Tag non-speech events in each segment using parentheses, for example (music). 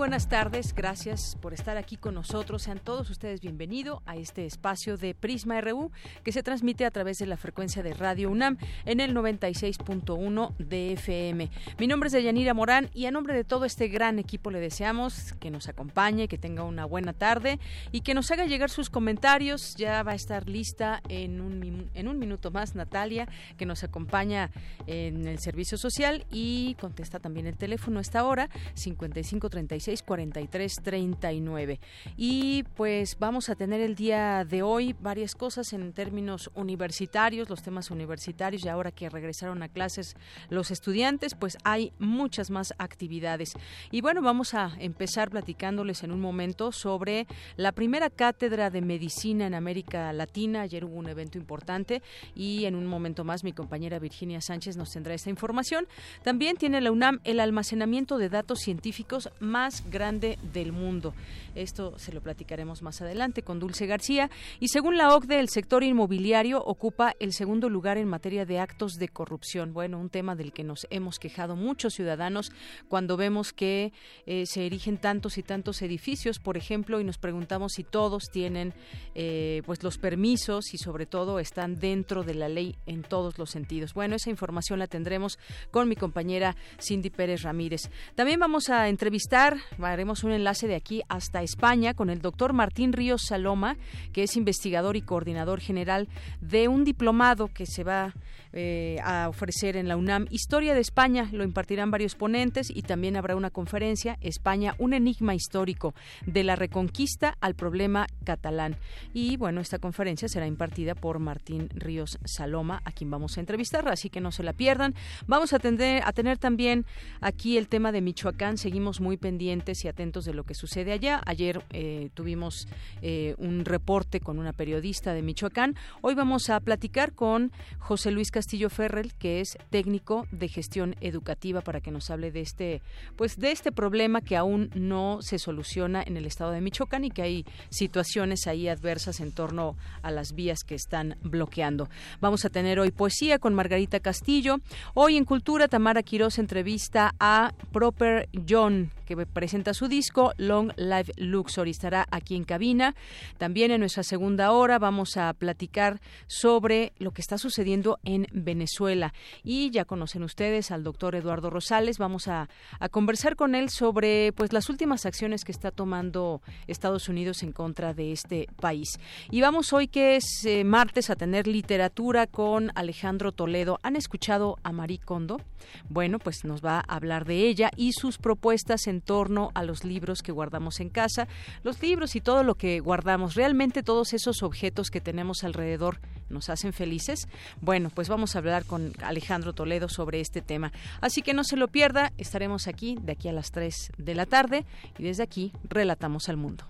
Buenas tardes, gracias por estar aquí con nosotros. Sean todos ustedes bienvenidos a este espacio de Prisma RU que se transmite a través de la frecuencia de Radio UNAM en el 96.1 de FM. Mi nombre es Deyanira Morán y a nombre de todo este gran equipo le deseamos que nos acompañe, que tenga una buena tarde y que nos haga llegar sus comentarios. Ya va a estar lista en un, en un minuto más Natalia, que nos acompaña en el servicio social y contesta también el teléfono a esta hora 5536 43 39. Y pues vamos a tener el día de hoy varias cosas en términos universitarios, los temas universitarios y ahora que regresaron a clases los estudiantes, pues hay muchas más actividades. Y bueno, vamos a empezar platicándoles en un momento sobre la primera cátedra de medicina en América Latina. Ayer hubo un evento importante y en un momento más mi compañera Virginia Sánchez nos tendrá esta información. También tiene la UNAM el almacenamiento de datos científicos más grande del mundo. Esto se lo platicaremos más adelante con Dulce García. Y según la OCDE, el sector inmobiliario ocupa el segundo lugar en materia de actos de corrupción. Bueno, un tema del que nos hemos quejado muchos ciudadanos cuando vemos que eh, se erigen tantos y tantos edificios, por ejemplo, y nos preguntamos si todos tienen eh, pues los permisos y sobre todo están dentro de la ley en todos los sentidos. Bueno, esa información la tendremos con mi compañera Cindy Pérez Ramírez. También vamos a entrevistar haremos un enlace de aquí hasta España con el doctor Martín Ríos Saloma, que es investigador y coordinador general de un diplomado que se va eh, a ofrecer en la UNAM. Historia de España lo impartirán varios ponentes y también habrá una conferencia, España, un enigma histórico, de la reconquista al problema catalán. Y bueno, esta conferencia será impartida por Martín Ríos Saloma, a quien vamos a entrevistar, así que no se la pierdan. Vamos a tener, también aquí el tema de Michoacán, seguimos muy pendientes y atentos de lo que sucede allá. Ayer eh, tuvimos eh, un reporte con una periodista de Michoacán. Hoy vamos a platicar con José Luis Castillo Ferrell, que es técnico de gestión educativa, para que nos hable de este, pues de este problema que aún no se soluciona en el estado de Michoacán y que hay situaciones ahí adversas en torno a las vías que están bloqueando. Vamos a tener hoy poesía con Margarita Castillo. Hoy en Cultura, Tamara Quiroz entrevista a Proper John, que presenta su disco Long Live Luxury. Estará aquí en cabina. También en nuestra segunda hora vamos a platicar sobre lo que está sucediendo en Venezuela. Y ya conocen ustedes al doctor Eduardo Rosales. Vamos a, conversar con él sobre pues las últimas acciones que está tomando Estados Unidos en contra de este país. Y vamos hoy que es eh, martes a tener literatura con Alejandro Toledo. ¿Han escuchado a Marie Kondo? Bueno, pues nos va a hablar de ella y sus propuestas en torno a los libros que guardamos en casa, los libros y todo lo que guardamos. Realmente todos esos objetos que tenemos alrededor nos hacen felices. Bueno, pues vamos a hablar con Alejandro Toledo sobre este tema. Así que no se lo pierda, estaremos aquí de aquí a las 3 de la tarde y desde aquí relatamos al mundo.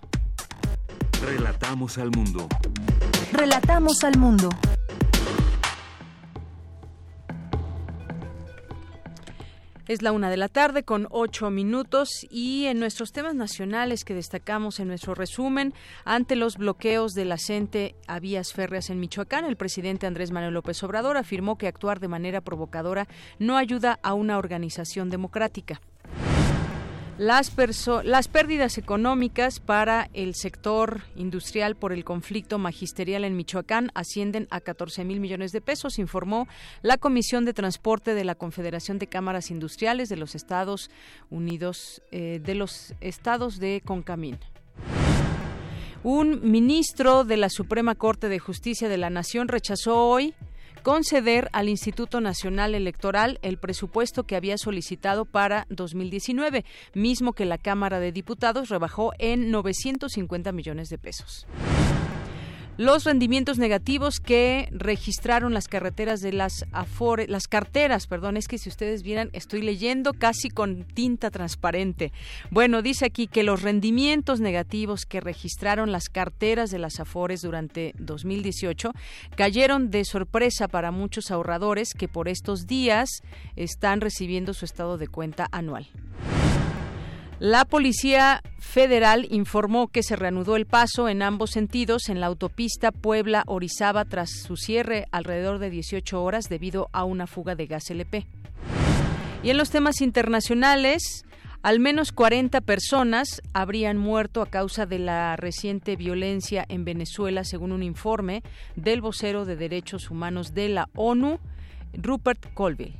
Relatamos al mundo. Relatamos al mundo. Es la una de la tarde con ocho minutos y en nuestros temas nacionales que destacamos en nuestro resumen, ante los bloqueos de la CENTE a vías férreas en Michoacán, el presidente Andrés Manuel López Obrador afirmó que actuar de manera provocadora no ayuda a una organización democrática. Las, las pérdidas económicas para el sector industrial por el conflicto magisterial en Michoacán ascienden a 14 mil millones de pesos, informó la Comisión de Transporte de la Confederación de Cámaras Industriales de los Estados Unidos, eh, de los estados de Concamín. Un ministro de la Suprema Corte de Justicia de la Nación rechazó hoy conceder al Instituto Nacional Electoral el presupuesto que había solicitado para 2019, mismo que la Cámara de Diputados rebajó en 950 millones de pesos. Los rendimientos negativos que registraron las carreteras de las Afore, las carteras, perdón, es que si ustedes vieran, estoy leyendo casi con tinta transparente. Bueno, dice aquí que los rendimientos negativos que registraron las carteras de las Afores durante 2018 cayeron de sorpresa para muchos ahorradores que por estos días están recibiendo su estado de cuenta anual. La Policía Federal informó que se reanudó el paso en ambos sentidos en la autopista Puebla-Orizaba tras su cierre alrededor de 18 horas debido a una fuga de gas LP. Y en los temas internacionales, al menos 40 personas habrían muerto a causa de la reciente violencia en Venezuela, según un informe del vocero de derechos humanos de la ONU, Rupert Colville.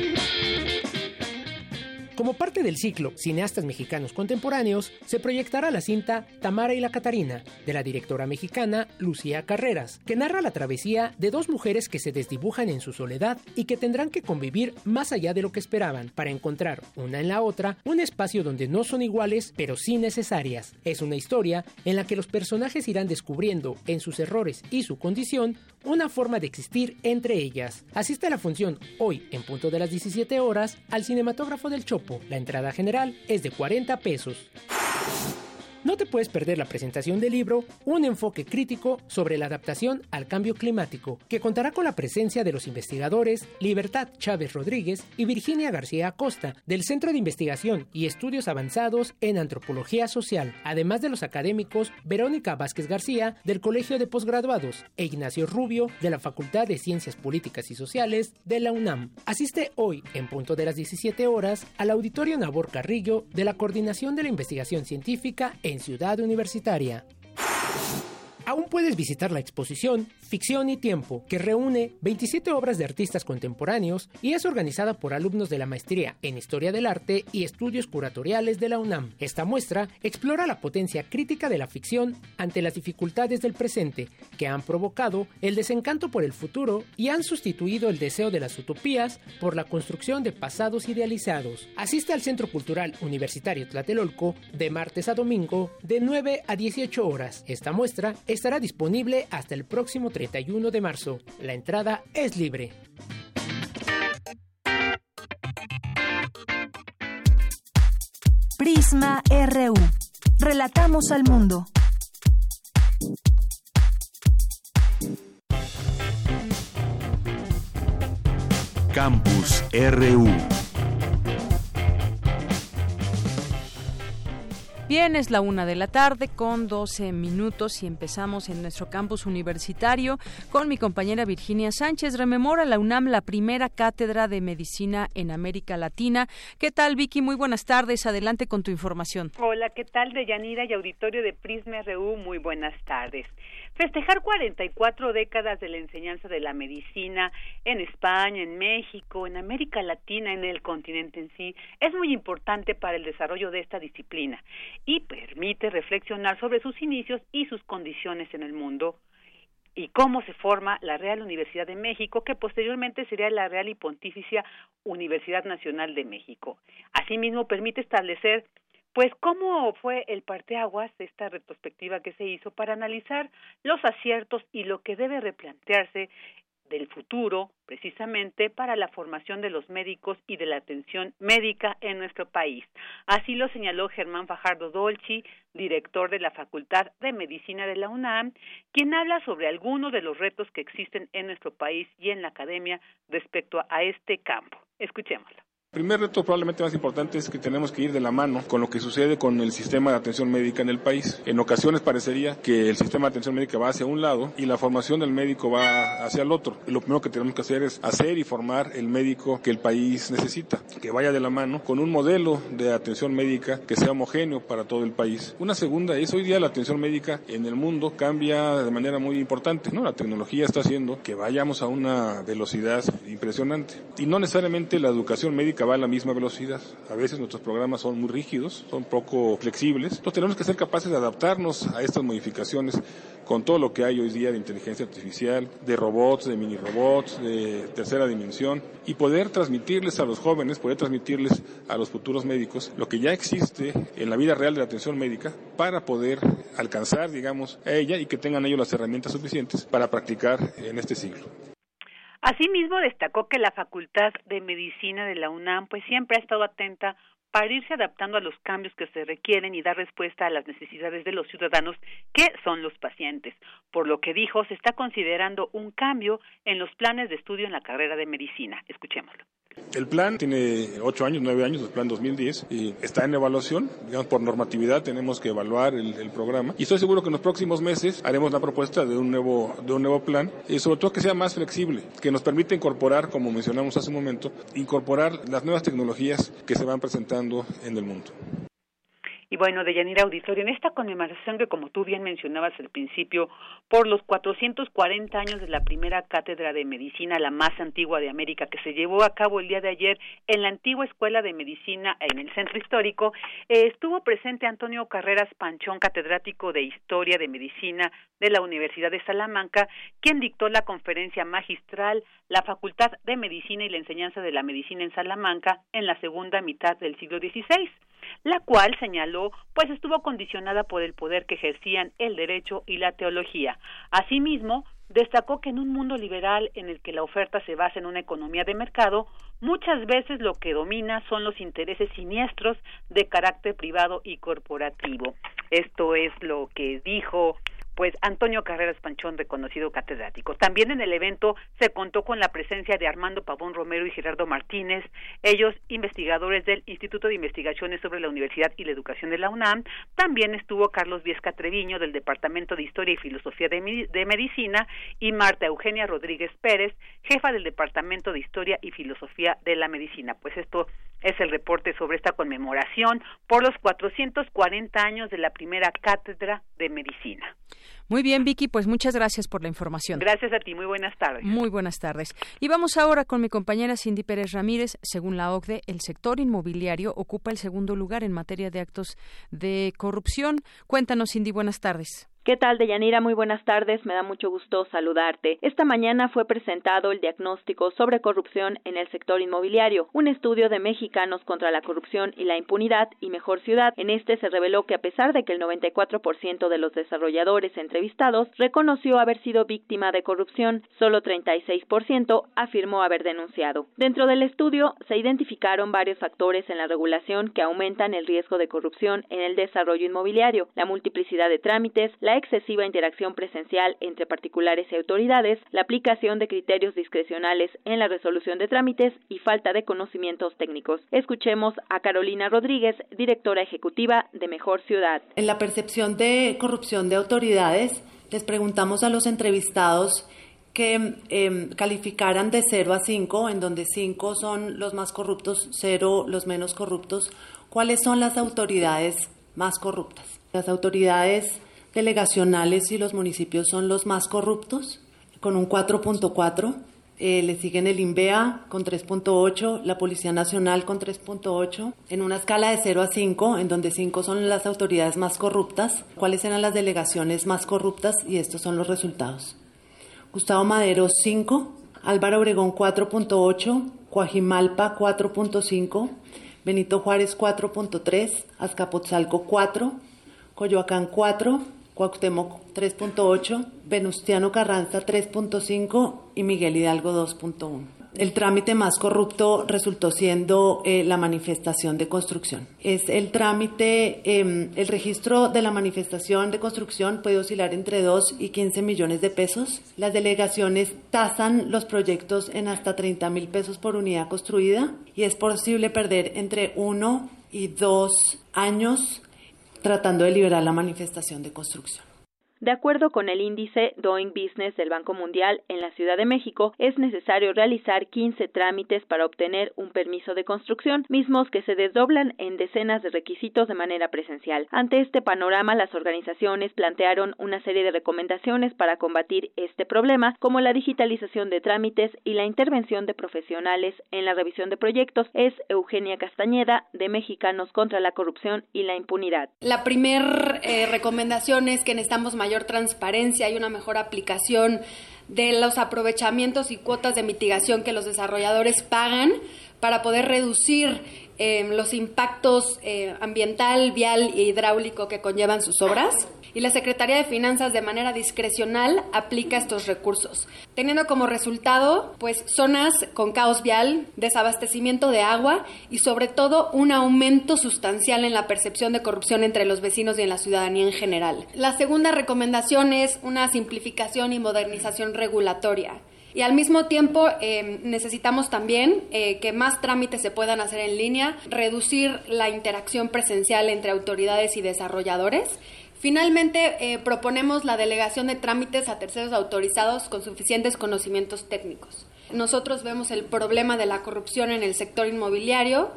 Como parte del ciclo Cineastas Mexicanos Contemporáneos, se proyectará la cinta Tamara y la Catarina, de la directora mexicana Lucía Carreras, que narra la travesía de dos mujeres que se desdibujan en su soledad y que tendrán que convivir más allá de lo que esperaban, para encontrar una en la otra un espacio donde no son iguales, pero sí necesarias. Es una historia en la que los personajes irán descubriendo, en sus errores y su condición, una forma de existir entre ellas. Asiste a la función hoy, en punto de las 17 horas, al cinematógrafo del Chopo. La entrada general es de 40 pesos. No te puedes perder la presentación del libro Un enfoque crítico sobre la adaptación al cambio climático, que contará con la presencia de los investigadores Libertad Chávez Rodríguez y Virginia García Acosta, del Centro de Investigación y Estudios Avanzados en Antropología Social, además de los académicos Verónica Vázquez García, del Colegio de Posgraduados, e Ignacio Rubio, de la Facultad de Ciencias Políticas y Sociales de la UNAM. Asiste hoy, en punto de las 17 horas, al Auditorio Nabor Carrillo de la Coordinación de la Investigación Científica en Ciudad Universitaria. Aún puedes visitar la exposición Ficción y Tiempo, que reúne 27 obras de artistas contemporáneos y es organizada por alumnos de la maestría en Historia del Arte y Estudios Curatoriales de la UNAM. Esta muestra explora la potencia crítica de la ficción ante las dificultades del presente, que han provocado el desencanto por el futuro y han sustituido el deseo de las utopías por la construcción de pasados idealizados. Asiste al Centro Cultural Universitario Tlatelolco de martes a domingo de 9 a 18 horas. Esta muestra estará disponible hasta el próximo 31 de marzo. La entrada es libre. Prisma RU. Relatamos al mundo. Campus RU. Bien, es la una de la tarde con 12 minutos y empezamos en nuestro campus universitario con mi compañera Virginia Sánchez. Rememora la UNAM la primera cátedra de medicina en América Latina. ¿Qué tal, Vicky? Muy buenas tardes. Adelante con tu información. Hola, ¿qué tal, Deyanira y auditorio de Prisma RU? Muy buenas tardes. Festejar 44 décadas de la enseñanza de la medicina en España, en México, en América Latina, en el continente en sí, es muy importante para el desarrollo de esta disciplina y permite reflexionar sobre sus inicios y sus condiciones en el mundo y cómo se forma la Real Universidad de México, que posteriormente sería la Real y Pontificia Universidad Nacional de México. Asimismo, permite establecer pues cómo fue el parteaguas de esta retrospectiva que se hizo para analizar los aciertos y lo que debe replantearse del futuro, precisamente para la formación de los médicos y de la atención médica en nuestro país. Así lo señaló Germán Fajardo Dolci, director de la Facultad de Medicina de la UNAM, quien habla sobre algunos de los retos que existen en nuestro país y en la academia respecto a este campo. Escuchémoslo. El primer reto probablemente más importante es que tenemos que ir de la mano con lo que sucede con el sistema de atención médica en el país. En ocasiones parecería que el sistema de atención médica va hacia un lado y la formación del médico va hacia el otro. lo primero que tenemos que hacer es hacer y formar el médico que el país necesita, que vaya de la mano con un modelo de atención médica que sea homogéneo para todo el país. Una segunda es hoy día la atención médica en el mundo cambia de manera muy importante. ¿no? La tecnología está haciendo que vayamos a una velocidad impresionante y no necesariamente la educación médica a la misma velocidad. A veces nuestros programas son muy rígidos, son poco flexibles. Entonces tenemos que ser capaces de adaptarnos a estas modificaciones con todo lo que hay hoy día de inteligencia artificial, de robots, de mini robots, de tercera dimensión, y poder transmitirles a los jóvenes, poder transmitirles a los futuros médicos lo que ya existe en la vida real de la atención médica para poder alcanzar, digamos, a ella y que tengan ellos las herramientas suficientes para practicar en este siglo. Asimismo, destacó que la Facultad de Medicina de la UNAM pues siempre ha estado atenta para irse adaptando a los cambios que se requieren y dar respuesta a las necesidades de los ciudadanos que son los pacientes. Por lo que dijo, se está considerando un cambio en los planes de estudio en la carrera de medicina. Escuchémoslo. El plan tiene ocho años, nueve años, el plan 2010, y está en evaluación. Digamos, por normatividad tenemos que evaluar el, el, programa. Y estoy seguro que en los próximos meses haremos la propuesta de un nuevo, de un nuevo plan, y sobre todo que sea más flexible, que nos permita incorporar, como mencionamos hace un momento, incorporar las nuevas tecnologías que se van presentando en el mundo. Y bueno, Deyanira Auditorio, en esta conmemoración que como tú bien mencionabas al principio, por los 440 años de la primera cátedra de medicina, la más antigua de América, que se llevó a cabo el día de ayer en la antigua Escuela de Medicina en el Centro Histórico, eh, estuvo presente Antonio Carreras Panchón, catedrático de Historia de Medicina de la Universidad de Salamanca, quien dictó la conferencia magistral La Facultad de Medicina y la Enseñanza de la Medicina en Salamanca en la segunda mitad del siglo XVI la cual señaló pues estuvo condicionada por el poder que ejercían el derecho y la teología. Asimismo, destacó que en un mundo liberal en el que la oferta se basa en una economía de mercado, muchas veces lo que domina son los intereses siniestros de carácter privado y corporativo. Esto es lo que dijo pues Antonio Carreras Panchón, reconocido catedrático. También en el evento se contó con la presencia de Armando Pavón Romero y Gerardo Martínez, ellos investigadores del Instituto de Investigaciones sobre la Universidad y la Educación de la UNAM. También estuvo Carlos Viesca Treviño del Departamento de Historia y Filosofía de, de Medicina y Marta Eugenia Rodríguez Pérez, jefa del Departamento de Historia y Filosofía de la Medicina. Pues esto es el reporte sobre esta conmemoración por los 440 años de la primera cátedra de medicina. Muy bien, Vicky, pues muchas gracias por la información. Gracias a ti, muy buenas tardes. Muy buenas tardes. Y vamos ahora con mi compañera Cindy Pérez Ramírez. Según la OCDE, el sector inmobiliario ocupa el segundo lugar en materia de actos de corrupción. Cuéntanos, Cindy, buenas tardes. ¿Qué tal, Deyanira? Muy buenas tardes. Me da mucho gusto saludarte. Esta mañana fue presentado el diagnóstico sobre corrupción en el sector inmobiliario, un estudio de mexicanos contra la corrupción y la impunidad y mejor ciudad. En este se reveló que a pesar de que el 94% de los desarrolladores entrevistados reconoció haber sido víctima de corrupción, solo 36% afirmó haber denunciado. Dentro del estudio se identificaron varios factores en la regulación que aumentan el riesgo de corrupción en el desarrollo inmobiliario, la multiplicidad de trámites, la excesiva interacción presencial entre particulares y autoridades, la aplicación de criterios discrecionales en la resolución de trámites y falta de conocimientos técnicos. Escuchemos a Carolina Rodríguez, directora ejecutiva de Mejor Ciudad. En la percepción de corrupción de autoridades, les preguntamos a los entrevistados que eh, calificaran de 0 a 5, en donde 5 son los más corruptos, 0 los menos corruptos, cuáles son las autoridades más corruptas. Las autoridades delegacionales y los municipios son los más corruptos, con un 4.4. Eh, le siguen el INVEA con 3.8, la Policía Nacional con 3.8, en una escala de 0 a 5, en donde 5 son las autoridades más corruptas, cuáles eran las delegaciones más corruptas y estos son los resultados. Gustavo Madero 5, Álvaro Obregón 4.8, Coajimalpa 4.5, Benito Juárez 4.3, Azcapotzalco 4, Coyoacán 4, Cuauhtémoc 3.8, Venustiano Carranza 3.5 y Miguel Hidalgo 2.1. El trámite más corrupto resultó siendo eh, la manifestación de construcción. Es el trámite, eh, el registro de la manifestación de construcción puede oscilar entre 2 y 15 millones de pesos. Las delegaciones tasan los proyectos en hasta 30 mil pesos por unidad construida y es posible perder entre 1 y 2 años tratando de liberar la manifestación de construcción. De acuerdo con el índice Doing Business del Banco Mundial, en la Ciudad de México es necesario realizar 15 trámites para obtener un permiso de construcción, mismos que se desdoblan en decenas de requisitos de manera presencial. Ante este panorama, las organizaciones plantearon una serie de recomendaciones para combatir este problema, como la digitalización de trámites y la intervención de profesionales en la revisión de proyectos. Es Eugenia Castañeda, de Mexicanos contra la Corrupción y la Impunidad. La primera eh, recomendación es que necesitamos mayor transparencia y una mejor aplicación de los aprovechamientos y cuotas de mitigación que los desarrolladores pagan para poder reducir eh, los impactos eh, ambiental, vial e hidráulico que conllevan sus obras y la Secretaría de Finanzas de manera discrecional aplica estos recursos, teniendo como resultado pues zonas con caos vial, desabastecimiento de agua y sobre todo un aumento sustancial en la percepción de corrupción entre los vecinos y en la ciudadanía en general. La segunda recomendación es una simplificación y modernización regulatoria. Y al mismo tiempo eh, necesitamos también eh, que más trámites se puedan hacer en línea, reducir la interacción presencial entre autoridades y desarrolladores Finalmente, eh, proponemos la delegación de trámites a terceros autorizados con suficientes conocimientos técnicos. Nosotros vemos el problema de la corrupción en el sector inmobiliario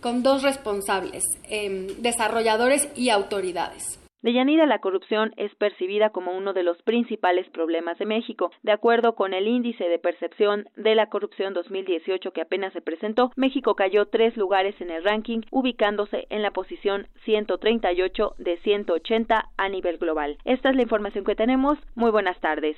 con dos responsables, em, desarrolladores y autoridades. Deyanira, la corrupción es percibida como uno de los principales problemas de México. De acuerdo con el índice de percepción de la corrupción 2018 que apenas se presentó, México cayó tres lugares en el ranking, ubicándose en la posición 138 de 180 a nivel global. Esta es la información que tenemos. Muy buenas tardes.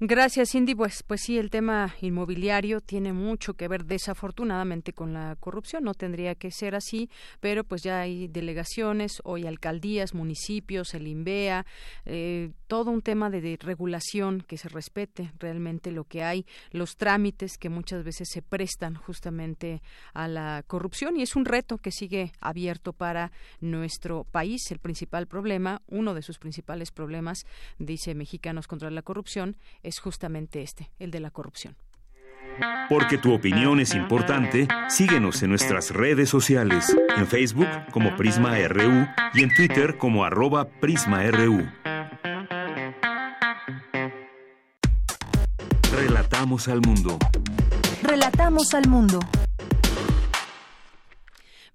Gracias, Cindy. Pues, pues sí, el tema inmobiliario tiene mucho que ver desafortunadamente con la corrupción. No tendría que ser así, pero pues ya hay delegaciones, hoy alcaldías, municipios, el INVEA, eh, todo un tema de, regulación que se respete realmente lo que hay, los trámites que muchas veces se prestan justamente a la corrupción y es un reto que sigue abierto para nuestro país. El principal problema, uno de sus principales problemas, dice Mexicanos contra la Corrupción, es justamente este, el de la corrupción. Porque tu opinión es importante, síguenos en nuestras redes sociales, en Facebook como Prisma RU y en Twitter como arroba PrismaRU. Relatamos al mundo. Relatamos al mundo.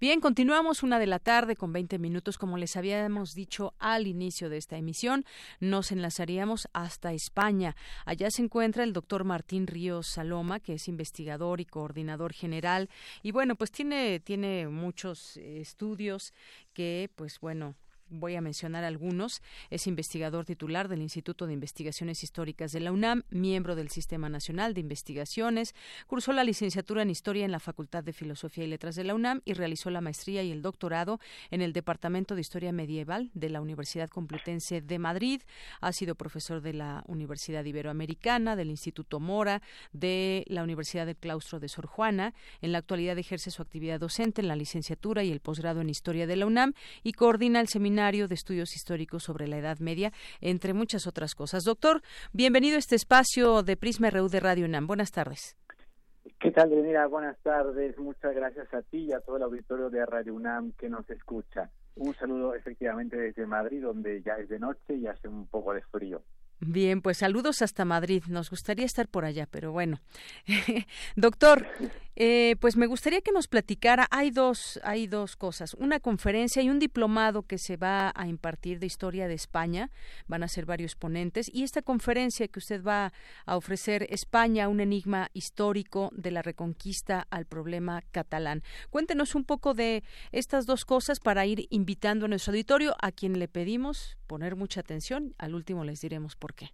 Bien, continuamos una de la tarde con 20 minutos. Como les habíamos dicho al inicio de esta emisión, nos enlazaríamos hasta España. Allá se encuentra el doctor Martín Ríos Saloma, que es investigador y coordinador general. Y bueno, pues tiene, tiene muchos estudios que, pues bueno, voy a mencionar algunos. Es investigador titular del Instituto de Investigaciones Históricas de la UNAM, miembro del Sistema Nacional de Investigaciones, cursó la licenciatura en Historia en la Facultad de Filosofía y Letras de la UNAM y realizó la maestría y el doctorado en el Departamento de Historia Medieval de la Universidad Complutense de Madrid. Ha sido profesor de la Universidad Iberoamericana, del Instituto Mora, de la Universidad del Claustro de Sor Juana. En la actualidad ejerce su actividad docente en la licenciatura y el posgrado en Historia de la UNAM y coordina el seminario de Estudios Históricos sobre la Edad Media, entre muchas otras cosas. Doctor, bienvenido a este espacio de Prisma RU de Radio UNAM. Buenas tardes. ¿Qué tal, Mira, Buenas tardes. Muchas gracias a ti y a todo el auditorio de Radio UNAM que nos escucha. Un saludo efectivamente desde Madrid, donde ya es de noche y hace un poco de frío. Bien, pues saludos hasta Madrid. Nos gustaría estar por allá, pero bueno. (laughs) Doctor, eh, pues me gustaría que nos platicara. Hay dos, hay dos cosas: una conferencia y un diplomado que se va a impartir de historia de España. Van a ser varios ponentes y esta conferencia que usted va a ofrecer España, un enigma histórico de la reconquista al problema catalán. Cuéntenos un poco de estas dos cosas para ir invitando a nuestro auditorio, a quien le pedimos poner mucha atención. Al último les diremos por qué.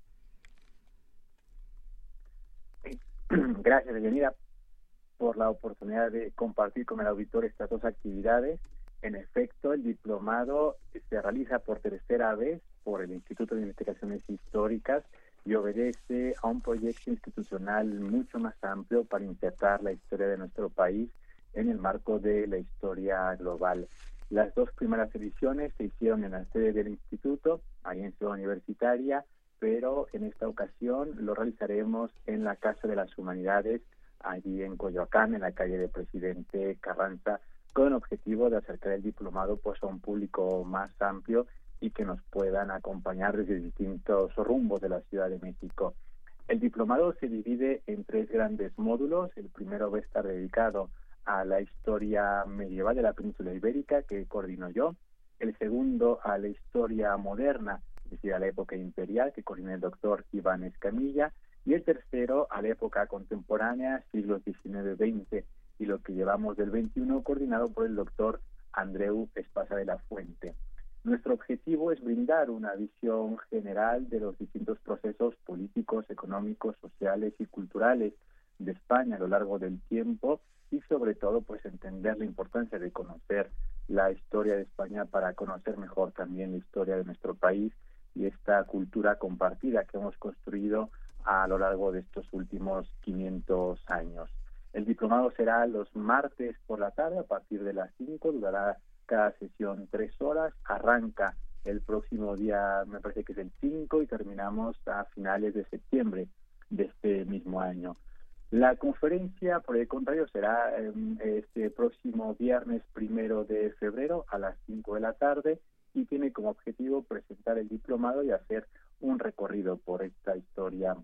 Gracias, bienvenida por la oportunidad de compartir con el auditor estas dos actividades. En efecto, el diplomado se realiza por tercera vez por el Instituto de Investigaciones Históricas y obedece a un proyecto institucional mucho más amplio para insertar la historia de nuestro país en el marco de la historia global. Las dos primeras ediciones se hicieron en la sede del instituto, ahí en Ciudad Universitaria, pero en esta ocasión lo realizaremos en la Casa de las Humanidades allí en Coyoacán, en la calle de Presidente Carranza, con el objetivo de acercar el diplomado pues a un público más amplio y que nos puedan acompañar desde distintos rumbos de la Ciudad de México. El diplomado se divide en tres grandes módulos. El primero va a estar dedicado a la historia medieval de la península ibérica, que coordino yo. El segundo a la historia moderna, es decir, a la época imperial, que coordina el doctor Iván Escamilla. Y el tercero a la época contemporánea, siglos XIX-XX, y lo que llevamos del XXI, coordinado por el doctor Andreu Espasa de la Fuente. Nuestro objetivo es brindar una visión general de los distintos procesos políticos, económicos, sociales y culturales de España a lo largo del tiempo y sobre todo pues entender la importancia de conocer la historia de España para conocer mejor también la historia de nuestro país y esta cultura compartida que hemos construido a lo largo de estos últimos 500 años. El diplomado será los martes por la tarde a partir de las 5, durará cada sesión tres horas, arranca el próximo día, me parece que es el 5 y terminamos a finales de septiembre de este mismo año. La conferencia, por el contrario, será em, este próximo viernes primero de febrero a las 5 de la tarde y tiene como objetivo presentar el diplomado y hacer un recorrido por esta historia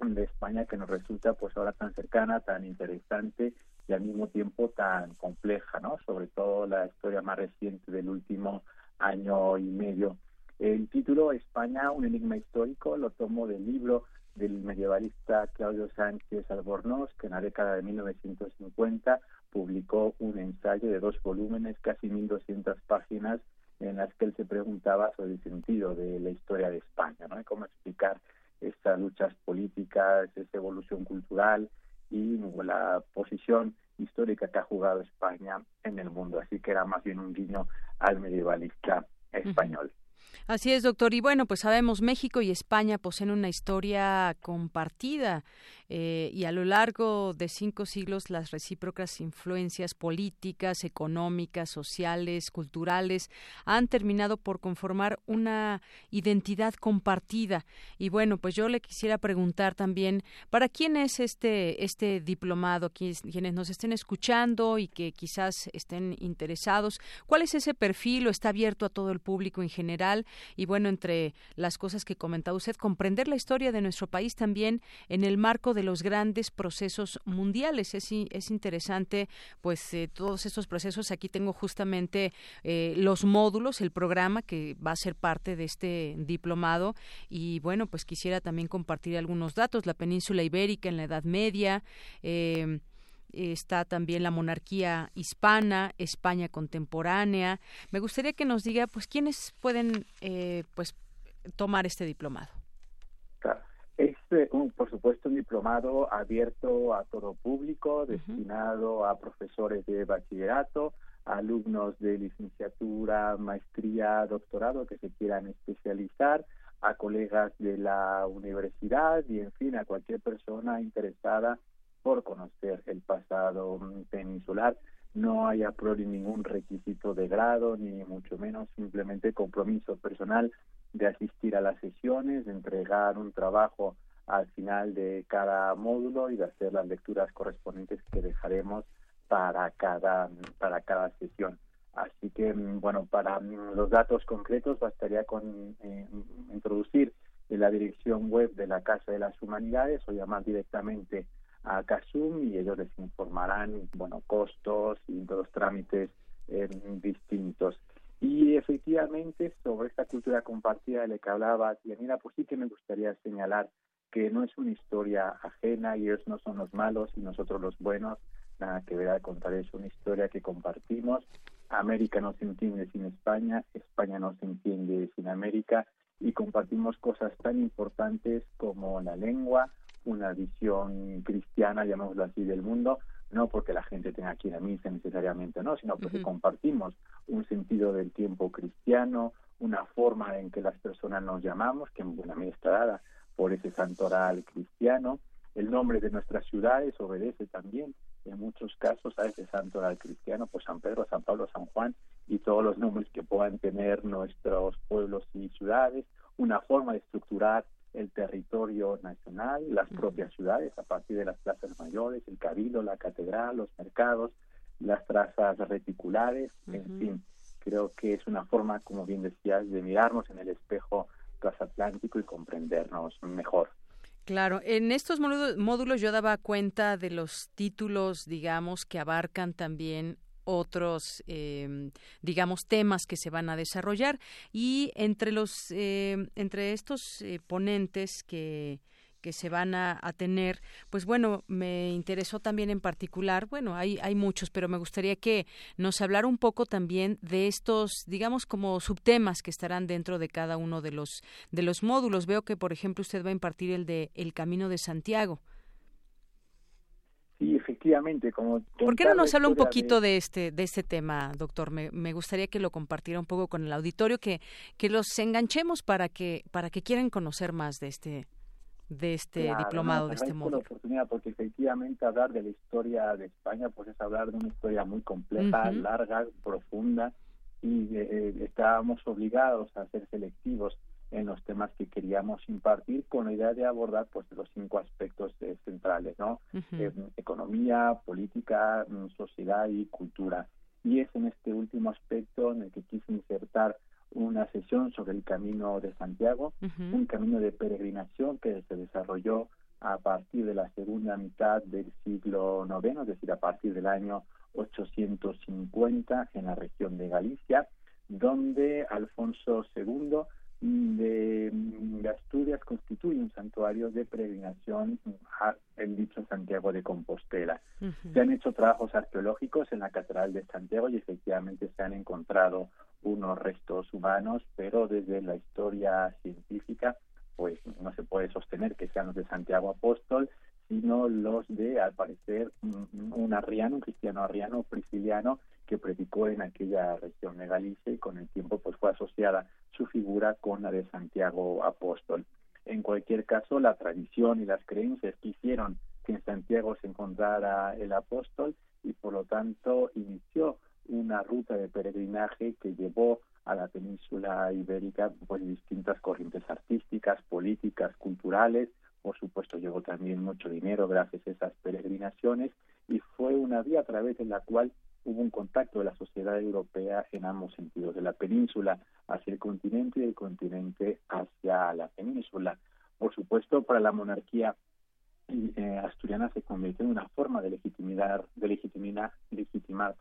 de España que nos resulta pues ahora tan cercana, tan interesante y al mismo tiempo tan compleja, ¿no? Sobre todo la historia más reciente del último año y medio. El título España, un enigma histórico, lo tomo del libro del medievalista Claudio Sánchez Albornoz, que en la década de 1950 publicó un ensayo de dos volúmenes, casi 1.200 páginas, en las que él se preguntaba sobre el sentido de la historia de España, ¿no? cómo explicar estas luchas políticas, esa evolución cultural y la posición histórica que ha jugado España en el mundo. Así que era más bien un guiño al medievalista español. Así es, doctor. Y bueno, pues sabemos, México y España poseen una historia compartida eh, y a lo largo de cinco siglos las recíprocas influencias políticas, económicas, sociales, culturales han terminado por conformar una identidad compartida. Y bueno, pues yo le quisiera preguntar también, ¿para quién es este, este diplomado? Quienes nos estén escuchando y que quizás estén interesados, ¿cuál es ese perfil o está abierto a todo el público en general? Y bueno, entre las cosas que comentaba usted, comprender la historia de nuestro país también en el marco de los grandes procesos mundiales. Es, es interesante, pues, eh, todos estos procesos. Aquí tengo justamente eh, los módulos, el programa que va a ser parte de este diplomado. Y bueno, pues quisiera también compartir algunos datos. La península ibérica en la Edad Media. Eh, está también la monarquía hispana, España contemporánea. Me gustaría que nos diga, pues, quiénes pueden, pues, tomar este diplomado. Es, eh, por supuesto, un diplomado abierto a todo público, destinado a profesores de bachillerato, a alumnos de licenciatura, maestría, doctorado que se quieran especializar, a colegas de la universidad y, en fin, a cualquier persona interesada por conocer el pasado peninsular. No hay a priori ningún requisito de grado, ni mucho menos simplemente compromiso personal de asistir a las sesiones, de entregar un trabajo al final de cada módulo y de hacer las lecturas correspondientes que dejaremos para cada para cada sesión. Así que bueno, para los datos concretos bastaría con eh, introducir en la dirección web de la Casa de las Humanidades o llamar directamente a CASUM y ellos les informarán bueno costos y los trámites eh, distintos. Y efectivamente, sobre esta cultura compartida de la que hablaba Yanira, pues sí que me gustaría señalar que no es una historia ajena y ellos no son los malos y nosotros los buenos, nada que ver a contar, es una historia que compartimos. América no se entiende sin España, España no se entiende sin América y compartimos cosas tan importantes como la lengua, una visión cristiana, llamémoslo así, del mundo, no porque la gente tenga que ir a misa necesariamente, no, sino porque compartimos un sentido del tiempo cristiano, una forma en que las personas nos llamamos, que en buena medida está dada por ese santoral cristiano. El nombre de nuestras ciudades obedece también en muchos casos a ese santoral cristiano, pues San Pedro, San Pablo, San Juan y todos los nombres que puedan tener nuestros pueblos y ciudades, una forma de estructurar el territorio nacional, las propias ciudades a partir de las plazas mayores, el cabildo, la catedral, los mercados, las trazas reticulares, en fin, creo que es una forma, como bien decías, de mirarnos en el espejo transatlántico y comprendernos mejor. Claro, en estos módulos yo daba cuenta de los títulos, digamos, que abarcan también otros, eh, digamos, temas que se van a desarrollar y entre los, eh, entre estos eh, ponentes que que se van a, tener, pues bueno, me interesó también en particular, bueno, hay, hay muchos, pero me gustaría que nos hablara un poco también de estos, digamos, como subtemas que estarán dentro de cada uno de los, de los módulos. Veo que, por ejemplo, usted va a impartir el de El Camino de Santiago. Sí, efectivamente, como ¿Por qué no nos habla un poquito de... este de este tema, doctor? Me, me, gustaría que lo compartiera un poco con el auditorio, que que los enganchemos para que para que quieran conocer más de este de este diplomado, de este módulo. la oportunidad porque efectivamente hablar de la historia de España pues es hablar de una historia muy compleja, larga, profunda y eh, eh, estábamos obligados a ser selectivos en los temas que queríamos impartir con la idea de abordar pues los cinco aspectos eh, centrales, ¿no? economía, política, mm, sociedad y cultura. Y es en este último aspecto en el que quise insertar una sesión sobre el Camino de Santiago, un camino de peregrinación que se desarrolló a partir de la segunda mitad del siglo IX, es decir, a partir del año 850 en la región de Galicia, donde Alfonso II de, Asturias constituye un santuario de peregrinación en dicho Santiago de Compostela. Se han hecho trabajos arqueológicos en la Catedral de Santiago y efectivamente se han encontrado unos restos humanos, pero desde la historia científica pues no se puede sostener que sean los de Santiago Apóstol, sino los de, al parecer, un, arriano, un cristiano arriano prisciliano que predicó en aquella región de Galicia y con el tiempo pues fue asociada su figura con la de Santiago Apóstol. En cualquier caso, la tradición y las creencias quisieron que en Santiago se encontrara el apóstol y por lo tanto inició una ruta de peregrinaje que llevó a la península ibérica pues distintas corrientes artísticas, políticas, culturales, por supuesto llegó también mucho dinero gracias a esas peregrinaciones y fue una vía a través de la cual hubo un contacto de la sociedad europea en ambos sentidos, de la península hacia el continente y del continente hacia la península. Por supuesto, para la monarquía eh, asturiana se convirtió en una forma de legitimidad, de legitimar,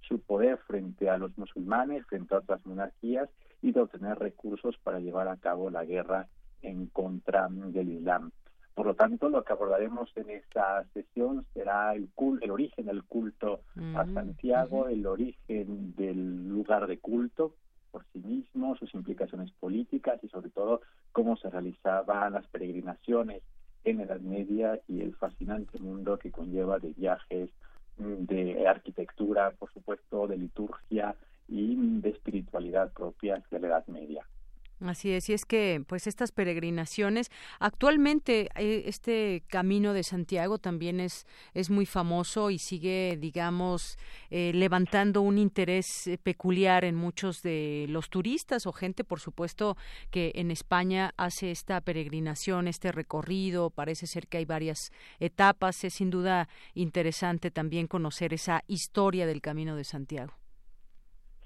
su poder frente a los musulmanes, frente a otras monarquías y de obtener recursos para llevar a cabo la guerra en contra del Islam. Por lo tanto, lo que abordaremos en esta sesión será el, el origen del culto a mm, Santiago, el origen del lugar de culto por sí mismo, sus implicaciones políticas y sobre todo cómo se realizaban las peregrinaciones en Edad Media y el fascinante mundo que conlleva de viajes, mm, de arquitectura, por supuesto, de liturgia y de espiritualidad propias de la Edad Media. Así es, y es que pues estas peregrinaciones, actualmente eh, este camino de Santiago también es, es muy famoso y sigue, digamos, eh, levantando un interés eh, peculiar en muchos de los turistas o gente, por supuesto, que en España hace esta peregrinación, este recorrido, parece ser que hay varias etapas, es sin duda interesante también conocer esa historia del camino de Santiago.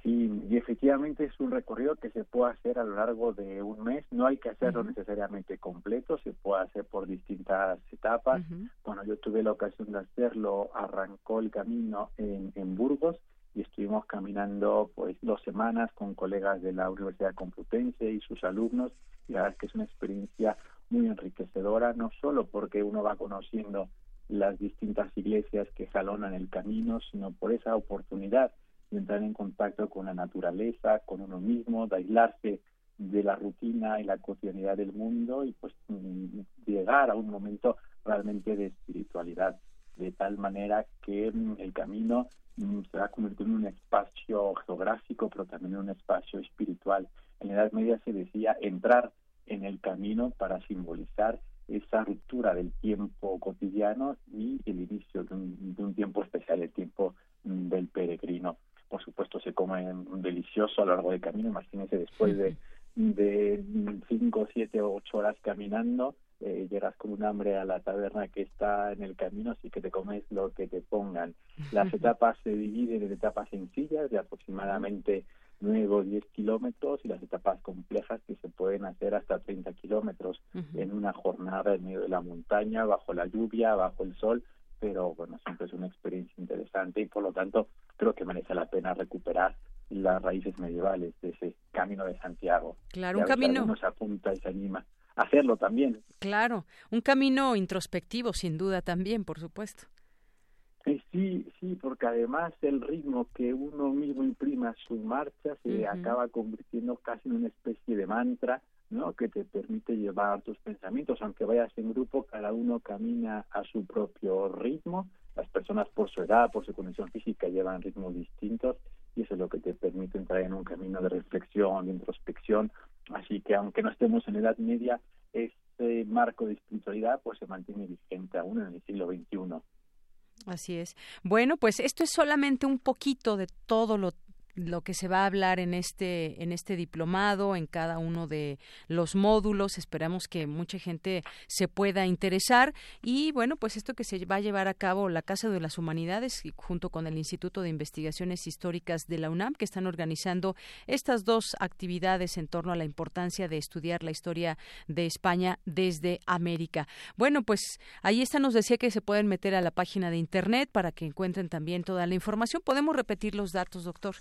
Y, efectivamente es un recorrido que se puede hacer a lo largo de un mes, no hay que hacerlo necesariamente completo, se puede hacer por distintas etapas. Cuando yo tuve la ocasión de hacerlo, arrancó el camino en, en Burgos y estuvimos caminando pues dos semanas con colegas de la Universidad Complutense y sus alumnos. Y la verdad es que es una experiencia muy enriquecedora, no solo porque uno va conociendo las distintas iglesias que jalonan el camino, sino por esa oportunidad de entrar en contacto con la naturaleza, con uno mismo, de aislarse de la rutina y la cotidianidad del mundo y pues mm, llegar a un momento realmente de espiritualidad, de tal manera que mm, el camino mm, se va a convertir en un espacio geográfico, pero también en un espacio espiritual. En la Edad Media se decía entrar en el camino para simbolizar esa ruptura del tiempo cotidiano y el inicio de un, de un tiempo especial, el tiempo del peregrino por supuesto se come delicioso a lo largo del camino, imagínense después de, de cinco, siete o ocho horas caminando, eh, llegas con un hambre a la taberna que está en el camino, así que te comes lo que te pongan. Las (laughs) etapas se dividen en etapas sencillas de aproximadamente 9 o 10 kilómetros y las etapas complejas que se pueden hacer hasta 30 kilómetros en una jornada en medio de la montaña, bajo la lluvia, bajo el sol, pero bueno, siempre es una experiencia interesante y por lo tanto creo que merece la pena recuperar las raíces medievales de ese camino de Santiago. Claro, un camino. Nos apunta y se anima a hacerlo también. Claro, un camino introspectivo, sin duda también, por supuesto. Sí, sí, porque además el ritmo que uno mismo imprima a su marcha se acaba convirtiendo casi en una especie de mantra, ¿no? Que te permite llevar tus pensamientos, aunque vayas en grupo, cada uno camina a su propio ritmo. Las personas por su edad, por su condición física, llevan ritmos distintos y eso es lo que te permite entrar en un camino de reflexión, de introspección. Así que aunque no estemos en edad media, este marco de espiritualidad pues se mantiene vigente aún en el siglo XXI. Así es. Bueno, pues esto es solamente un poquito de todo lo lo que se va a hablar en este en este diplomado en cada uno de los módulos. Esperamos que mucha gente se pueda interesar. Y bueno pues esto que se va a llevar a cabo la Casa de las Humanidades junto con el Instituto de Investigaciones Históricas de la UNAM que están organizando estas dos actividades en torno a la importancia de estudiar la historia de España desde América. Bueno pues ahí está. Nos decía que se pueden meter a la página de internet para que encuentren también toda la información. Podemos repetir los datos doctor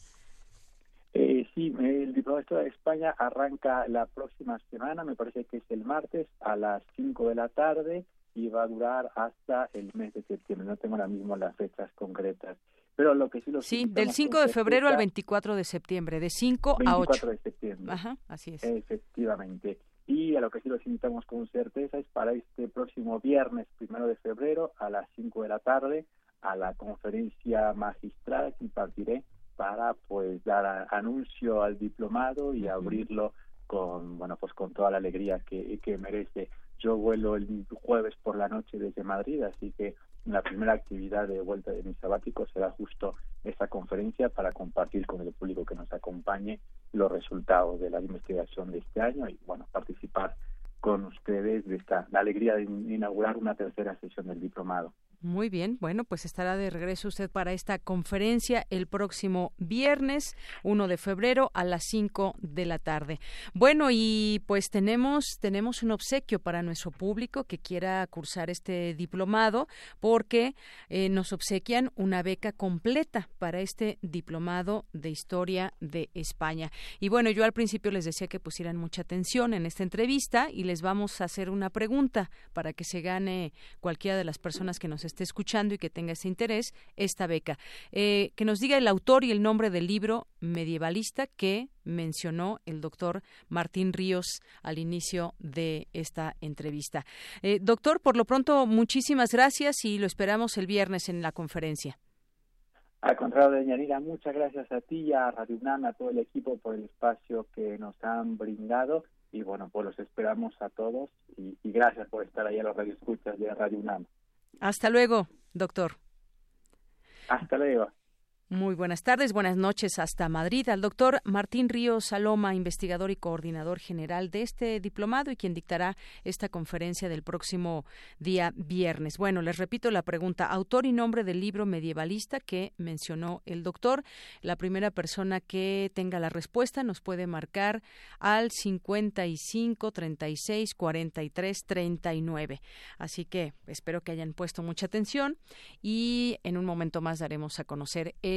sí, el Diplomado de España arranca la próxima semana, me parece que es el martes, a las 5 de la tarde y va a durar hasta el mes de septiembre. No tengo ahora mismo las fechas concretas. Pero lo que sí lo Sí, del 5 de febrero al 24 de septiembre, de 5 a 8. 24 de septiembre. Ajá, así es. Efectivamente. Y a lo que sí los invitamos con certeza es para este próximo viernes, primero de febrero, a las 5 de la tarde, a la conferencia magistral que impartiré para pues dar anuncio al diplomado y abrirlo con bueno pues con toda la alegría que, que merece. Yo vuelo el jueves por la noche desde Madrid, así que la primera actividad de vuelta de mi sabático será justo esta conferencia para compartir con el público que nos acompañe los resultados de la investigación de este año y bueno participar con ustedes de esta la alegría de inaugurar una tercera sesión del diplomado. Muy bien, bueno, pues estará de regreso usted para esta conferencia el próximo viernes 1 de febrero a las 5 de la tarde. Bueno, y pues tenemos tenemos un obsequio para nuestro público que quiera cursar este diplomado porque eh, nos obsequian una beca completa para este diplomado de historia de España. Y bueno, yo al principio les decía que pusieran mucha atención en esta entrevista y les vamos a hacer una pregunta para que se gane cualquiera de las personas que nos esté escuchando y que tenga ese interés, esta beca. Eh, que nos diga el autor y el nombre del libro medievalista que mencionó el doctor Martín Ríos al inicio de esta entrevista. Eh, doctor, por lo pronto, muchísimas gracias y lo esperamos el viernes en la conferencia. Al contrario, doña muchas gracias a ti y a Radio UNAM, a todo el equipo por el espacio que nos han brindado y bueno, pues los esperamos a todos y, y gracias por estar ahí a los radioescuchas de Radio UNAM. Hasta luego, doctor. Hasta luego. Muy buenas tardes, buenas noches hasta Madrid al doctor Martín Ríos Saloma, investigador y coordinador general de este diplomado y quien dictará esta conferencia del próximo día viernes. Bueno, les repito la pregunta, autor y nombre del libro medievalista que mencionó el doctor. La primera persona que tenga la respuesta nos puede marcar al 55 36 43 39. Así que espero que hayan puesto mucha atención y en un momento más daremos a conocer el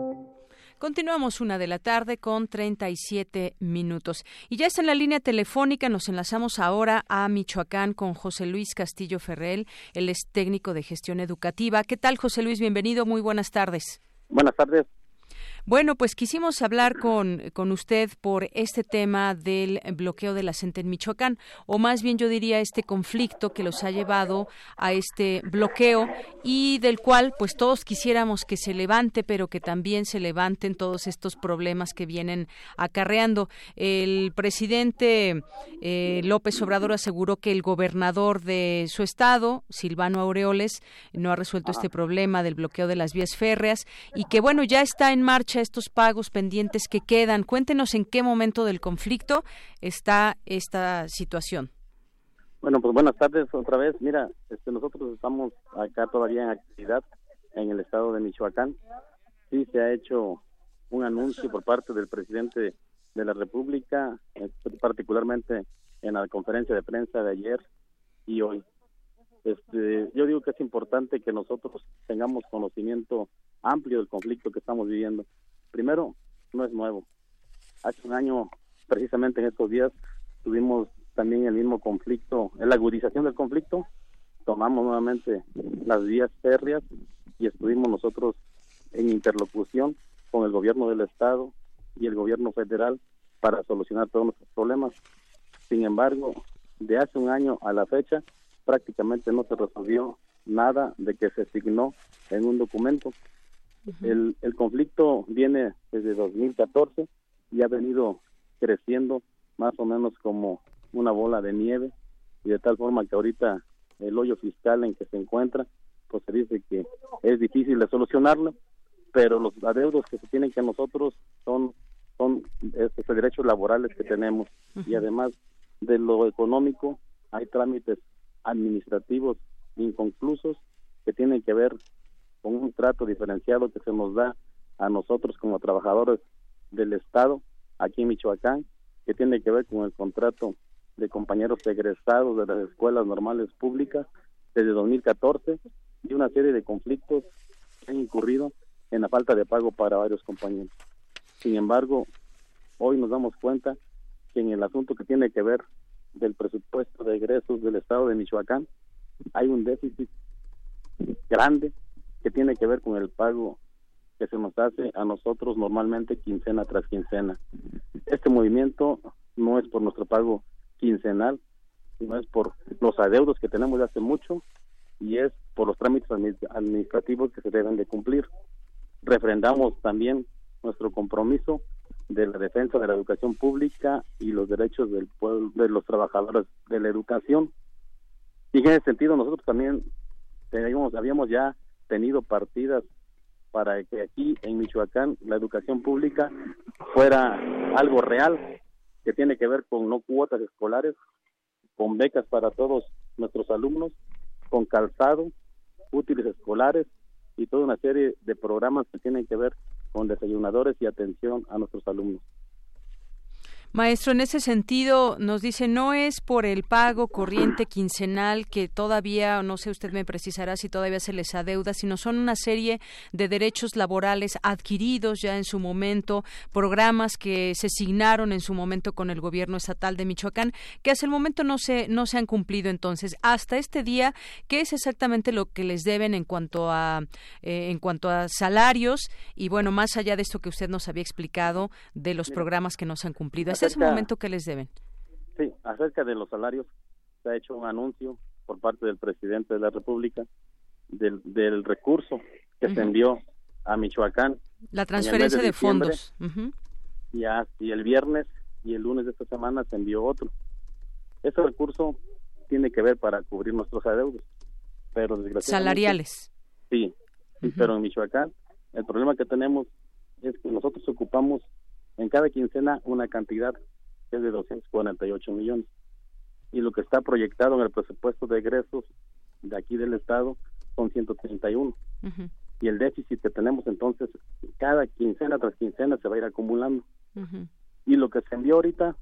Continuamos una de la tarde con 37 minutos. Y ya está en la línea telefónica, nos enlazamos ahora a Michoacán con José Luis Castillo Ferrell, él es técnico de gestión educativa. ¿Qué tal, José Luis? Bienvenido, muy buenas tardes. Buenas tardes. Bueno, pues quisimos hablar con, con usted por este tema del bloqueo de la CENTE en Michoacán, o más bien yo diría este conflicto que los ha llevado a este bloqueo y del cual pues todos quisiéramos que se levante, pero que también se levanten todos estos problemas que vienen acarreando. El presidente eh, López Obrador aseguró que el gobernador de su estado, Silvano Aureoles, no ha resuelto este problema del bloqueo de las vías férreas y que bueno, ya está en marcha estos pagos pendientes que quedan. Cuéntenos en qué momento del conflicto está esta situación. Bueno, pues buenas tardes otra vez. Mira, este, nosotros estamos acá todavía en actividad en el estado de Michoacán. Sí se ha hecho un anuncio por parte del presidente de la República, eh, particularmente en la conferencia de prensa de ayer y hoy. Este, yo digo que es importante que nosotros tengamos conocimiento amplio del conflicto que estamos viviendo. Primero, no es nuevo. Hace un año, precisamente en estos días, tuvimos también el mismo conflicto, la agudización del conflicto, tomamos nuevamente las vías férreas y estuvimos nosotros en interlocución con el gobierno del estado y el gobierno federal para solucionar todos nuestros problemas. Sin embargo, de hace un año a la fecha, prácticamente no se resolvió nada de que se asignó en un documento. El, el conflicto viene desde 2014 y ha venido creciendo más o menos como una bola de nieve y de tal forma que ahorita el hoyo fiscal en que se encuentra, pues se dice que es difícil de solucionarlo, pero los adeudos que se tienen que nosotros son son estos derechos laborales que tenemos. Y además de lo económico hay trámites administrativos inconclusos que tienen que ver con un trato diferenciado que se nos da a nosotros como trabajadores del Estado aquí en Michoacán, que tiene que ver con el contrato de compañeros egresados de las escuelas normales públicas desde 2014 y una serie de conflictos que han incurrido en la falta de pago para varios compañeros. Sin embargo, hoy nos damos cuenta que en el asunto que tiene que ver del presupuesto de egresos del Estado de Michoacán, hay un déficit grande que tiene que ver con el pago que se nos hace a nosotros normalmente quincena tras quincena. Este movimiento no es por nuestro pago quincenal, sino es por los adeudos que tenemos de hace mucho y es por los trámites administrativos que se deben de cumplir. Refrendamos también nuestro compromiso de la defensa de la educación pública y los derechos del pueblo, de los trabajadores de la educación. Y en ese sentido nosotros también teníamos, habíamos ya tenido partidas para que aquí en Michoacán la educación pública fuera algo real, que tiene que ver con no cuotas escolares, con becas para todos nuestros alumnos, con calzado, útiles escolares y toda una serie de programas que tienen que ver con desayunadores y atención a nuestros alumnos. Maestro, en ese sentido, nos dice, no es por el pago corriente quincenal que todavía, no sé, usted me precisará si todavía se les adeuda, sino son una serie de derechos laborales adquiridos ya en su momento, programas que se asignaron en su momento con el gobierno estatal de Michoacán, que hasta el momento no se, no se han cumplido. Entonces, hasta este día, ¿qué es exactamente lo que les deben en cuanto a, eh, en cuanto a salarios? Y bueno, más allá de esto que usted nos había explicado de los programas que no se han cumplido ese momento que les deben? Sí, acerca de los salarios, se ha hecho un anuncio por parte del presidente de la República del, del recurso que se envió a Michoacán. La transferencia de, fondos. y, y el viernes y el lunes de esta semana se envió otro. Ese recurso tiene que ver para cubrir nuestros adeudos, pero Salariales. Sí, sí pero en Michoacán el problema que tenemos es que nosotros ocupamos en cada quincena una cantidad que es de 248 millones. Y lo que está proyectado en el presupuesto de egresos de aquí del Estado son 131. Y el déficit que tenemos entonces, cada quincena tras quincena se va a ir acumulando. Y lo que se envió ahorita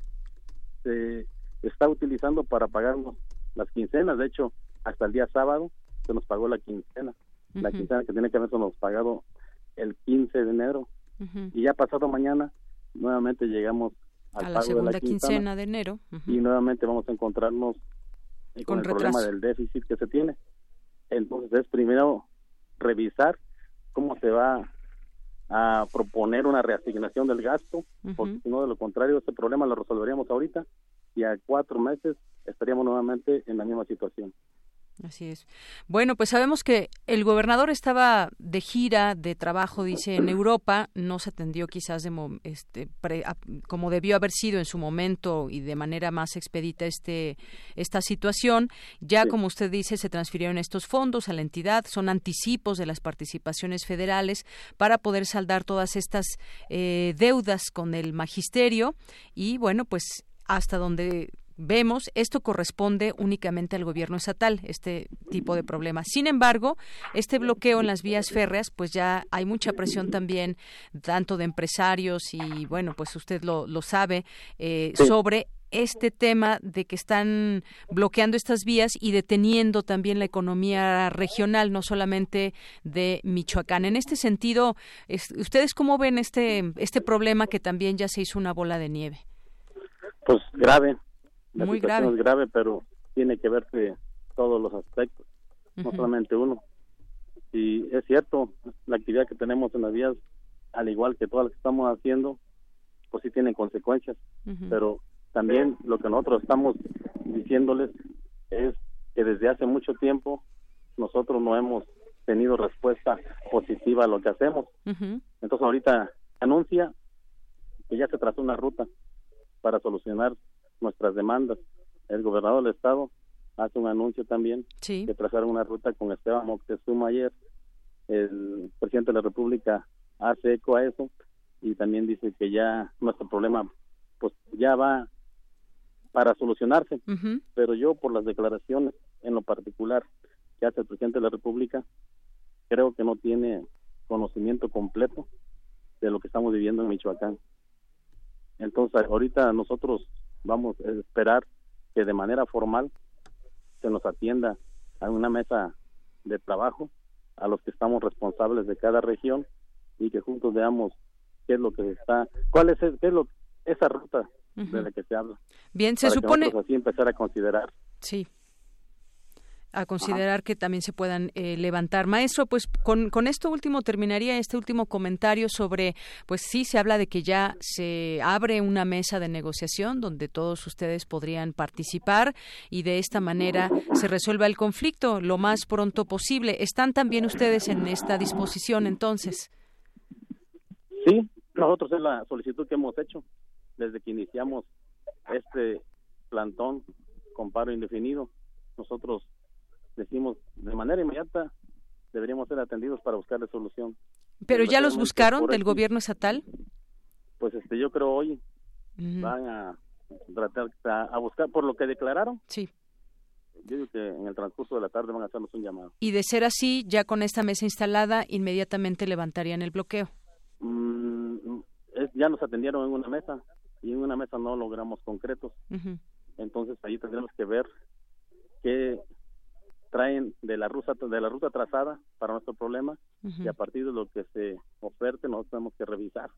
se está utilizando para pagarnos las quincenas. De hecho, hasta el día sábado se nos pagó la quincena. La quincena que tiene que haberse nos pagado el 15 de enero. Y ya pasado mañana nuevamente llegamos al a la segunda quincena de enero y nuevamente vamos a encontrarnos con, el problema del déficit que se tiene. Entonces es primero revisar cómo se va a proponer una reasignación del gasto, porque si no, de lo contrario, este problema lo resolveríamos ahorita y a cuatro meses estaríamos nuevamente en la misma situación. Así es. Bueno, pues sabemos que el gobernador estaba de gira de trabajo, dice, en Europa. No se atendió quizás de, este, como debió haber sido en su momento y de manera más expedita este, esta situación. Ya, como usted dice, se transfirieron estos fondos a la entidad. Son anticipos de las participaciones federales para poder saldar todas estas eh, deudas con el magisterio. Y bueno, pues hasta donde vemos, esto corresponde únicamente al gobierno estatal, este tipo de problemas. Sin embargo, este bloqueo en las vías férreas, pues ya hay mucha presión también, tanto de empresarios y, bueno, pues usted lo, lo sabe, eh, sobre este tema de que están bloqueando estas vías y deteniendo también la economía regional, no solamente de Michoacán. En este sentido, ¿ustedes cómo ven este, este problema que también ya se hizo una bola de nieve? Pues grave, la Muy situación grave. es grave, pero tiene que verse todos los aspectos, no solamente uno. Y es cierto, la actividad que tenemos en las vías, al igual que todas las que estamos haciendo, pues sí tienen consecuencias, pero también lo que nosotros estamos diciéndoles es que desde hace mucho tiempo nosotros no hemos tenido respuesta positiva a lo que hacemos. Entonces ahorita anuncia que ya se trazó una ruta para solucionar nuestras demandas. El gobernador del estado hace un anuncio también sí. que trazaron una ruta con Esteban Moctezuma ayer. El presidente de la República hace eco a eso y también dice que ya nuestro problema pues ya va para solucionarse. Pero yo por las declaraciones en lo particular que hace el presidente de la República creo que no tiene conocimiento completo de lo que estamos viviendo en Michoacán. Entonces, ahorita nosotros vamos a esperar que de manera formal se nos atienda a una mesa de trabajo a los que estamos responsables de cada región y que juntos veamos qué es lo que está, cuál es, qué es lo, esa ruta de la que se habla. Bien, se supone. así empezar a considerar. Sí a considerar que también se puedan eh, levantar. Maestro, pues con, con, esto último terminaría este último comentario sobre, pues sí se habla de que ya se abre una mesa de negociación donde todos ustedes podrían participar y de esta manera se resuelva el conflicto lo más pronto posible. ¿Están también ustedes en esta disposición entonces? Sí, nosotros es la solicitud que hemos hecho desde que iniciamos este plantón con paro indefinido. Nosotros decimos de manera inmediata deberíamos ser atendidos para buscar la solución. ¿Pero ya los buscaron del gobierno estatal? Pues este, yo creo hoy van a tratar a, buscar por lo que declararon. Sí. Yo digo que en el transcurso de la tarde van a hacernos un llamado. Y de ser así, ya con esta mesa instalada, inmediatamente levantarían el bloqueo. Mm, ya nos atendieron en una mesa y en una mesa no logramos concretos. Entonces ahí tendremos que ver qué traen de la ruta de la ruta trazada para nuestro problema y a partir de lo que se oferte nosotros tenemos que revisar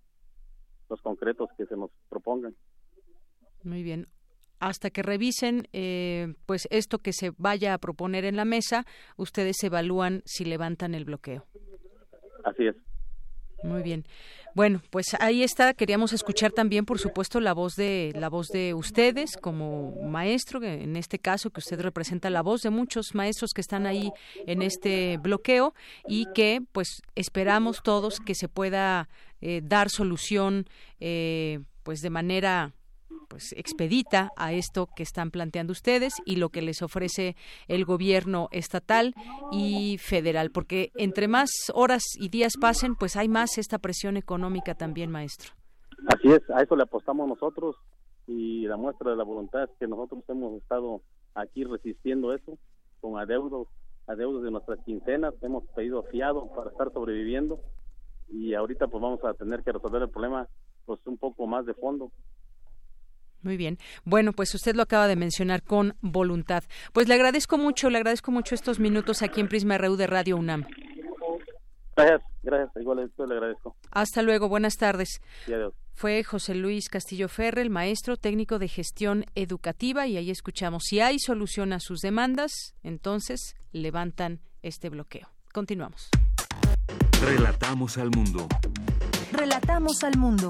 los concretos que se nos propongan. Muy bien. Hasta que revisen, eh, pues esto que se vaya a proponer en la mesa, ustedes evalúan si levantan el bloqueo. Así es. Muy bien. Bueno, pues ahí está. Queríamos escuchar también, por supuesto, la voz de la voz de ustedes como maestro, en este caso que usted representa la voz de muchos maestros que están ahí en este bloqueo y que, pues, esperamos todos que se pueda eh, dar solución, eh, pues, de manera pues expedita a esto que están planteando ustedes y lo que les ofrece el gobierno estatal y federal, porque entre más horas y días pasen, pues hay más esta presión económica también, maestro. Así es, a eso le apostamos nosotros y la muestra de la voluntad es que nosotros hemos estado aquí resistiendo eso con adeudos, adeudos de nuestras quincenas, hemos pedido fiado para estar sobreviviendo y ahorita pues vamos a tener que resolver el problema pues un poco más de fondo muy bien. Bueno, pues usted lo acaba de mencionar con voluntad. Pues le agradezco mucho, le agradezco mucho estos minutos aquí en Prisma RU de Radio UNAM. Gracias, gracias. Igual le agradezco. Hasta luego, buenas tardes. Y adiós. Fue José Luis Castillo Ferre, el maestro técnico de gestión educativa, y ahí escuchamos. Si hay solución a sus demandas, entonces levantan este bloqueo. Continuamos. Relatamos al mundo. Relatamos al mundo.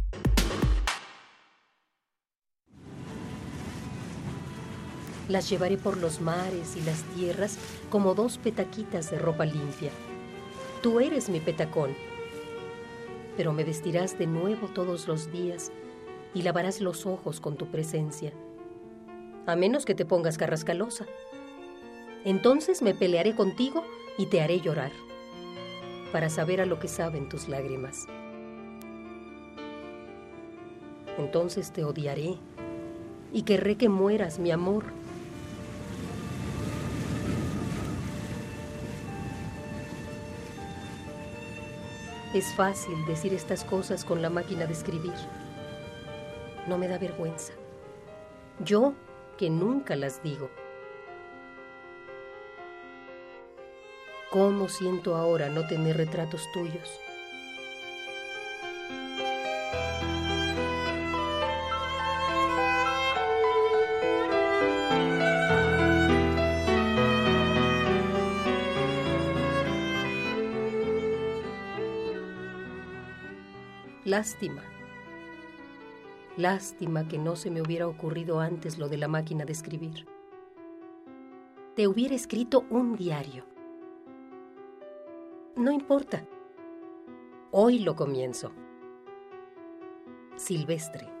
Las llevaré por los mares y las tierras como dos petaquitas de ropa limpia. Tú eres mi petacón, pero me vestirás de nuevo todos los días y lavarás los ojos con tu presencia, a menos que te pongas carrascalosa. Entonces me pelearé contigo y te haré llorar, para saber a lo que saben tus lágrimas. Entonces te odiaré y querré que mueras, mi amor. Es fácil decir estas cosas con la máquina de escribir. No me da vergüenza. Yo que nunca las digo. ¿Cómo siento ahora no tener retratos tuyos? Lástima. Lástima que no se me hubiera ocurrido antes lo de la máquina de escribir. Te hubiera escrito un diario. No importa. Hoy lo comienzo. Silvestre.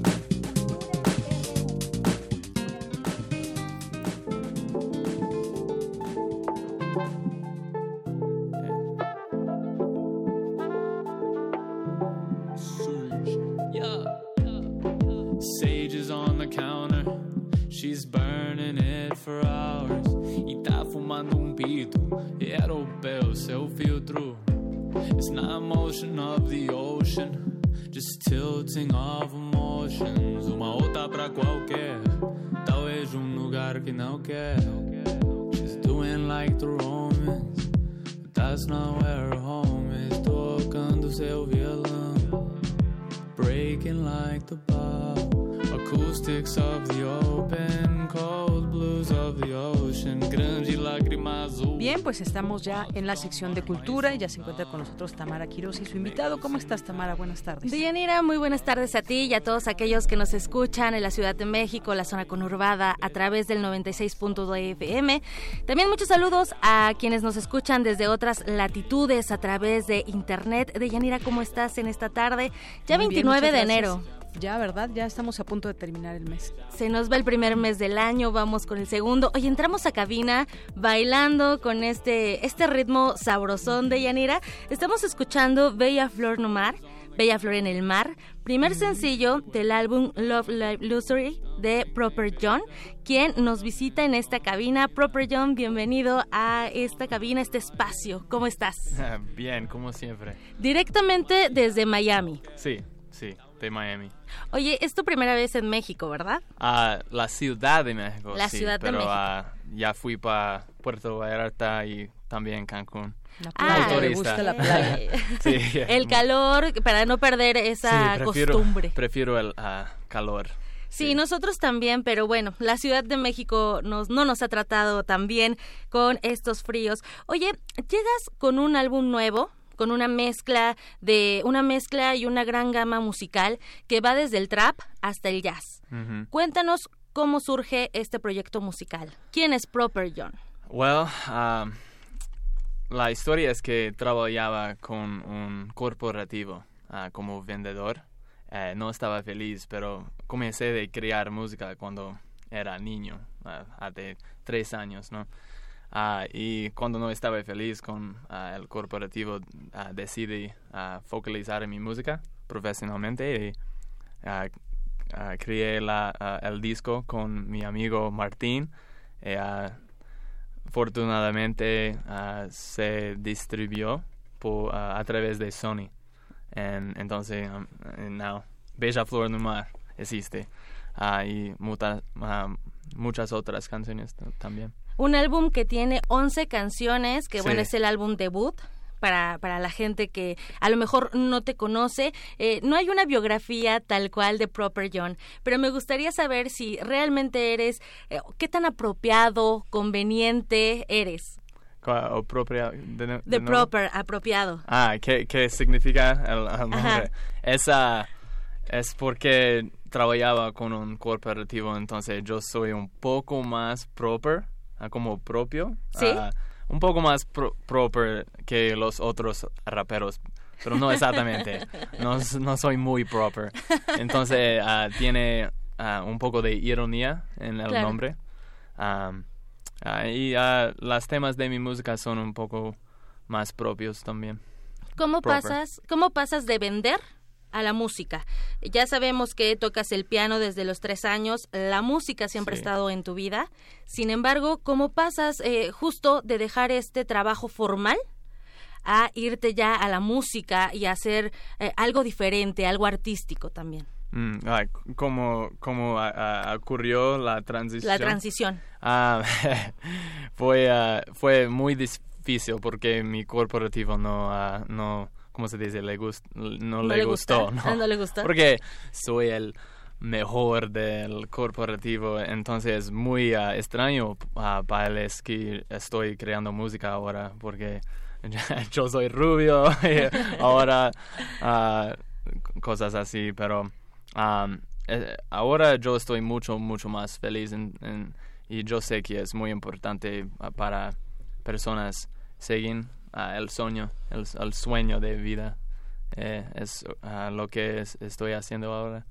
En la sección de cultura y ya se encuentra con nosotros Tamara Quiroz y su invitado. ¿Cómo estás, Tamara? Buenas tardes. Deyanira, muy buenas tardes a ti y a todos aquellos que nos escuchan en la Ciudad de México, la zona conurbada, a través del 96.2 FM. También muchos saludos a quienes nos escuchan desde otras latitudes a través de internet. Deyanira, ¿cómo estás en esta tarde? Ya Muy bien, 29 de enero. gracias. Ya, ¿verdad? Ya estamos a punto de terminar el mes. Se nos va el primer mes del año, vamos con el segundo. Hoy entramos a cabina bailando con este, este ritmo sabrosón de Yanira. Estamos escuchando Bella Flor no Mar, Bella Flor en el Mar, primer sencillo del álbum Love Live Luxury de Proper John, quien nos visita en esta cabina. Proper John, bienvenido a esta cabina, este espacio. ¿Cómo estás? (laughs) Bien, como siempre. Directamente desde Miami. Sí, sí, de Miami. Oye, es tu primera vez en México, ¿verdad? Ah, la Ciudad de México. La sí, Ciudad de pero, México. ah, ya fui para Puerto Vallarta y también Cancún. Ah, Como le turista. gusta la playa. (laughs) sí. (laughs) El calor, para no perder esa Sí, prefiero, costumbre. Prefiero el ah, calor. Sí, nosotros también, pero bueno, la Ciudad de México nos, no nos ha tratado tan bien con estos fríos. Oye, llegas con un álbum nuevo, con una mezcla de una mezcla y una gran gama musical que va desde el trap hasta el jazz. Cuéntanos cómo surge este proyecto musical. ¿Quién es Proper John? Well, um, la historia es que trabajaba con un corporativo uh, como vendedor. Eh, no estaba feliz, pero comencé a crear música cuando era niño, uh, hace tres años, ¿no? Uh, y cuando no estaba feliz con el corporativo, decidí focalizar en mi música profesionalmente y creé la, el disco con mi amigo Martín. Y, afortunadamente se distribuyó por, a través de Sony. entonces, um, now, Bella Flor no Mar existe. y muchas otras canciones también. Un álbum que tiene 11 canciones, que bueno, es el álbum debut. Para, para, la gente que a lo mejor no te conoce. Eh, no hay una biografía tal cual de Proper John, pero me gustaría saber si realmente eres, eh, qué tan apropiado, conveniente eres. De, proper, apropiado. Ah, ¿qué, qué significa el, nombre? Esa es porque trabajaba con un corporativo, entonces yo soy un poco más proper como propio. Sí. un poco más proper que los otros raperos, pero no exactamente. (laughs) no, no soy muy proper. Entonces (laughs) ah, tiene ah, un poco de ironía en el nombre. Ah, y las temas de mi música son un poco más propios también. ¿Cómo pasas, ¿Cómo pasas de vender a la música. Ya sabemos que tocas el piano desde los tres años, la música siempre ha estado en tu vida. Sin embargo, ¿cómo pasas eh, justo de dejar este trabajo formal a irte ya a la música y hacer eh, algo diferente, algo artístico también? Mm, ¿Cómo, cómo ocurrió la transición? La transición. Ah, (laughs) fue, ah, fue muy difícil porque mi corporativo no, ah, no ¿cómo se dice? Le no, le, gustó. ¿no? no le gustó. Porque soy el mejor del corporativo, entonces es muy uh, extraño uh, para él es que estoy creando música ahora, porque (laughs) yo soy rubio y (laughs) ahora uh, cosas así, pero um, eh, ahora yo estoy mucho, mucho más feliz y yo sé que es muy importante para personas seguir el sueño, el, sueño de vida. Eh, es lo que estoy haciendo ahora.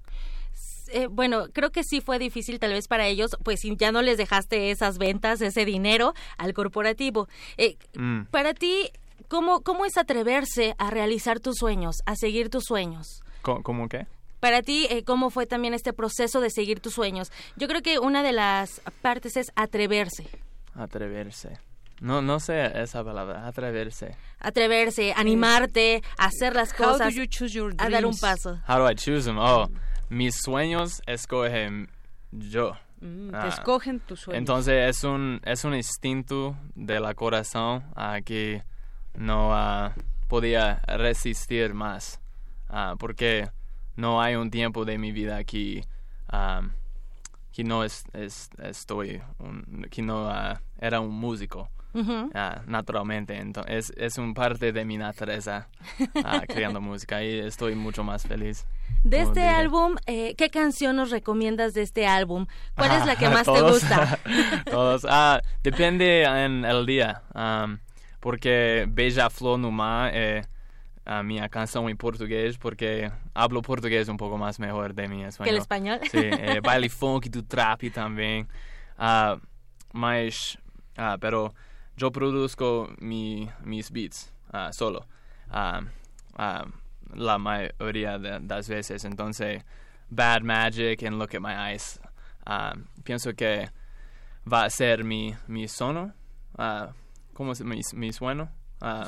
Eh, bueno, creo que sí fue difícil tal vez para ellos, pues ya no les dejaste esas ventas, ese dinero al corporativo. Eh, mm. Para ti, ¿cómo, ¿cómo es atreverse a realizar tus sueños, a seguir tus sueños? ¿Cómo, qué? Para ti, ¿cómo fue también este proceso de seguir tus sueños? Yo creo que una de las partes es atreverse. Atreverse. No, no sé esa palabra, atreverse. Atreverse, animarte, hacer las cosas, a dar un paso. How do I choose them? Oh, mis sueños escogen yo. Mm, ah, escogen tus sueños. Entonces es un, es un instinto de la corazón uh, que no uh, podía resistir más. Uh, porque no hay un tiempo de mi vida que, que no es, es, estoy, un, que no era un músico. Ah, naturalmente. Entonces, es, es un parte de mi naturaleza uh, (laughs) creando música y estoy mucho más feliz. De este álbum, eh, ¿qué canción nos recomiendas de este álbum? ¿Cuál es la que (laughs) más te gusta? (laughs) todos. Ah, depende en el día. porque Beija Flor Numa eh, a mi canción en portugués porque hablo portugués un poco más mejor de mi español. ¿Que el español? Sí, eh, baile funk do trap también. Uh, mas, pero yo produzco mi, mis beats uh, solo. Uh, uh, la mayoría de las veces. Entonces, Bad Magic and Look at My Eyes. pienso que va a ser mi, mi sono. ¿Cómo se mi, mi sueño?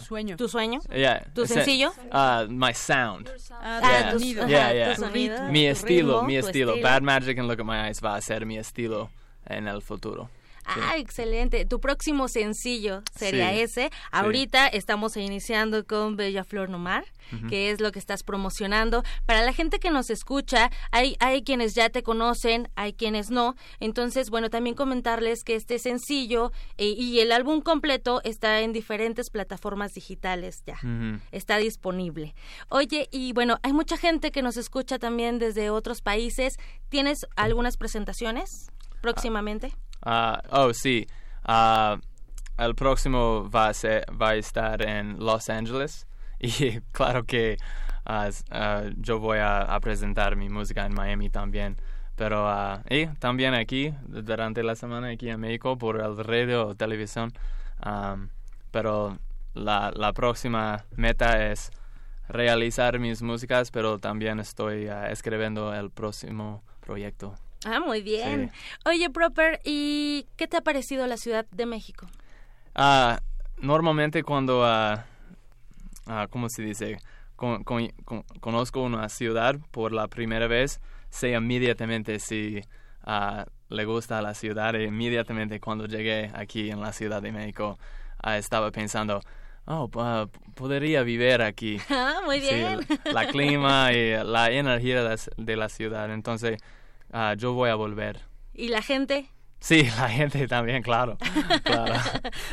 sueño. ¿Tu sueño? Yeah. ¿Tu sencillo? my sound. Ah, tu sonido. Yeah, yeah. Mi estilo, mi estilo. Bad Magic and Look at My Eyes va a ser mi estilo en el futuro. Ah, excelente. Tu próximo sencillo sería ese. Ahorita estamos iniciando con Bella Flor Nomar, que es lo que estás promocionando. Para la gente que nos escucha, hay, hay quienes ya te conocen, hay quienes no. Entonces, bueno, también comentarles que este sencillo eh, y el álbum completo está en diferentes plataformas digitales ya. Está disponible. Oye, y bueno, hay mucha gente que nos escucha también desde otros países. ¿Tienes algunas presentaciones próximamente? Ah, oh, sí. Ah, el próximo va a, ser, va a estar en Los Angeles (laughs) y claro que ah, yo voy a, presentar mi música en Miami también. Pero también aquí, durante la semana aquí en México, por el radio o televisión. pero la próxima meta es realizar mis músicas, pero también estoy escribiendo el próximo proyecto. Ah, muy bien. Oye, Proper, ¿y qué te ha parecido la Ciudad de México? Ah, normalmente cuando, ah, ah, ¿cómo se dice? conozco una ciudad por la primera vez, sé inmediatamente si ah, le gusta la ciudad. E inmediatamente cuando llegué aquí en la Ciudad de México, estaba pensando, oh, podría vivir aquí. (laughs) Ah, muy bien. la clima y la energía de la ciudad. Entonces, Ah, yo voy a volver. ¿Y la gente? Sí, (laughs) la gente también, claro. (laughs) claro.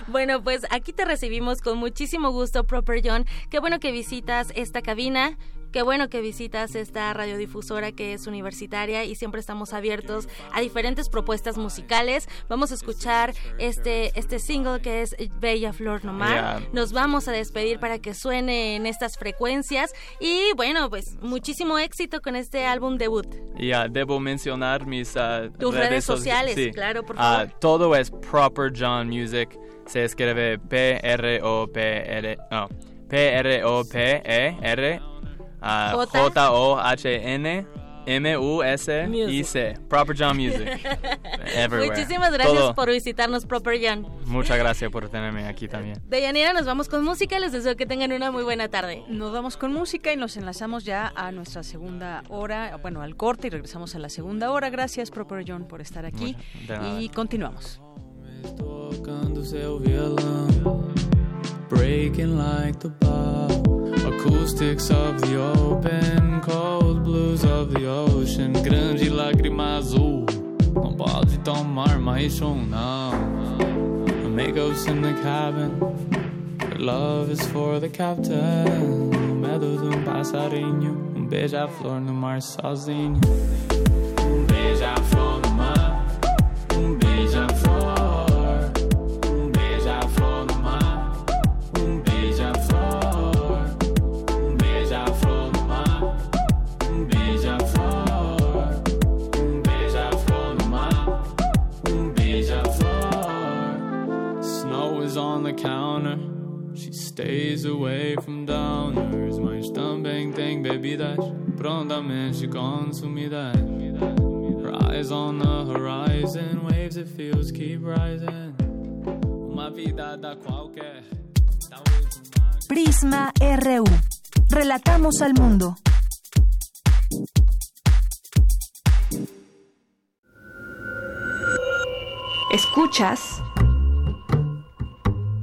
bueno, pues aquí te recibimos con muchísimo gusto, Proper John. Qué bueno que visitas esta cabina. Qué bueno que visitas esta radiodifusora que es universitaria y siempre estamos abiertos a diferentes propuestas musicales. Vamos a escuchar este, este single que es Bella Flor Nomar. Nos vamos a despedir para que suene en estas frecuencias y bueno, pues muchísimo éxito con este álbum debut. Ya, debo mencionar mis uh, Tus redes, sociales, claro, por ah, favor. todo es Proper John Music. Se escribe P-R-O-P-R... No, P-R-O-P-E-R J-O-H-N. M-U-S-I-C. Proper John Music. (laughs) Everywhere. Muchísimas gracias por visitarnos, Proper John. Muchas gracias por tenerme aquí también. Deyanira, nos vamos con música. Les deseo que tengan una muy buena tarde. Nos vamos con música y nos enlazamos ya a nuestra segunda hora, bueno, al corte y regresamos a la segunda hora. Gracias, Proper John, por estar aquí. y continuamos. breaking like the Acoustics of the open, cold blues of the ocean, grande lágrima azul. Não pode tomar mais um, não. Amigos in the cabin, love is for the captain. O medo de um passarinho, um beija-flor no mar sozinho. Um beija-flor stays away from downers, mas também tem bebidas prontamente consumidas. Rise on the horizon, waves it feels keep rising. Uma vida da qualquer. Prisma RU. Relatamos al mundo. Escuchas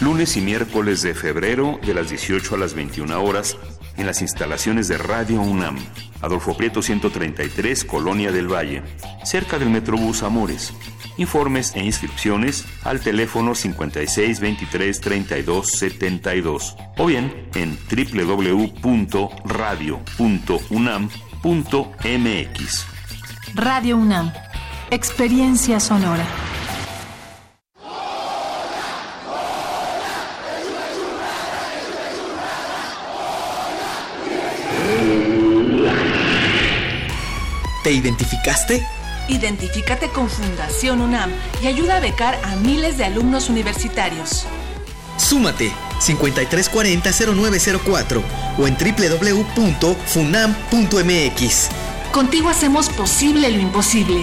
lunes y miércoles de febrero de las 18 a las 21 horas en las instalaciones de Radio UNAM, Adolfo Prieto 133, Colonia del Valle, cerca del Metrobús Amores. Informes e inscripciones al teléfono 56 23 32 72 o bien en www.radio.unam.mx. Radio UNAM, experiencia sonora. ¿Te identificaste? Identifícate con Fundación UNAM y ayuda a becar a miles de alumnos universitarios. Súmate 5340-0904 o en www.funam.mx. Contigo hacemos posible lo imposible.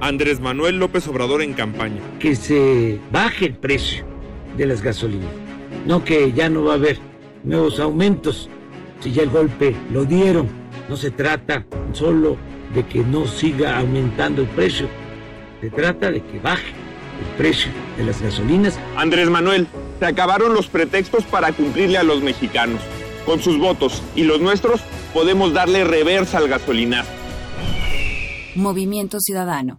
Andrés Manuel López Obrador en campaña. Que se baje el precio de las gasolinas. No que ya no va a haber nuevos aumentos. Si ya el golpe lo dieron, no se trata solo de que no siga aumentando el precio. Se trata de que baje el precio de las gasolinas. Andrés Manuel, se acabaron los pretextos para cumplirle a los mexicanos. Con sus votos y los nuestros podemos darle reversa al gasolinazo. Movimiento Ciudadano.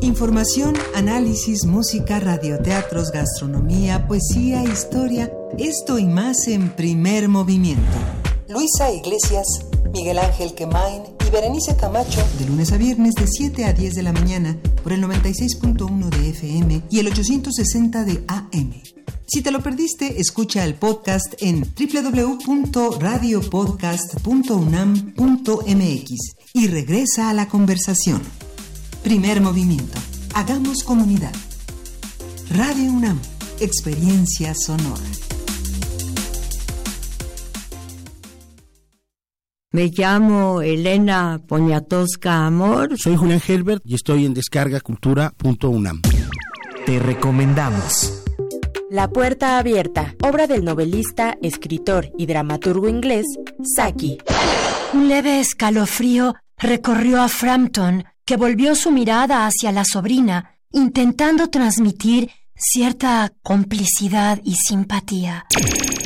Información, análisis, música, radioteatros, gastronomía, poesía, historia, esto y más en primer movimiento. Luisa Iglesias, Miguel Ángel Quemain y Berenice Camacho, de lunes a viernes de 7 a 10 de la mañana por el 96.1 de FM y el 860 de AM. Si te lo perdiste, escucha el podcast en www.radiopodcast.unam.mx y regresa a la conversación. Primer movimiento. Hagamos comunidad. Radio UNAM. Experiencia sonora. Me llamo Elena Poniatowska Amor. Soy Julián Herbert y estoy en descargacultura.unam. Te recomendamos. La puerta abierta, obra del novelista, escritor y dramaturgo inglés Saki. Un leve escalofrío recorrió a Frampton que volvió su mirada hacia la sobrina, intentando transmitir cierta complicidad y simpatía.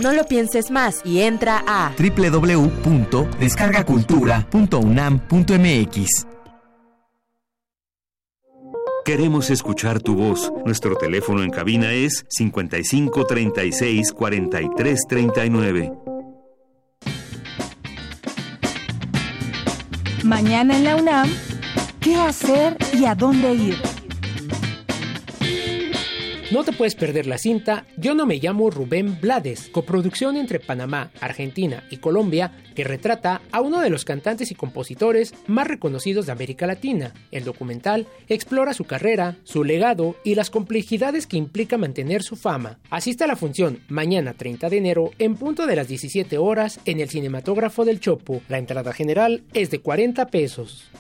No lo pienses más y entra a www.descargacultura.unam.mx. Queremos escuchar tu voz. Nuestro teléfono en cabina es 55 36 43 39. Mañana en la UNAM, ¿qué hacer y a dónde ir? No te puedes perder la cinta Yo no me llamo Rubén Blades, coproducción entre Panamá, Argentina y Colombia, que retrata a uno de los cantantes y compositores más reconocidos de América Latina. El documental explora su carrera, su legado y las complejidades que implica mantener su fama. Asiste a la función mañana 30 de enero en punto de las 17 horas en el Cinematógrafo del Chopo. La entrada general es de 40 pesos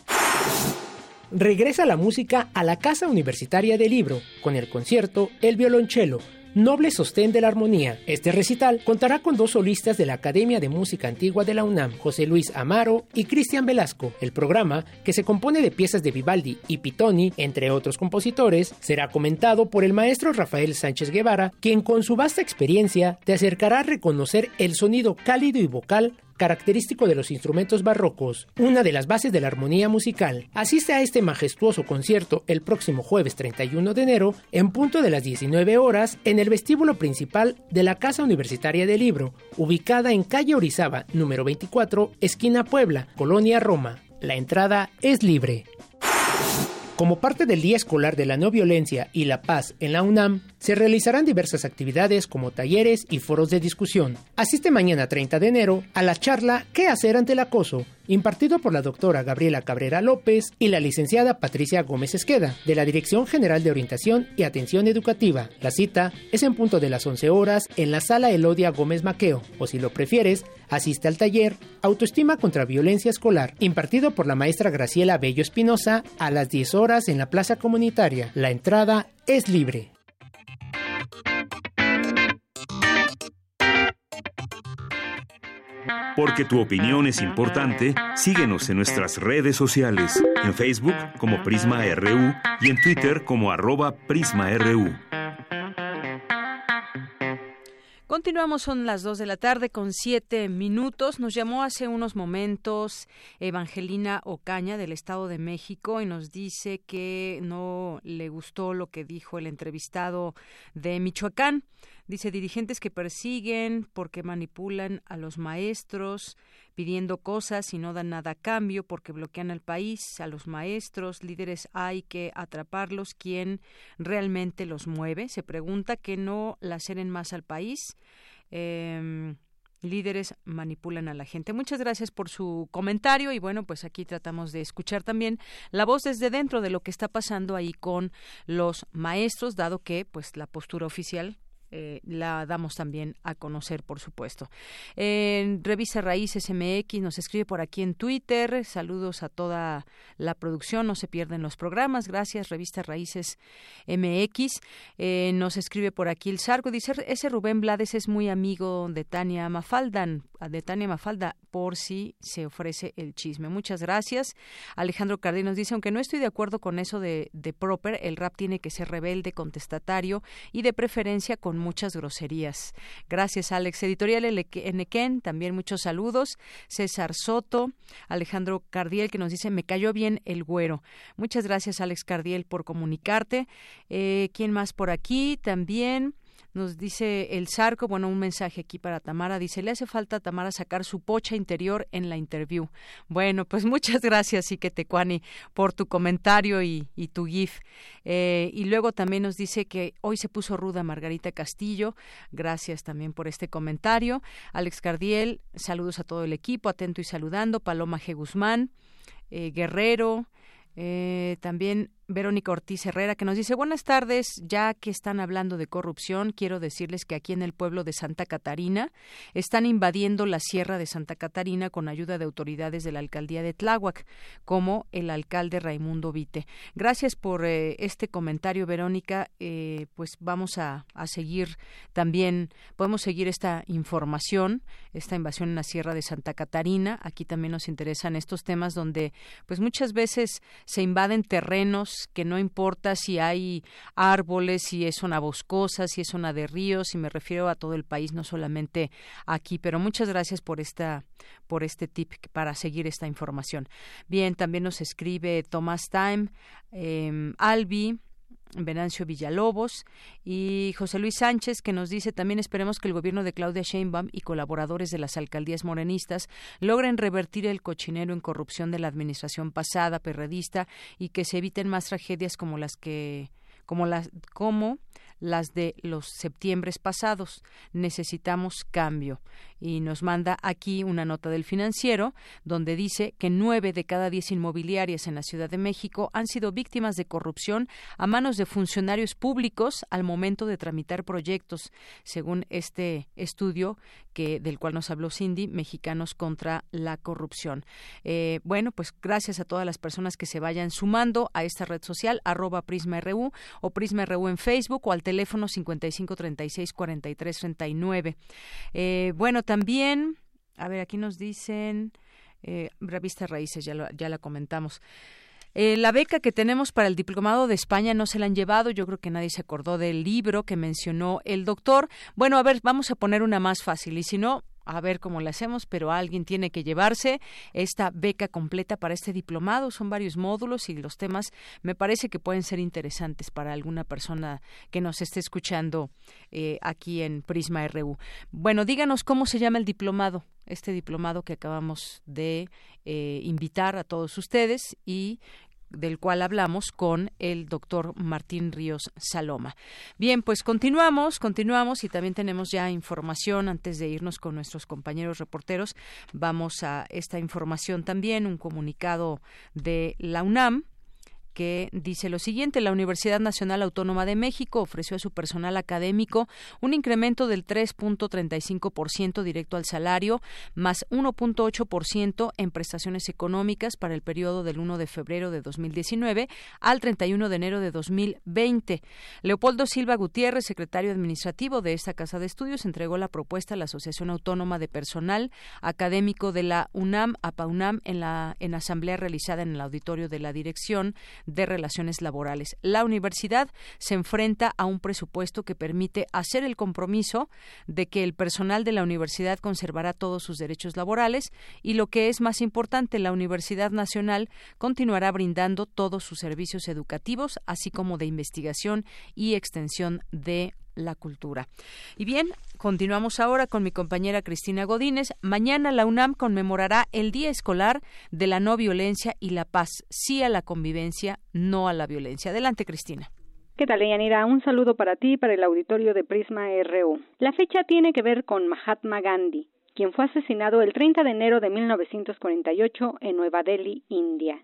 regresa la música a la Casa Universitaria del Libro, con el concierto El Violonchelo, Noble Sostén de la Armonía. Este recital contará con dos solistas de la Academia de Música Antigua de la UNAM, José Luis Amaro y Cristian Velasco. El programa, que se compone de piezas de Vivaldi y Pitoni, entre otros compositores, será comentado por el maestro Rafael Sánchez Guevara, quien con su vasta experiencia te acercará a reconocer el sonido cálido y vocal característico de los instrumentos barrocos, una de las bases de la armonía musical. Asiste a este majestuoso concierto el próximo jueves 31 de enero en punto de las 19 horas en el vestíbulo principal de la Casa Universitaria del Libro, ubicada en calle Orizaba, número 24, esquina Puebla, Colonia Roma. La entrada es libre. Como parte del Día Escolar de la No Violencia y la Paz en la UNAM, se realizarán diversas actividades como talleres y foros de discusión. Asiste mañana 30 de enero a la charla ¿Qué hacer ante el acoso? Impartido por la doctora Gabriela Cabrera López y la licenciada Patricia Gómez Esqueda, de la Dirección General de Orientación y Atención Educativa. La cita es en punto de las 11 horas en la sala Elodia Gómez Maqueo, o si lo prefieres, asiste al taller Autoestima contra Violencia Escolar, impartido por la maestra Graciela Bello Espinosa a las 10 horas en la Plaza Comunitaria. La entrada es libre. Porque tu opinión es importante, síguenos en nuestras redes sociales, en Facebook como Prisma RU y en Twitter como arroba PrismaRU. Continuamos, son las dos de la tarde con siete minutos. Nos llamó hace unos momentos Evangelina Ocaña del Estado de México y nos dice que no le gustó lo que dijo el entrevistado de Michoacán. Dice dirigentes que persiguen porque manipulan a los maestros pidiendo cosas y no dan nada a cambio porque bloquean al país, a los maestros, líderes hay que atraparlos, ¿quién realmente los mueve? Se pregunta que no laceren más al país. Em, líderes manipulan a la gente. Muchas gracias por su comentario y bueno, pues aquí tratamos de escuchar también la voz desde dentro de lo que está pasando ahí con los maestros, dado que pues la postura oficial eh, la damos también a conocer, por supuesto. En Revista Raíces MX nos escribe por aquí en Twitter. Saludos a toda la producción. No se pierden los programas. Gracias, Revista Raíces MX. Eh, nos escribe por aquí el Sargo. Dice, ese Rubén Blades es muy amigo de Tania Mafaldan, de Tania Mafalda, por si se ofrece el chisme. Muchas gracias. Alejandro Cardí nos dice, aunque no estoy de acuerdo con eso de, de Proper, el rap tiene que ser rebelde, contestatario y de preferencia con muchas groserías. Gracias, Alex. Editorial Enequén, también muchos saludos. César Soto, Alejandro Cardiel, que nos dice, me cayó bien el güero. Muchas gracias, Alex Cardiel, por comunicarte. Eh, ¿Quién más por aquí? También. Nos dice el Zarco, bueno, un mensaje aquí para Tamara. Dice, le hace falta a Tamara sacar su pocha interior en la interview. Bueno, pues (laughs) muchas gracias, Iquetecuani, por tu comentario y, tu GIF. Eh, y luego también nos dice que hoy se puso ruda Margarita Castillo. Gracias también por este comentario. Alex Cardiel, saludos a todo el equipo, atento y saludando. Paloma G. Guzmán, eh, Guerrero, eh, también Verónica Ortiz Herrera, que nos dice buenas tardes, ya que están hablando de corrupción, quiero decirles que aquí en el pueblo de Santa Catarina están invadiendo la sierra de Santa Catarina con ayuda de autoridades de la alcaldía de Tláhuac, como el alcalde Raimundo Vite. Gracias por eh, este comentario, Verónica. Eh, pues vamos a, a, seguir también, podemos seguir esta información, esta invasión en la sierra de Santa Catarina. Aquí también nos interesan estos temas donde, pues muchas veces se invaden terrenos que no importa si hay árboles, si es una boscosa, si es una de ríos, y me refiero a todo el país, no solamente aquí. Pero muchas gracias por esta por este tip para seguir esta información. Bien, también nos escribe Thomas Time, eh, Albi, Venancio Villalobos y José Luis Sánchez que nos dice también esperemos que el gobierno de Claudia Sheinbaum y colaboradores de las alcaldías morenistas logren revertir el cochinero en corrupción de la administración pasada perredista y que se eviten más tragedias como las que como las como las de los septiembres pasados. Necesitamos cambio. Y nos manda aquí una nota del financiero donde dice que nueve de cada diez inmobiliarias en la Ciudad de México han sido víctimas de corrupción a manos de funcionarios públicos al momento de tramitar proyectos, según este estudio que del cual nos habló Cindy, Mexicanos contra la corrupción. Eh, bueno, pues gracias a todas las personas que se vayan sumando a esta red social, arroba PrismaRU o PrismaRU en Facebook o al teléfono 55364339. Eh, bueno, también, a ver, aquí nos dicen, eh, revista Raíces, ya, ya la comentamos. Eh, la beca que tenemos para el diplomado de España no se la han llevado. Yo creo que nadie se acordó del libro que mencionó el doctor. Bueno, a ver, vamos a poner una más fácil. Y si no, a ver cómo le hacemos, pero alguien tiene que llevarse esta beca completa para este diplomado. Son varios módulos y los temas me parece que pueden ser interesantes para alguna persona que nos esté escuchando eh, aquí en Prisma RU. Bueno, díganos cómo se llama el diplomado, este diplomado que acabamos de eh, invitar a todos ustedes y del cual hablamos con el doctor Martín Ríos Saloma. Bien, pues continuamos, continuamos y también tenemos ya información antes de irnos con nuestros compañeros reporteros. Vamos a esta información también, un comunicado de la UNAM que dice lo siguiente, la Universidad Nacional Autónoma de México ofreció a su personal académico un incremento del 3.35% directo al salario, más 1.8% en prestaciones económicas para el periodo del 1 de febrero de 2019 al 31 de enero de 2020. Leopoldo Silva Gutiérrez, secretario administrativo de esta Casa de Estudios, entregó la propuesta a la Asociación Autónoma de Personal Académico de la UNAM, APAUNAM, en la en asamblea realizada en el auditorio de la Dirección de Relaciones Laborales. La universidad se enfrenta a un presupuesto que permite hacer el compromiso de que el personal de la universidad conservará todos sus derechos laborales y lo que es más importante, la Universidad Nacional continuará brindando todos sus servicios educativos, así como de investigación y extensión de la cultura. Y bien, continuamos ahora con mi compañera Cristina Godínez. Mañana la UNAM conmemorará el Día Escolar de la No Violencia y la Paz. Sí a la convivencia, no a la violencia. Adelante, Cristina. ¿Qué tal, Yanira? Un saludo para ti y para el auditorio de Prisma RU. La fecha tiene que ver con Mahatma Gandhi, quien fue asesinado el 30 de enero de 1948 en Nueva Delhi, India.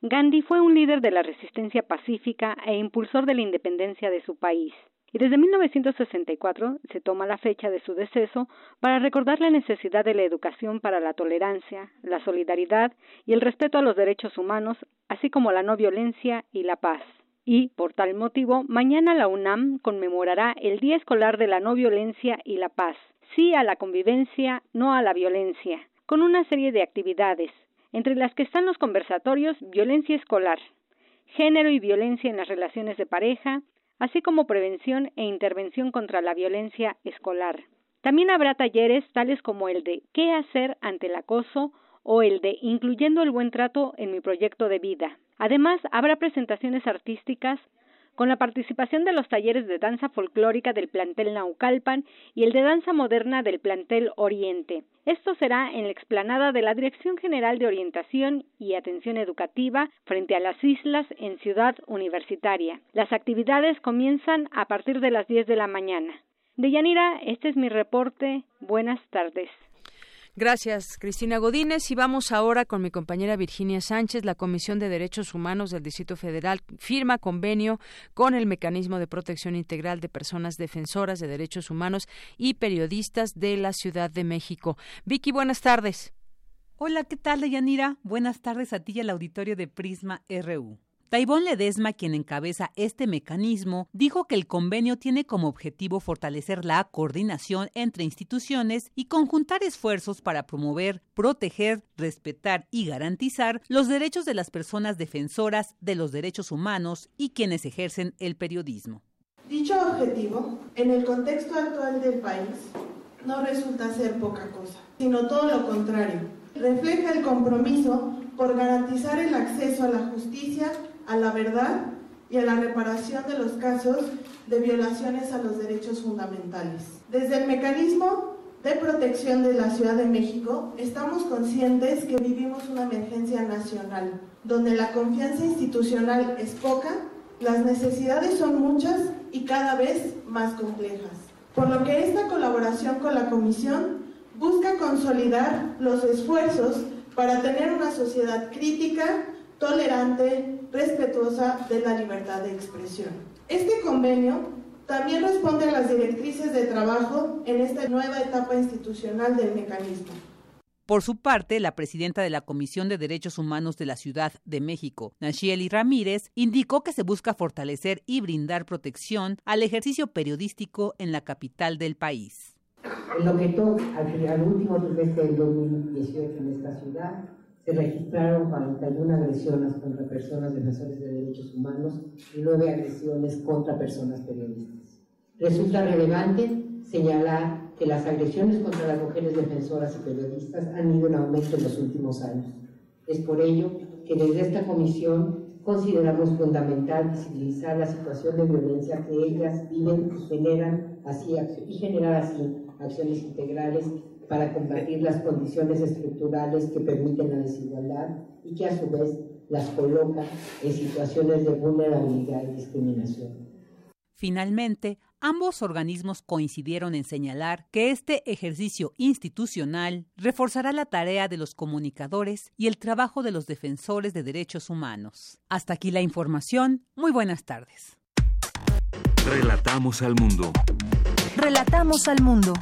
Gandhi fue un líder de la resistencia pacífica e impulsor de la independencia de su país y desde 1964 se toma la fecha de su deceso para recordar la necesidad de la educación para la tolerancia, la solidaridad y el respeto a los derechos humanos, así como la no violencia y la paz. Y, por tal motivo, mañana la UNAM conmemorará el Día Escolar de la No Violencia y la Paz. Sí a la convivencia, no a la violencia, con una serie de actividades, entre las que están los conversatorios Violencia Escolar, Género y Violencia en las Relaciones de Pareja, así como prevención e intervención contra la violencia escolar. También habrá talleres tales como el de qué hacer ante el acoso o el de incluyendo el buen trato en mi proyecto de vida. Además, habrá presentaciones artísticas con la participación de los talleres de danza folclórica del plantel Naucalpan y el de danza moderna del plantel Oriente. Esto será en la explanada de la Dirección General de Orientación y Atención Educativa frente a las islas en Ciudad Universitaria. Las actividades comienzan a partir de las 10 de la mañana. Deyanira, este es mi reporte. Buenas tardes. Gracias, Cristina Godínez. Y vamos ahora con mi compañera Virginia Sánchez. La Comisión de Derechos Humanos del Distrito Federal firma convenio con el Mecanismo de Protección Integral de Personas Defensoras de Derechos Humanos y Periodistas de la Ciudad de México. Vicky, buenas tardes. Hola, ¿qué tal, Yanira? Buenas tardes a ti y al auditorio de Prisma RU. Taibón Ledesma, quien encabeza este mecanismo, dijo que el convenio tiene como objetivo fortalecer la coordinación entre instituciones y conjuntar esfuerzos para promover, proteger, respetar y garantizar los derechos de las personas defensoras de los derechos humanos y quienes ejercen el periodismo. Dicho objetivo, en el contexto actual del país, no resulta ser poca cosa, sino todo lo contrario. Refleja el compromiso por garantizar el acceso a la justicia a la verdad y a la reparación de los casos de violaciones a los derechos fundamentales. Desde el mecanismo de protección de la Ciudad de México, estamos conscientes que vivimos una emergencia nacional, donde la confianza institucional es poca, las necesidades son muchas y cada vez más complejas. Por lo que esta colaboración con la Comisión busca consolidar los esfuerzos para tener una sociedad crítica, tolerante, respetuosa de la libertad de expresión. Este convenio también responde a las directrices de trabajo en esta nueva etapa institucional del mecanismo. Por su parte, la presidenta de la Comisión de Derechos Humanos de la Ciudad de México, Nacheli Ramírez, indicó que se busca fortalecer y brindar protección al ejercicio periodístico en la capital del país. Lo que toca al, último trimestre del 2018 en esta ciudad, se registraron 41 agresiones contra personas defensores de derechos humanos y 9 agresiones contra personas periodistas. Resulta relevante señalar que las agresiones contra las mujeres defensoras y periodistas han ido en aumento en los últimos años. Es por ello que desde esta comisión consideramos fundamental visibilizar la situación de violencia que ellas viven y generan así y generar así acciones integrales para combatir las condiciones estructurales que permiten la desigualdad y que a su vez las coloca en situaciones de vulnerabilidad y discriminación. Finalmente, ambos organismos coincidieron en señalar que este ejercicio institucional reforzará la tarea de los comunicadores y el trabajo de los defensores de derechos humanos. Hasta aquí la información. Muy buenas tardes. Relatamos al mundo. Relatamos al mundo.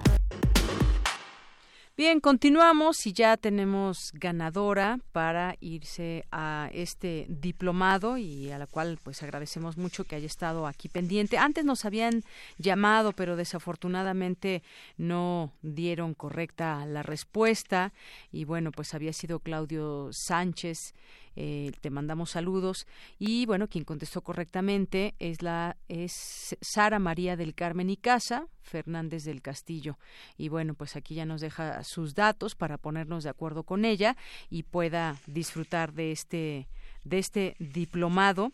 Bien, continuamos y ya tenemos ganadora para irse a este diplomado y a la cual pues agradecemos mucho que haya estado aquí pendiente. Antes nos habían llamado, pero desafortunadamente no dieron correcta la respuesta y bueno, pues había sido Claudio Sánchez eh, te mandamos saludos. Y bueno quien contestó correctamente es la es Sara María del Carmen y Casa Fernández del Castillo. Y bueno pues aquí ya nos deja sus datos para ponernos de acuerdo con ella y pueda disfrutar de este de este diplomado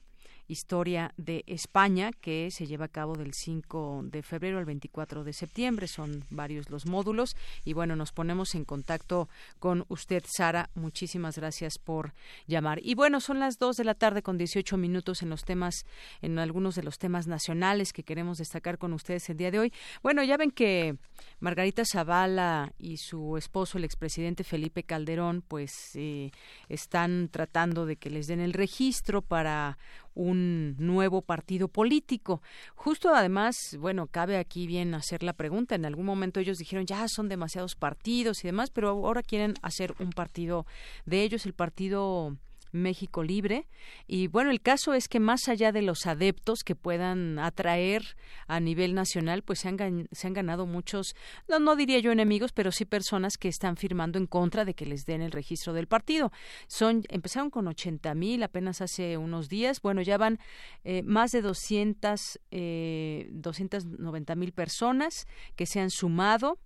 Historia de España, que se lleva a cabo del 5 de febrero al 24 de septiembre. Son varios los módulos. Y bueno, nos ponemos en contacto con usted, Sara. Muchísimas gracias por llamar. Y bueno, son las 2 de la tarde con 18 minutos en los temas, en algunos de los temas nacionales que queremos destacar con ustedes el día de hoy. Bueno, ya ven que Margarita Zavala y su esposo, el expresidente Felipe Calderón, pues eh, están tratando de que les den el registro para un nuevo partido político. Justo además, bueno, cabe aquí bien hacer la pregunta. En algún momento ellos dijeron ya son demasiados partidos y demás, pero ahora quieren hacer un partido de ellos, el partido México Libre. Y bueno, el caso es que más allá de los adeptos que puedan atraer a nivel nacional, pues se han, se han ganado muchos, no, no diría yo enemigos, pero sí personas que están firmando en contra de que les den el registro del partido. Son, empezaron con 80 mil apenas hace unos días. Bueno, ya van eh, más de 200, eh, 290 mil personas que se han sumado.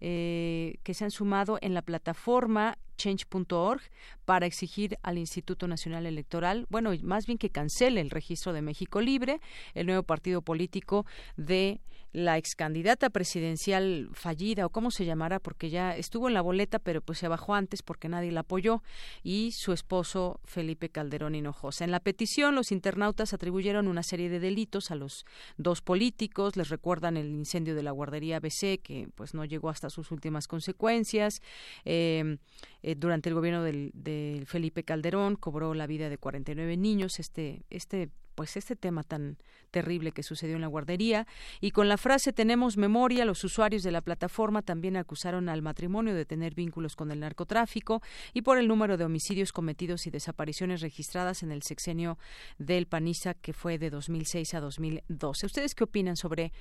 Eh, que se han sumado en la plataforma change.org para exigir al Instituto Nacional Electoral, bueno, más bien que cancele el registro de México Libre, el nuevo partido político de la ex candidata presidencial fallida o cómo se llamará porque ya estuvo en la boleta pero pues se bajó antes porque nadie la apoyó y su esposo Felipe Calderón Hinojosa. En la petición los internautas atribuyeron una serie de delitos a los dos políticos, les recuerdan el incendio de la guardería BC que pues no llegó hasta sus últimas consecuencias. Eh, eh, durante el gobierno de Felipe Calderón cobró la vida de 49 niños. Este, este pues este tema tan terrible que sucedió en la guardería y con la frase tenemos memoria los usuarios de la plataforma también acusaron al matrimonio de tener vínculos con el narcotráfico y por el número de homicidios cometidos y desapariciones registradas en el sexenio del panista que fue de 2006 a 2012. ¿Ustedes qué opinan sobre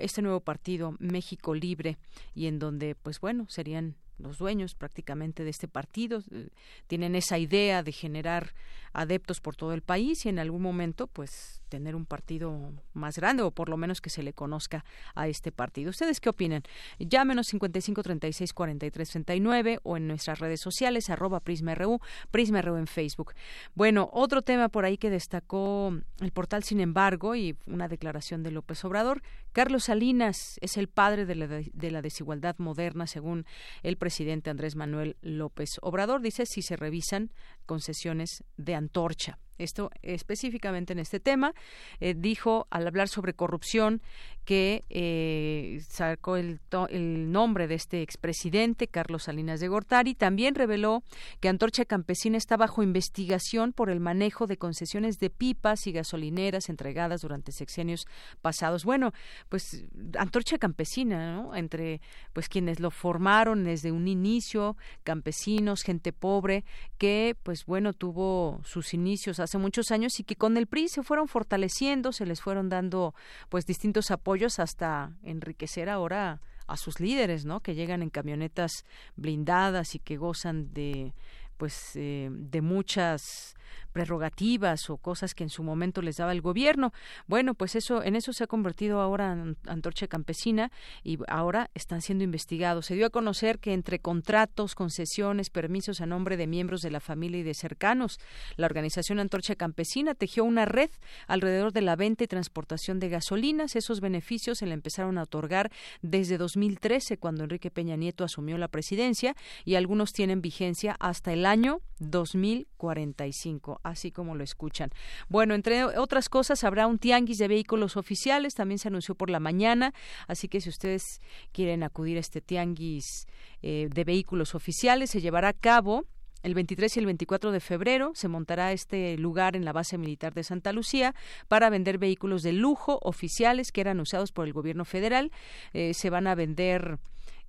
este nuevo partido México Libre y en donde pues bueno serían los dueños prácticamente de este partido eh, tienen esa idea de generar adeptos por todo el país y en algún momento pues tener un partido más grande o por lo menos que se le conozca a este partido. ¿Ustedes qué opinan? Llámenos 55 36 43 39 o en nuestras redes sociales arroba PrismaRU, PrismaRU en Facebook. Bueno, otro tema por ahí que destacó el portal Sin embargo y una declaración de López Obrador, Carlos Salinas es el padre de la, de la desigualdad moderna según el presidente Andrés Manuel López Obrador. Dice si se revisan concesiones de antorcha. Esto específicamente en este tema, eh, dijo al hablar sobre corrupción que eh, sacó el, el, nombre de este expresidente, Carlos Salinas de Gortari. También reveló que Antorcha Campesina está bajo investigación por el manejo de concesiones de pipas y gasolineras entregadas durante sexenios pasados. Bueno, pues Antorcha Campesina, ¿no? Entre pues quienes lo formaron desde un inicio, campesinos, gente pobre, que pues bueno, tuvo sus inicios hace muchos años y que con el PRI se fueron fortaleciendo, se les fueron dando pues distintos apoyos hasta enriquecer ahora a sus líderes, ¿no? Que llegan en camionetas blindadas y que gozan de pues eh, de muchas prerrogativas o cosas que en su momento les daba el gobierno. Bueno, pues eso en eso se ha convertido ahora Antorcha Campesina y ahora están siendo investigados. Se dio a conocer que entre contratos, concesiones, permisos a nombre de miembros de la familia y de cercanos, la organización Antorcha Campesina tejió una red alrededor de la venta y transportación de gasolinas. Esos beneficios se le empezaron a otorgar desde 2013 cuando Enrique Peña Nieto asumió la presidencia y algunos tienen vigencia hasta el año 2045, así como lo escuchan. Bueno, entre otras cosas, habrá un tianguis de vehículos oficiales, también se anunció por la mañana, así que si ustedes quieren acudir a este tianguis eh, de vehículos oficiales, se llevará a cabo el 23 y el 24 de febrero se montará este lugar en la base militar de Santa Lucía para vender vehículos de lujo oficiales que eran usados por el gobierno federal. Eh, se van a vender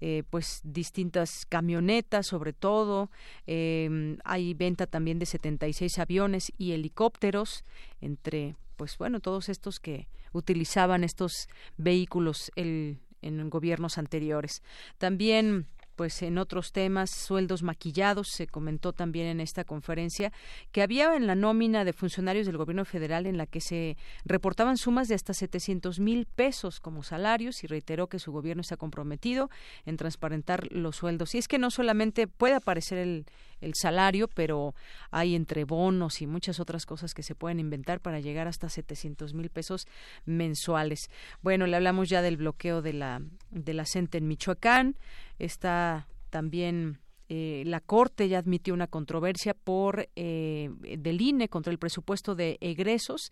eh, pues distintas camionetas sobre todo em, hay venta también de 76 aviones y helicópteros entre pues bueno todos estos que utilizaban estos vehículos el, en gobiernos anteriores. También pues en otros temas, sueldos maquillados, se comentó también en esta conferencia que había en la nómina de funcionarios del gobierno federal en la que se reportaban sumas de hasta 700 mil pesos como salarios y reiteró que su gobierno está comprometido en transparentar los sueldos. Y es que no solamente puede aparecer el, salario, pero hay entre bonos y muchas otras cosas que se pueden inventar para llegar hasta 700 mil pesos mensuales. Bueno, le hablamos ya del bloqueo de la, de la CENTE en Michoacán. Está también eh, la Corte ya admitió una controversia por eh, del INE contra el presupuesto de egresos.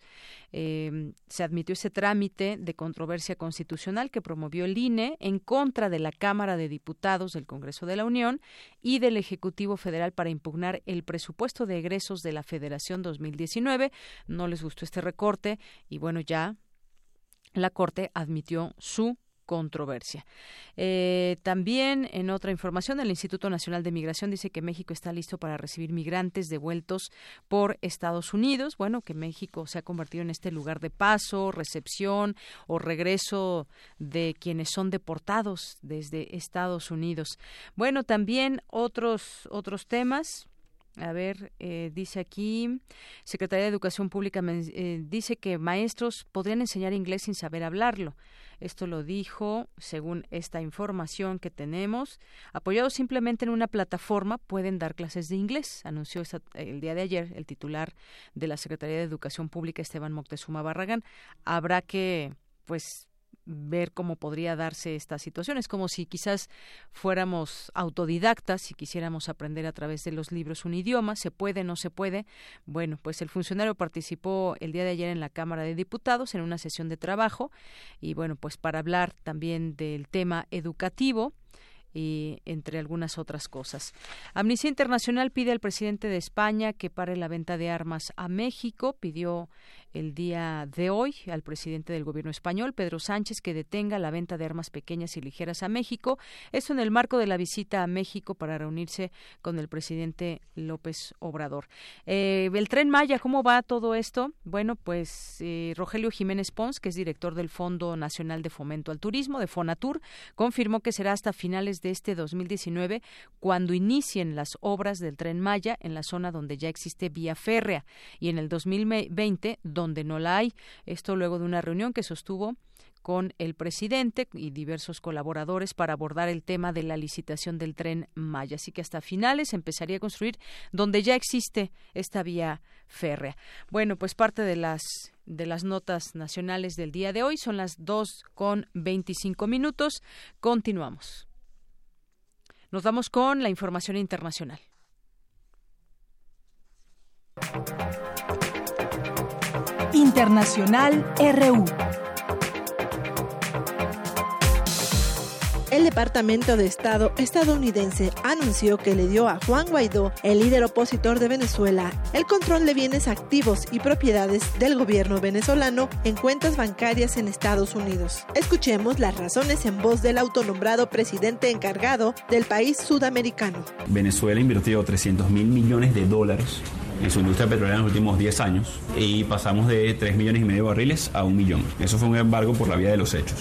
Eh, se admitió ese trámite de controversia constitucional que promovió el INE en contra de la Cámara de Diputados del Congreso de la Unión y del Ejecutivo Federal para impugnar el presupuesto de egresos de la Federación 2019. No les gustó este recorte y bueno, ya la Corte admitió su controversia. Eh, también, en otra información, el Instituto Nacional de Migración dice que México está listo para recibir migrantes devueltos por Estados Unidos. Bueno, que México se ha convertido en este lugar de paso, recepción o regreso de quienes son deportados desde Estados Unidos. Bueno, también otros otros temas a ver, eh, dice aquí, Secretaría de Educación Pública eh, dice que maestros podrían enseñar inglés sin saber hablarlo. Esto lo dijo, según esta información que tenemos, apoyados simplemente en una plataforma, pueden dar clases de inglés, anunció el día de ayer el titular de la Secretaría de Educación Pública, Esteban Moctezuma Barragán. Habrá que, pues, ver cómo podría darse esta situación. Es como si quizás fuéramos autodidactas y quisiéramos aprender a través de los libros un idioma. ¿Se puede? ¿No se puede? Bueno, pues el funcionario participó el día de ayer en la Cámara de Diputados en una sesión de trabajo y bueno, pues para hablar también del tema educativo y entre algunas otras cosas. Amnistía Internacional pide al presidente de España que pare la venta de armas a México, pidió el día de hoy al presidente del gobierno español, Pedro Sánchez, que detenga la venta de armas pequeñas y ligeras a México. Esto en el marco de la visita a México para reunirse con el presidente López Obrador. Eh, el tren Maya, ¿cómo va todo esto? Bueno, pues eh, Rogelio Jiménez Pons, que es director del Fondo Nacional de Fomento al Turismo, de Fonatur, confirmó que será hasta finales de este 2019 cuando inicien las obras del tren Maya en la zona donde ya existe vía férrea y en el 2020 donde no la hay. Esto luego de una reunión que sostuvo con el presidente y diversos colaboradores para abordar el tema de la licitación del tren Maya. Así que hasta finales empezaría a construir donde ya existe esta vía férrea. Bueno, pues parte de las de las notas nacionales del día de hoy son las dos con veinticinco minutos. Continuamos. Nos vamos con la información internacional. Internacional RU. El Departamento de Estado estadounidense anunció que le dio a Juan Guaidó, el líder opositor de Venezuela, el control de bienes activos y propiedades del gobierno venezolano en cuentas bancarias en Estados Unidos. Escuchemos las razones en voz del autonombrado presidente encargado del país sudamericano. Venezuela invirtió 300 mil millones de dólares en su industria petrolera en los últimos 10 años y pasamos de 3 millones y medio de barriles a un millón. Eso fue un embargo por la vía de los hechos.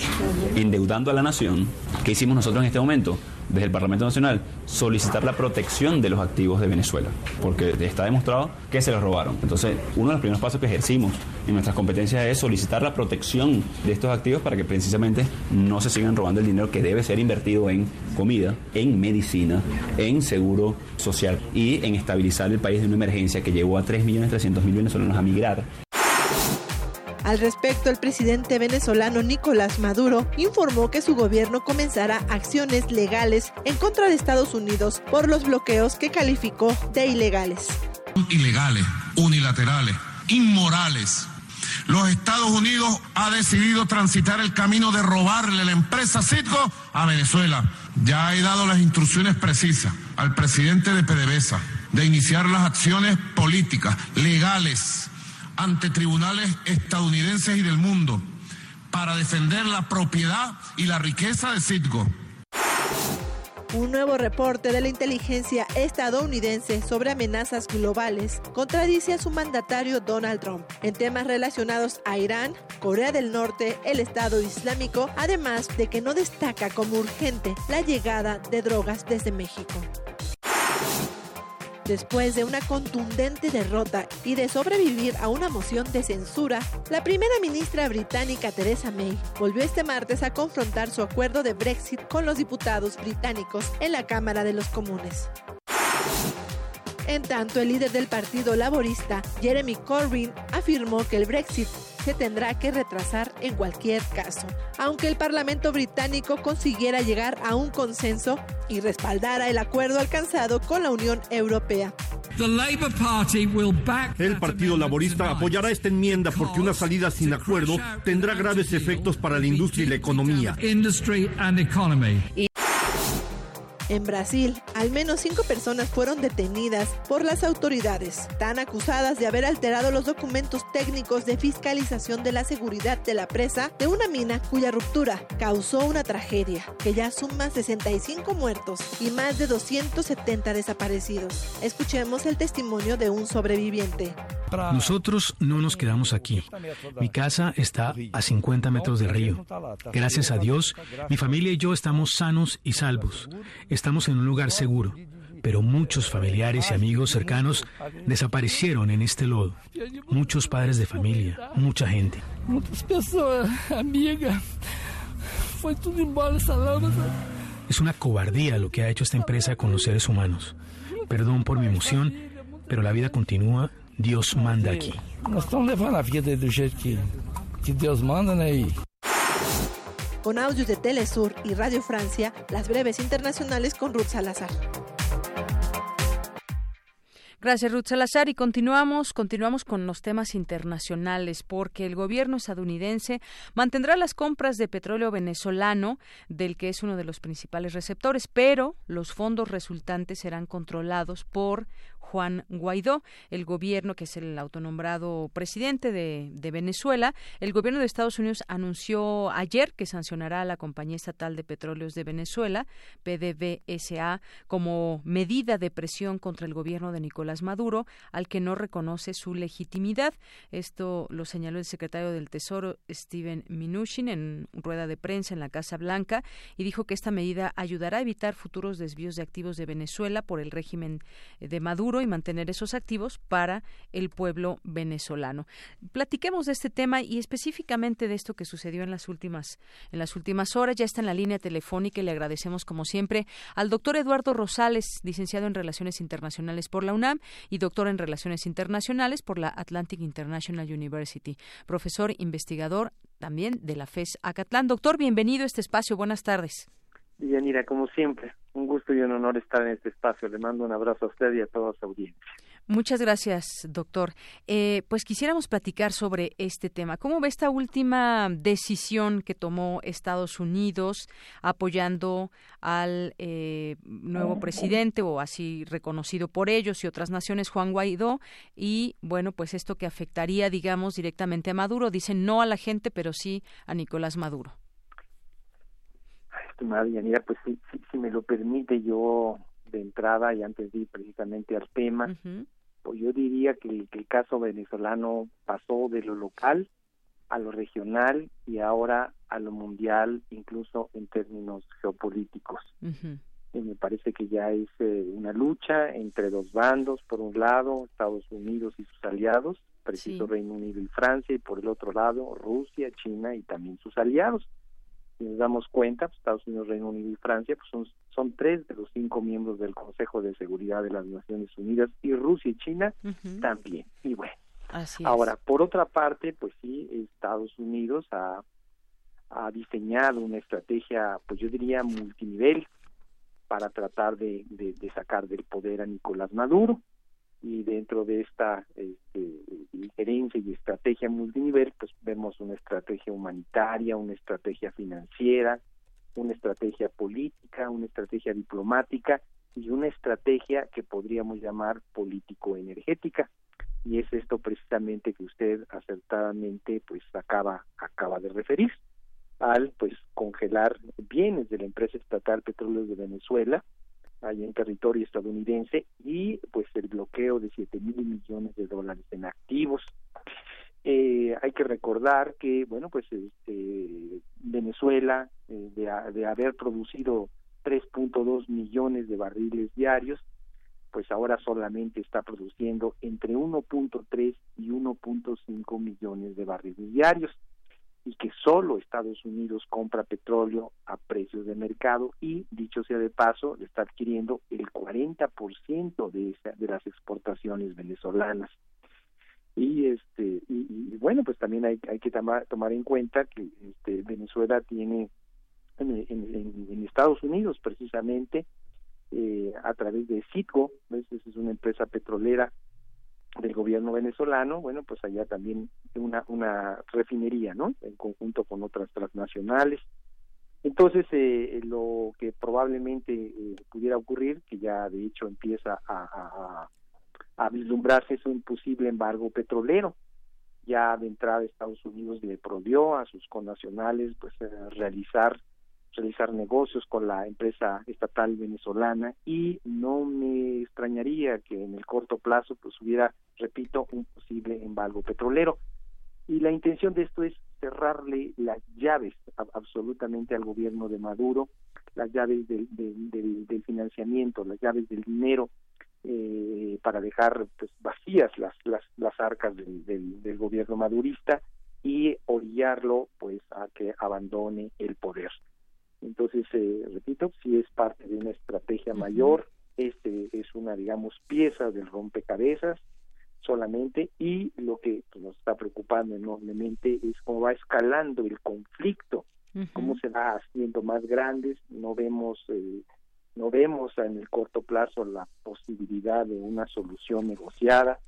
Endeudando a la nación, ¿qué hicimos nosotros en este momento? Desde el Parlamento Nacional solicitar la protección de los activos de Venezuela, porque está demostrado que se los robaron. Entonces, uno de los primeros pasos que ejercimos en nuestras competencias es solicitar la protección de estos activos para que precisamente no se sigan robando el dinero que debe ser invertido en comida, en medicina, en seguro social y en estabilizar el país de una emergencia que llevó a 3.300.000 venezolanos a migrar al respecto, el presidente venezolano Nicolás Maduro informó que su gobierno comenzará acciones legales en contra de Estados Unidos por los bloqueos que calificó de ilegales. Ilegales, unilaterales, inmorales. Los Estados Unidos ha decidido transitar el camino de robarle la empresa Citgo a Venezuela. Ya he dado las instrucciones precisas al presidente de PDVSA de iniciar las acciones políticas, legales, ante tribunales estadounidenses y del mundo para defender la propiedad y la riqueza de Citgo. Un nuevo reporte de la inteligencia estadounidense sobre amenazas globales contradice a su mandatario Donald Trump en temas relacionados a Irán, Corea del Norte, el Estado Islámico, además de que no destaca como urgente la llegada de drogas desde México. Después de una contundente derrota y de sobrevivir a una moción de censura, la primera ministra británica Theresa May volvió este martes a confrontar su acuerdo de Brexit con los diputados británicos en la Cámara de los Comunes. En tanto, el líder del Partido Laborista, Jeremy Corbyn, afirmó que el Brexit se tendrá que retrasar en cualquier caso, aunque el Parlamento británico consiguiera llegar a un consenso y respaldara el acuerdo alcanzado con la Unión Europea. El Partido Laborista apoyará esta enmienda porque una salida sin acuerdo tendrá graves efectos para la industria y la economía. En Brasil, al menos cinco personas fueron detenidas por las autoridades, tan acusadas de haber alterado los documentos técnicos de fiscalización de la seguridad de la presa de una mina cuya ruptura causó una tragedia que ya suma 65 muertos y más de 270 desaparecidos. Escuchemos el testimonio de un sobreviviente. Nosotros no nos quedamos aquí. Mi casa está a 50 metros del río. Gracias a Dios, mi familia y yo estamos sanos y salvos. Estamos en un lugar seguro, pero muchos familiares y amigos cercanos desaparecieron en este lodo. Muchos padres de familia, mucha gente. Muchas personas, amigas. Fue todo Es una cobardía lo que ha hecho esta empresa con los seres humanos. Perdón por mi emoción, pero la vida continúa Dios manda aquí. Nós estamos levando a vida do jeito que, que Deus manda, né? Con audios de Telesur y Radio Francia, las breves internacionales con Ruth Salazar. Gracias, Ruth Salazar. Y continuamos, continuamos con los temas internacionales, porque el gobierno estadounidense mantendrá las compras de petróleo venezolano, del que es uno de los principales receptores, pero los fondos resultantes serán controlados por Juan Guaidó, el gobierno que es el autonombrado presidente de, Venezuela. El gobierno de Estados Unidos anunció ayer que sancionará a la Compañía Estatal de Petróleos de Venezuela, PDVSA, como medida de presión contra el gobierno de Nicolás Maduro, al que no reconoce su legitimidad. Esto lo señaló el secretario del Tesoro, Steven Mnuchin, en rueda de prensa en la Casa Blanca, y dijo que esta medida ayudará a evitar futuros desvíos de activos de Venezuela por el régimen de Maduro y mantener esos activos para el pueblo venezolano. Platiquemos de este tema y específicamente de esto que sucedió en las últimas en las últimas horas. Ya está en la línea telefónica y le agradecemos como siempre al doctor Eduardo Rosales, licenciado en Relaciones Internacionales por la UNAM y doctor en Relaciones Internacionales por la Atlantic International University, profesor investigador también de la FES Acatlán. Doctor, bienvenido a este espacio. Buenas tardes. Yanira, como siempre, un gusto y un honor estar en este espacio. Le mando un abrazo a usted y a toda su audiencia. Muchas gracias, doctor. Eh, pues quisiéramos platicar sobre este tema. ¿Cómo ve esta última decisión que tomó Estados Unidos apoyando al eh, nuevo presidente o así reconocido por ellos y otras naciones, Juan Guaidó? Y bueno, pues esto que afectaría, digamos, directamente a Maduro. Dicen no a la gente, pero sí a Nicolás Maduro estimada Yanira, pues si, si, me lo permite yo de entrada y antes de ir precisamente al tema, pues yo diría que el, que el caso venezolano pasó de lo local a lo regional y ahora a lo mundial, incluso en términos geopolíticos. me parece que ya es eh, una lucha entre dos bandos, por un lado Estados Unidos y sus aliados, preciso Reino Unido y Francia, y por el otro lado Rusia, China y también sus aliados. Si nos damos cuenta, pues, Estados Unidos, Reino Unido y Francia pues son, son tres de los cinco miembros del Consejo de Seguridad de las Naciones Unidas y Rusia y China también. Y bueno, ahora, por otra parte, pues sí, Estados Unidos ha, ha diseñado una estrategia, pues yo diría multinivel, para tratar de, de, sacar del poder a Nicolás Maduro y dentro de esta este, injerencia y estrategia multinivel pues vemos una estrategia humanitaria una estrategia financiera una estrategia política una estrategia diplomática y una estrategia que podríamos llamar político energética y es esto precisamente que usted acertadamente pues acaba acaba de referir al pues congelar bienes de la empresa estatal Petróleos de Venezuela ahí en territorio estadounidense y pues el bloqueo de siete mil millones de dólares en activos. Eh, hay que recordar que bueno pues este, Venezuela eh, de, de haber producido 3.2 millones de barriles diarios pues ahora solamente está produciendo entre 1.3 y 1.5 millones de barriles diarios y que solo Estados Unidos compra petróleo a precios de mercado y, dicho sea de paso, está adquiriendo el 40% de, de las exportaciones venezolanas. Y este y, bueno, pues también hay, hay que tomar, en cuenta que este, Venezuela tiene en, Estados Unidos precisamente eh, a través de Citgo, es una empresa petrolera del gobierno venezolano, bueno, pues allá también una, una refinería, ¿no? En conjunto con otras transnacionales. Entonces, eh, lo que probablemente eh, pudiera ocurrir, que ya de hecho empieza a, a, a, vislumbrarse, es un posible embargo petrolero. Ya de entrada Estados Unidos le prohibió a sus connacionales pues eh, realizar realizar negocios con la empresa estatal venezolana y no me extrañaría que en el corto plazo pues hubiera, repito, un posible embargo petrolero. Y la intención de esto es cerrarle las llaves absolutamente al gobierno de Maduro, las llaves del, del, financiamiento, las llaves del dinero, eh, para dejar pues, vacías las, las, las arcas del, del, del gobierno madurista y orillarlo pues a que abandone el poder. Entonces, eh, repito, si es parte de una estrategia mayor, este es una, digamos, pieza del rompecabezas solamente y lo que pues, nos está preocupando enormemente es cómo va escalando el conflicto, cómo se va haciendo más grandes, no vemos eh, no vemos en el corto plazo la posibilidad de una solución negociada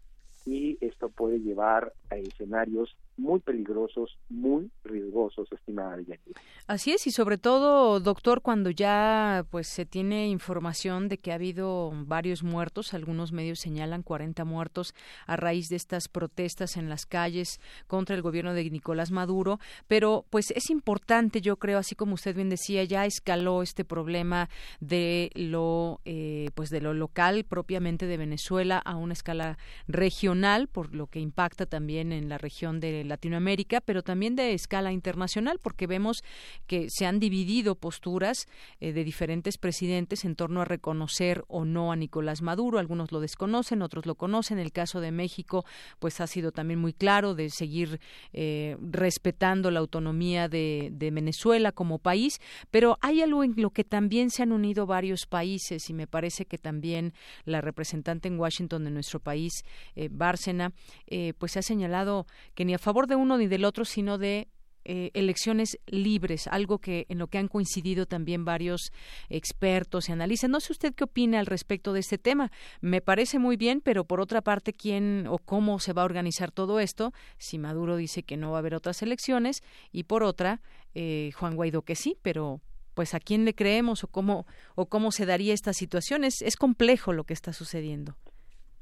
y esto puede llevar a escenarios muy peligrosos, muy riesgosos, estimada Yanira. Así es, y sobre todo, doctor, cuando ya pues se tiene información de que ha habido varios muertos, algunos medios señalan 40 muertos a raíz de estas protestas en las calles contra el gobierno de Nicolás Maduro, pero pues es importante, yo creo, así como usted bien decía, ya escaló este problema de lo eh, pues de lo local propiamente de Venezuela a una escala regional, por lo que impacta también en la región de Latinoamérica, pero también de escala internacional, porque vemos que se han dividido posturas eh, de diferentes presidentes en torno a reconocer o no a Nicolás Maduro. Algunos lo desconocen, otros lo conocen. El caso de México, pues ha sido también muy claro de seguir eh, respetando la autonomía de, Venezuela como país, pero hay algo en lo que también se han unido varios países y me parece que también la representante en Washington de nuestro país, eh, Bárcena, eh, pues ha señalado que ni a favor de uno ni del otro, sino de eh, elecciones libres, algo que en lo que han coincidido también varios expertos y analistas. No sé usted qué opina al respecto de este tema. Me parece muy bien, pero por otra parte, ¿quién o cómo se va a organizar todo esto? Si Maduro dice que no va a haber otras elecciones y por otra, eh, Juan Guaidó que sí, pero pues a quién le creemos o cómo o cómo se daría esta situación. Es, es complejo lo que está sucediendo.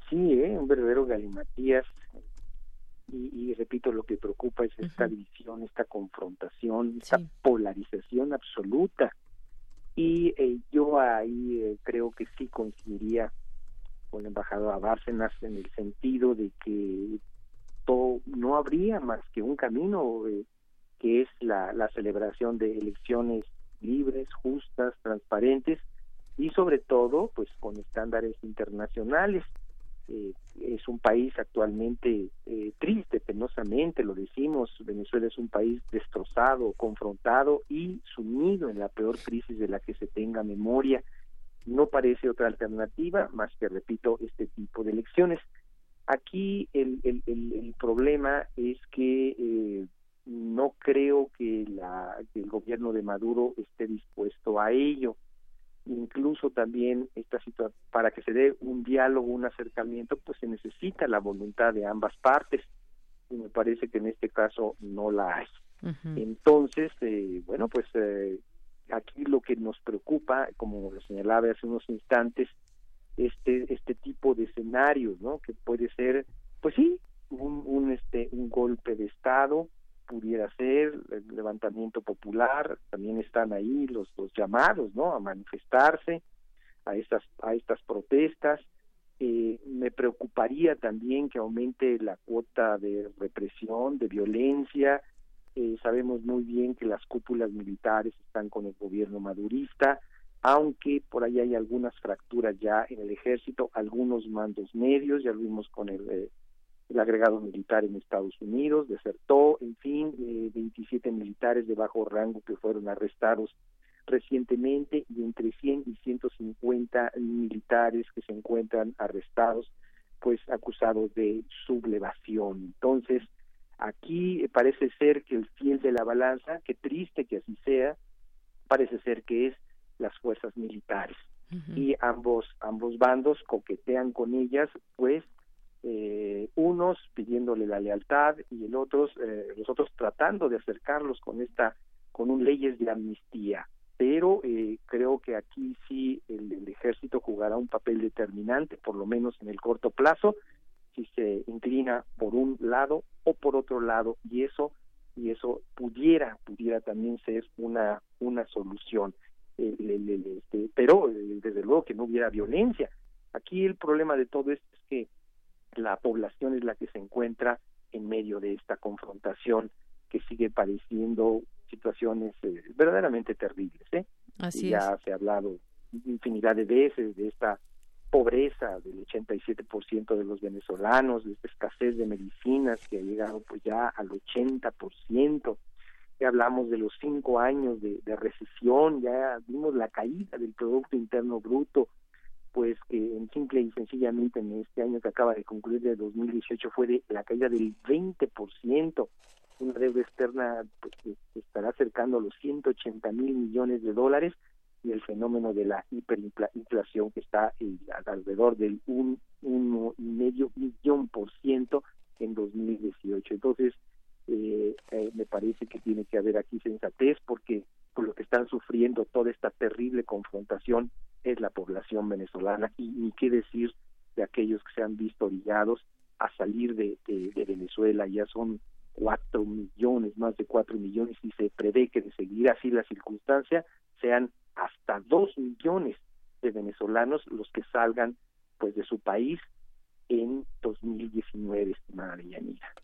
Sí, ¿eh? un verdadero galimatías y, repito, lo que preocupa es esta división, esta confrontación, esta polarización absoluta. Y eh, yo ahí eh, creo que sí coincidiría con el embajador Bárcenas en el sentido de que todo, no habría más que un camino eh, que es la, la celebración de elecciones libres, justas, transparentes, y sobre todo pues con estándares internacionales. Eh, es un país actualmente eh, triste, penosamente, lo decimos, Venezuela es un país destrozado, confrontado y sumido en la peor crisis de la que se tenga memoria. No parece otra alternativa más que, repito, este tipo de elecciones. Aquí el, el, el, problema es que eh, no creo que, la, que el gobierno de Maduro esté dispuesto a ello incluso también esta situación para que se dé un diálogo, un acercamiento, pues se necesita la voluntad de ambas partes y me parece que en este caso no la hay. Entonces, eh, bueno, pues eh, aquí lo que nos preocupa, como lo señalaba hace unos instantes, este este tipo de escenarios, ¿no? Que puede ser, pues sí, un, un este un golpe de estado, pudiera ser el levantamiento popular, también están ahí los, los llamados, ¿no? A manifestarse a estas a estas protestas. Eh, me preocuparía también que aumente la cuota de represión, de violencia. Eh, sabemos muy bien que las cúpulas militares están con el gobierno madurista, aunque por ahí hay algunas fracturas ya en el ejército, algunos mandos medios, ya lo vimos con el eh, el agregado militar en Estados Unidos, desertó, en fin, eh, 27 militares de bajo rango que fueron arrestados recientemente y entre 100 y 150 militares que se encuentran arrestados, pues acusados de sublevación. Entonces, aquí parece ser que el fiel de la balanza, qué triste que así sea, parece ser que es las fuerzas militares. Y ambos ambos bandos coquetean con ellas, pues eh, unos pidiéndole la lealtad y el otros, eh, los otros tratando de acercarlos con esta, con un leyes de amnistía. Pero eh, creo que aquí sí el, ejército jugará un papel determinante, por lo menos en el corto plazo, si se inclina por un lado o por otro lado, y eso y eso pudiera pudiera también ser una una solución. este, pero desde luego que no hubiera violencia. Aquí el problema de todo es que la población es la que se encuentra en medio de esta confrontación que sigue padeciendo situaciones eh, verdaderamente terribles. ¿eh? Así ya se ha hablado infinidad de veces de esta pobreza del 87% de los venezolanos, de esta escasez de medicinas que ha llegado pues ya al 80%. Ya hablamos de los cinco años de, de recesión, ya vimos la caída del Producto Interno Bruto, pues que en simple y sencillamente en este año que acaba de concluir de 2018 fue de la caída del 20%, una deuda externa pues, que estará acercando a los 180 mil millones de dólares y el fenómeno de la hiperinflación que está alrededor del un, uno y medio millón por ciento en 2018. Entonces, eh, eh, me parece que tiene que haber aquí sensatez porque por lo que están sufriendo toda esta terrible confrontación y ni qué decir de aquellos que se han visto obligados a salir de, Venezuela, ya son cuatro millones, más de cuatro millones, y se prevé que de seguir así la circunstancia sean hasta dos millones de venezolanos los que salgan pues de su país en 2019, estimada Yanira.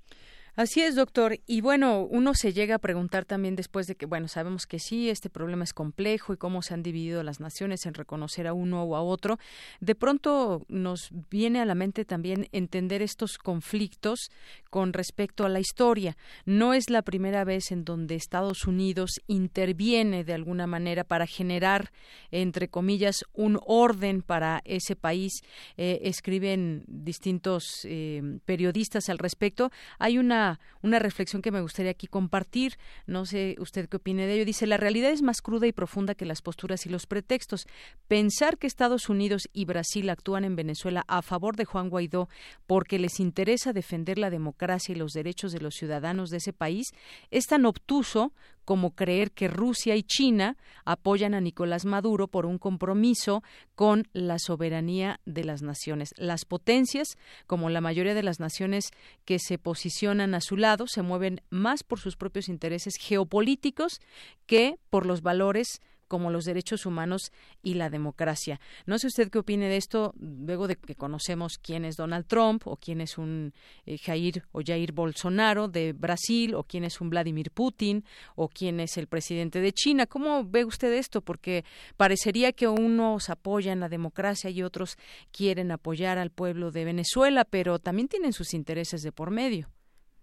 Así es, doctor. Y bueno, uno se llega a preguntar también después de que, bueno, sabemos que sí, este problema es complejo y cómo se han dividido las naciones en reconocer a uno o a otro. De pronto nos viene a la mente también entender estos conflictos con respecto a la historia. No es la primera vez en donde Estados Unidos interviene de alguna manera para generar, entre comillas, un orden para ese país. Eh, escriben distintos eh, periodistas al respecto. Hay una una, reflexión que me gustaría aquí compartir. No sé usted qué opine de ello. Dice, la realidad es más cruda y profunda que las posturas y los pretextos. Pensar que Estados Unidos y Brasil actúan en Venezuela a favor de Juan Guaidó porque les interesa defender la democracia y los derechos de los ciudadanos de ese país es tan obtuso como creer que Rusia y China apoyan a Nicolás Maduro por un compromiso con la soberanía de las naciones. Las potencias, como la mayoría de las naciones que se posicionan a su lado, se mueven más por sus propios intereses geopolíticos que por los valores como los derechos humanos y la democracia. No sé usted qué opine de esto, luego de que conocemos quién es Donald Trump o quién es un eh, Jair o Jair Bolsonaro de Brasil o quién es un Vladimir Putin o quién es el presidente de China. ¿Cómo ve usted esto? Porque parecería que unos apoyan la democracia y otros quieren apoyar al pueblo de Venezuela, pero también tienen sus intereses de por medio.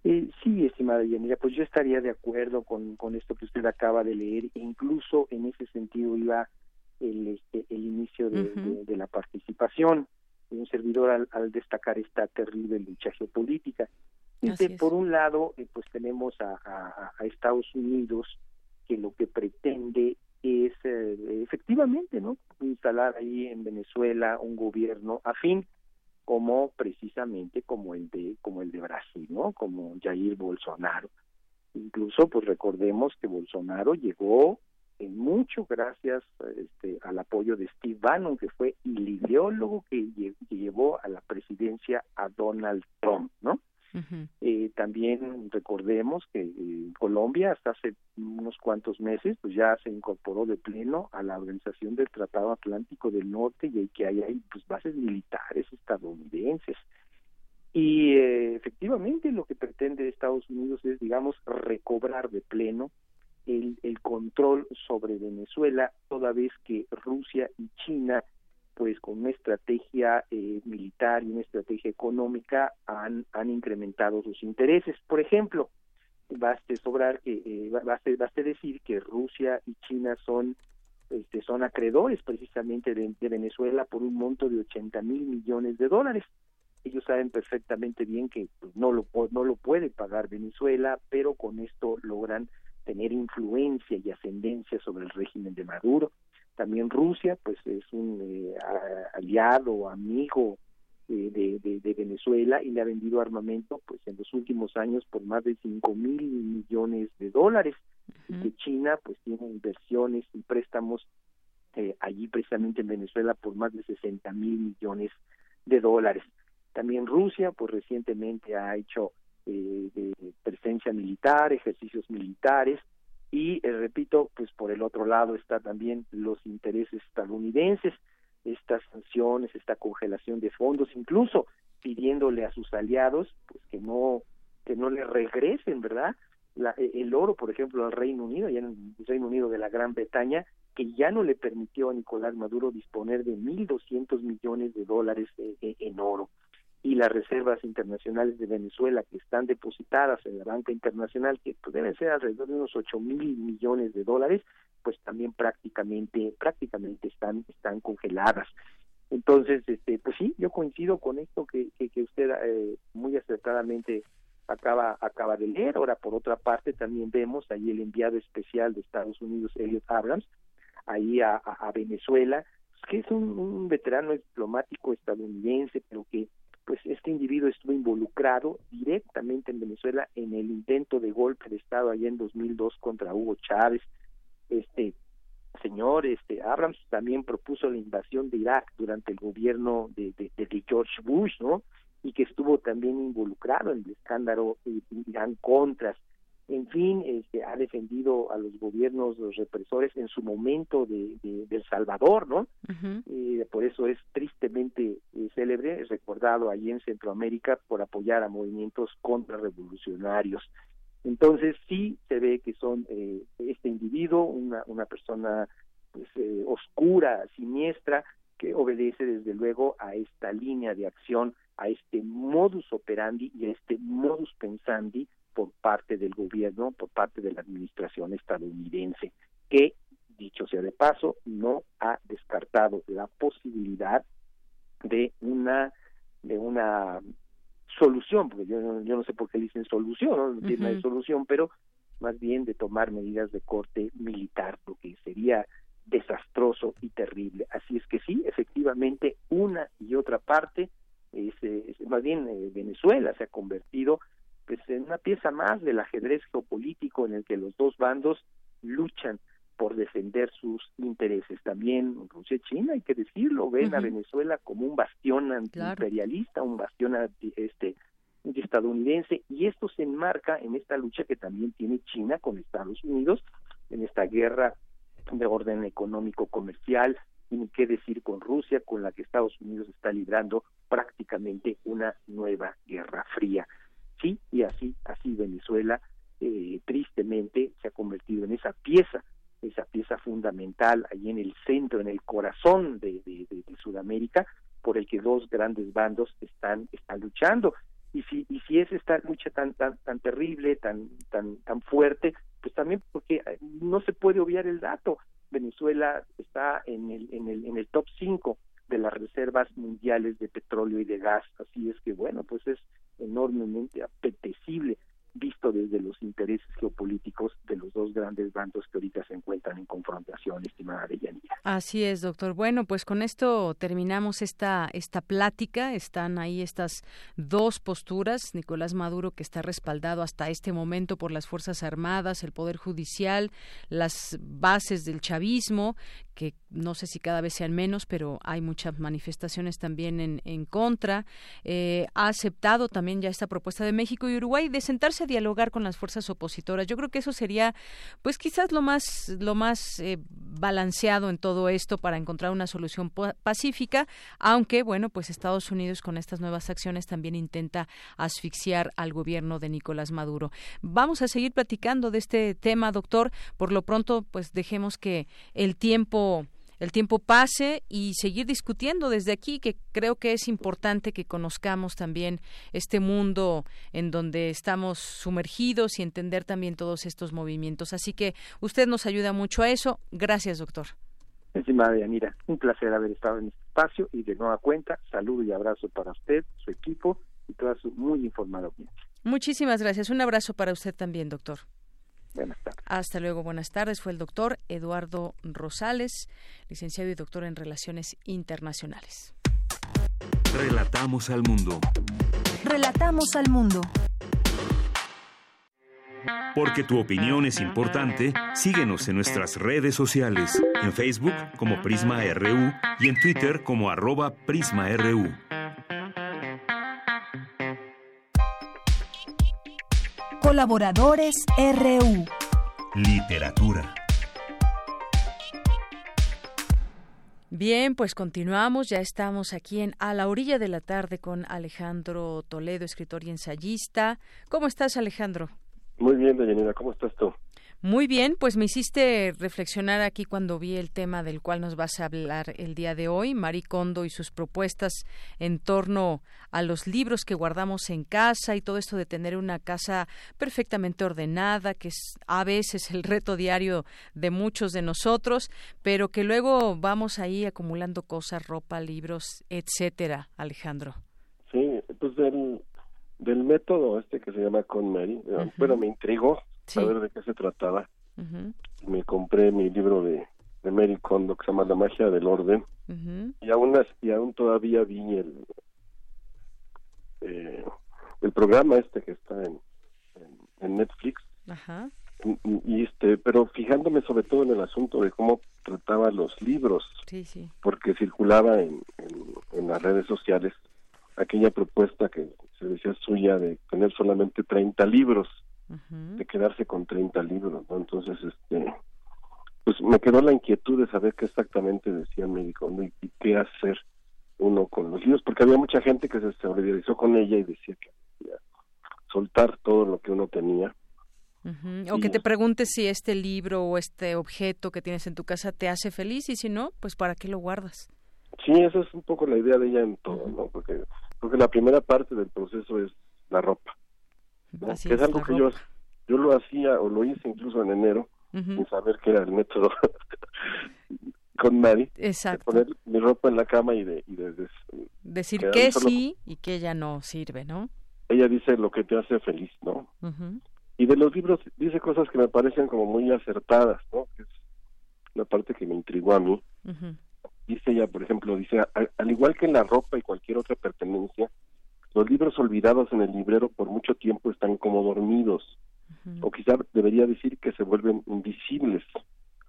Eh, sí, estimada Yanira, pues yo estaría de acuerdo con, con esto que usted acaba de leer. E incluso en ese sentido iba el, este, el inicio de, de, la participación de un servidor al, destacar esta terrible lucha geopolítica. por un lado, eh, pues tenemos a, a, Estados Unidos que lo que pretende es eh, efectivamente, ¿no? Instalar ahí en Venezuela un gobierno afín como precisamente como el de como el de Brasil, ¿no? Como Jair Bolsonaro. Incluso pues recordemos que Bolsonaro llegó en mucho gracias este, al apoyo de Steve Bannon, que fue el ideólogo que, que llevó a la presidencia a Donald Trump, ¿no? Eh, también recordemos que eh, Colombia hasta hace unos cuantos meses pues ya se incorporó de pleno a la organización del Tratado Atlántico del Norte y que hay pues bases militares estadounidenses. Y eh, efectivamente lo que pretende Estados Unidos es digamos recobrar de pleno el, el control sobre Venezuela toda vez que Rusia y China pues con una estrategia eh, militar y una estrategia económica han, han incrementado sus intereses. Por ejemplo, baste sobrar que eh, baste, baste decir que Rusia y China son este, son acreedores precisamente de, Venezuela por un monto de 80 mil millones de dólares. Ellos saben perfectamente bien que pues, no lo no lo puede pagar Venezuela, pero con esto logran tener influencia y ascendencia sobre el régimen de Maduro también Rusia, pues es un eh, aliado, amigo eh, de, de, Venezuela y le ha vendido armamento, pues en los últimos años por más de cinco mil millones de dólares. De China, pues tiene inversiones y préstamos eh, allí precisamente en Venezuela por más de 60 mil millones de dólares. También Rusia, pues recientemente ha hecho de presencia militar, ejercicios militares, y eh, repito pues por el otro lado está también los intereses estadounidenses estas sanciones esta congelación de fondos incluso pidiéndole a sus aliados pues que no que no le regresen verdad la, e, el oro por ejemplo al Reino Unido ya en el Reino Unido de la Gran Bretaña que ya no le permitió a Nicolás Maduro disponer de 1.200 millones de dólares eh, eh, en oro y las reservas internacionales de Venezuela que están depositadas en la banca internacional, que pues, deben ser alrededor de unos ocho mil millones de dólares, pues también prácticamente, prácticamente están, están congeladas. Entonces, este, pues sí, yo coincido con esto que, que, usted eh, muy acertadamente acaba, acaba de leer. Ahora, por otra parte, también vemos ahí el enviado especial de Estados Unidos, Elliot Abrams, ahí a, a, Venezuela, que es un veterano diplomático estadounidense, pero que pues este individuo estuvo involucrado directamente en Venezuela en el intento de golpe de Estado allá en 2002 contra Hugo Chávez. Este señor este Abrams también propuso la invasión de Irak durante el gobierno de, de, George Bush, ¿no? Y que estuvo también involucrado en el escándalo de Irán Contras en fin, este, ha defendido a los gobiernos, los represores en su momento de, de, El Salvador, ¿no? y por eso es tristemente eh, célebre, es recordado allí en Centroamérica por apoyar a movimientos contrarrevolucionarios. Entonces sí se ve que son eh, este individuo, una, una persona pues, eh, oscura, siniestra, que obedece desde luego a esta línea de acción, a este modus operandi y a este modus pensandi por parte del gobierno, por parte de la administración estadounidense, que, dicho sea de paso, no ha descartado la posibilidad de una de una solución, porque yo, yo no sé por qué dicen solución, no, tiene solución, pero más bien de tomar medidas de corte militar, lo que sería desastroso y terrible. Así es que sí, efectivamente, una y otra parte, es, más bien eh, Venezuela se ha convertido pues en una pieza más del ajedrez geopolítico en el que los dos bandos luchan por defender sus intereses. También Rusia y China, hay que decirlo, ven a Venezuela como un bastión antiimperialista, un bastión este estadounidense, y esto se enmarca en esta lucha que también tiene China con Estados Unidos, en esta guerra de orden económico comercial, y ni qué decir con Rusia, con la que Estados Unidos está librando prácticamente una nueva guerra fría. Sí, y así, así Venezuela eh, tristemente se ha convertido en esa pieza, esa pieza fundamental ahí en el centro, en el corazón de, Sudamérica, por el que dos grandes bandos están, están luchando. Y si, y si es esta lucha tan, tan, tan terrible, tan, tan, tan fuerte, pues también porque eh, no se puede obviar el dato. Venezuela está en el, en el, en el top 5 de las reservas mundiales de petróleo y de gas, así es que bueno, pues es enormemente apetecible visto desde los intereses geopolíticos de los dos grandes bandos que ahorita se encuentran en confrontación, estimada Deyanira. Así es, doctor. Bueno, pues con esto terminamos esta, esta plática. Están ahí estas dos posturas. Nicolás Maduro, que está respaldado hasta este momento por las Fuerzas Armadas, el Poder Judicial, las bases del chavismo, que no sé si cada vez sean menos, pero hay muchas manifestaciones también en, en contra. Eh, ha aceptado también ya esta propuesta de México y Uruguay de sentarse a dialogar con las fuerzas opositoras. Yo creo que eso sería, pues quizás lo más, lo más eh, balanceado en todo esto para encontrar una solución pacífica, aunque, bueno, pues Estados Unidos con estas nuevas acciones también intenta asfixiar al gobierno de Nicolás Maduro. Vamos a seguir platicando de este tema, doctor. Por lo pronto, pues dejemos que el tiempo el tiempo pase y seguir discutiendo desde aquí, que creo que es importante que conozcamos también este mundo en donde estamos sumergidos y entender también todos estos movimientos. Así que usted nos ayuda mucho a eso. Gracias, doctor. Estimada Yanira, un placer haber estado en este espacio y de nueva cuenta, saludo y abrazo para usted, su equipo y toda su muy informada audiencia. Muchísimas gracias. Un abrazo para usted también, doctor. Buenas tardes. Hasta luego, buenas tardes. Fue el doctor Eduardo Rosales, licenciado y doctor en Relaciones Internacionales. Relatamos al mundo. Relatamos al mundo. Porque tu opinión es importante, síguenos en nuestras redes sociales, en Facebook como Prisma RU y en Twitter como arroba PrismaRU. Colaboradores RU. Literatura. Bien, pues continuamos. Ya estamos aquí en A la orilla de la tarde con Alejandro Toledo, escritor y ensayista. ¿Cómo estás, Alejandro? Muy bien, Deyanira. ¿Cómo estás tú? Muy bien, pues me hiciste reflexionar aquí cuando vi el tema del cual nos vas a hablar el día de hoy, Marie Kondo y sus propuestas en torno a los libros que guardamos en casa y todo esto de tener una casa perfectamente ordenada, que es a veces el reto diario de muchos de nosotros, pero que luego vamos ahí acumulando cosas, ropa, libros, etcétera, Alejandro. Sí, pues del, del método este que se llama Con Mary, eh, bueno, me intrigó saber de qué se trataba. Me compré mi libro de, de Mary Kondo que se llama La magia del orden. Y aún y aún todavía vi el eh, el programa este que está en, en, Netflix. Y, este pero fijándome sobre todo en el asunto de cómo trataba los libros porque circulaba en, en, las redes sociales aquella propuesta que se decía suya de tener solamente 30 libros de quedarse con 30 libros, ¿no? Entonces, este, pues me quedó la inquietud de saber qué exactamente decía el médico y, qué hacer uno con los libros, porque había mucha gente que se solidarizó con ella y decía que soltar todo lo que uno tenía. O que te preguntes si este libro o este objeto que tienes en tu casa te hace feliz y si no, pues para qué lo guardas. Sí, esa es un poco la idea de ella en todo, ¿no? Porque, porque la primera parte del proceso es la ropa es, algo que yo, yo lo hacía o lo hice incluso en enero, sin saber que era el método (laughs) con Mary. Exacto. poner mi ropa en la cama y de... Y de, Decir que sí y que ella no sirve, ¿no? Ella dice lo que te hace feliz, ¿no? Y de los libros dice cosas que me parecen como muy acertadas, ¿no? Que es la parte que me intrigó a mí. Dice ella, por ejemplo, dice, al igual que en la ropa y cualquier otra pertenencia, los libros olvidados en el librero por mucho tiempo están como dormidos, o quizá debería decir que se vuelven invisibles,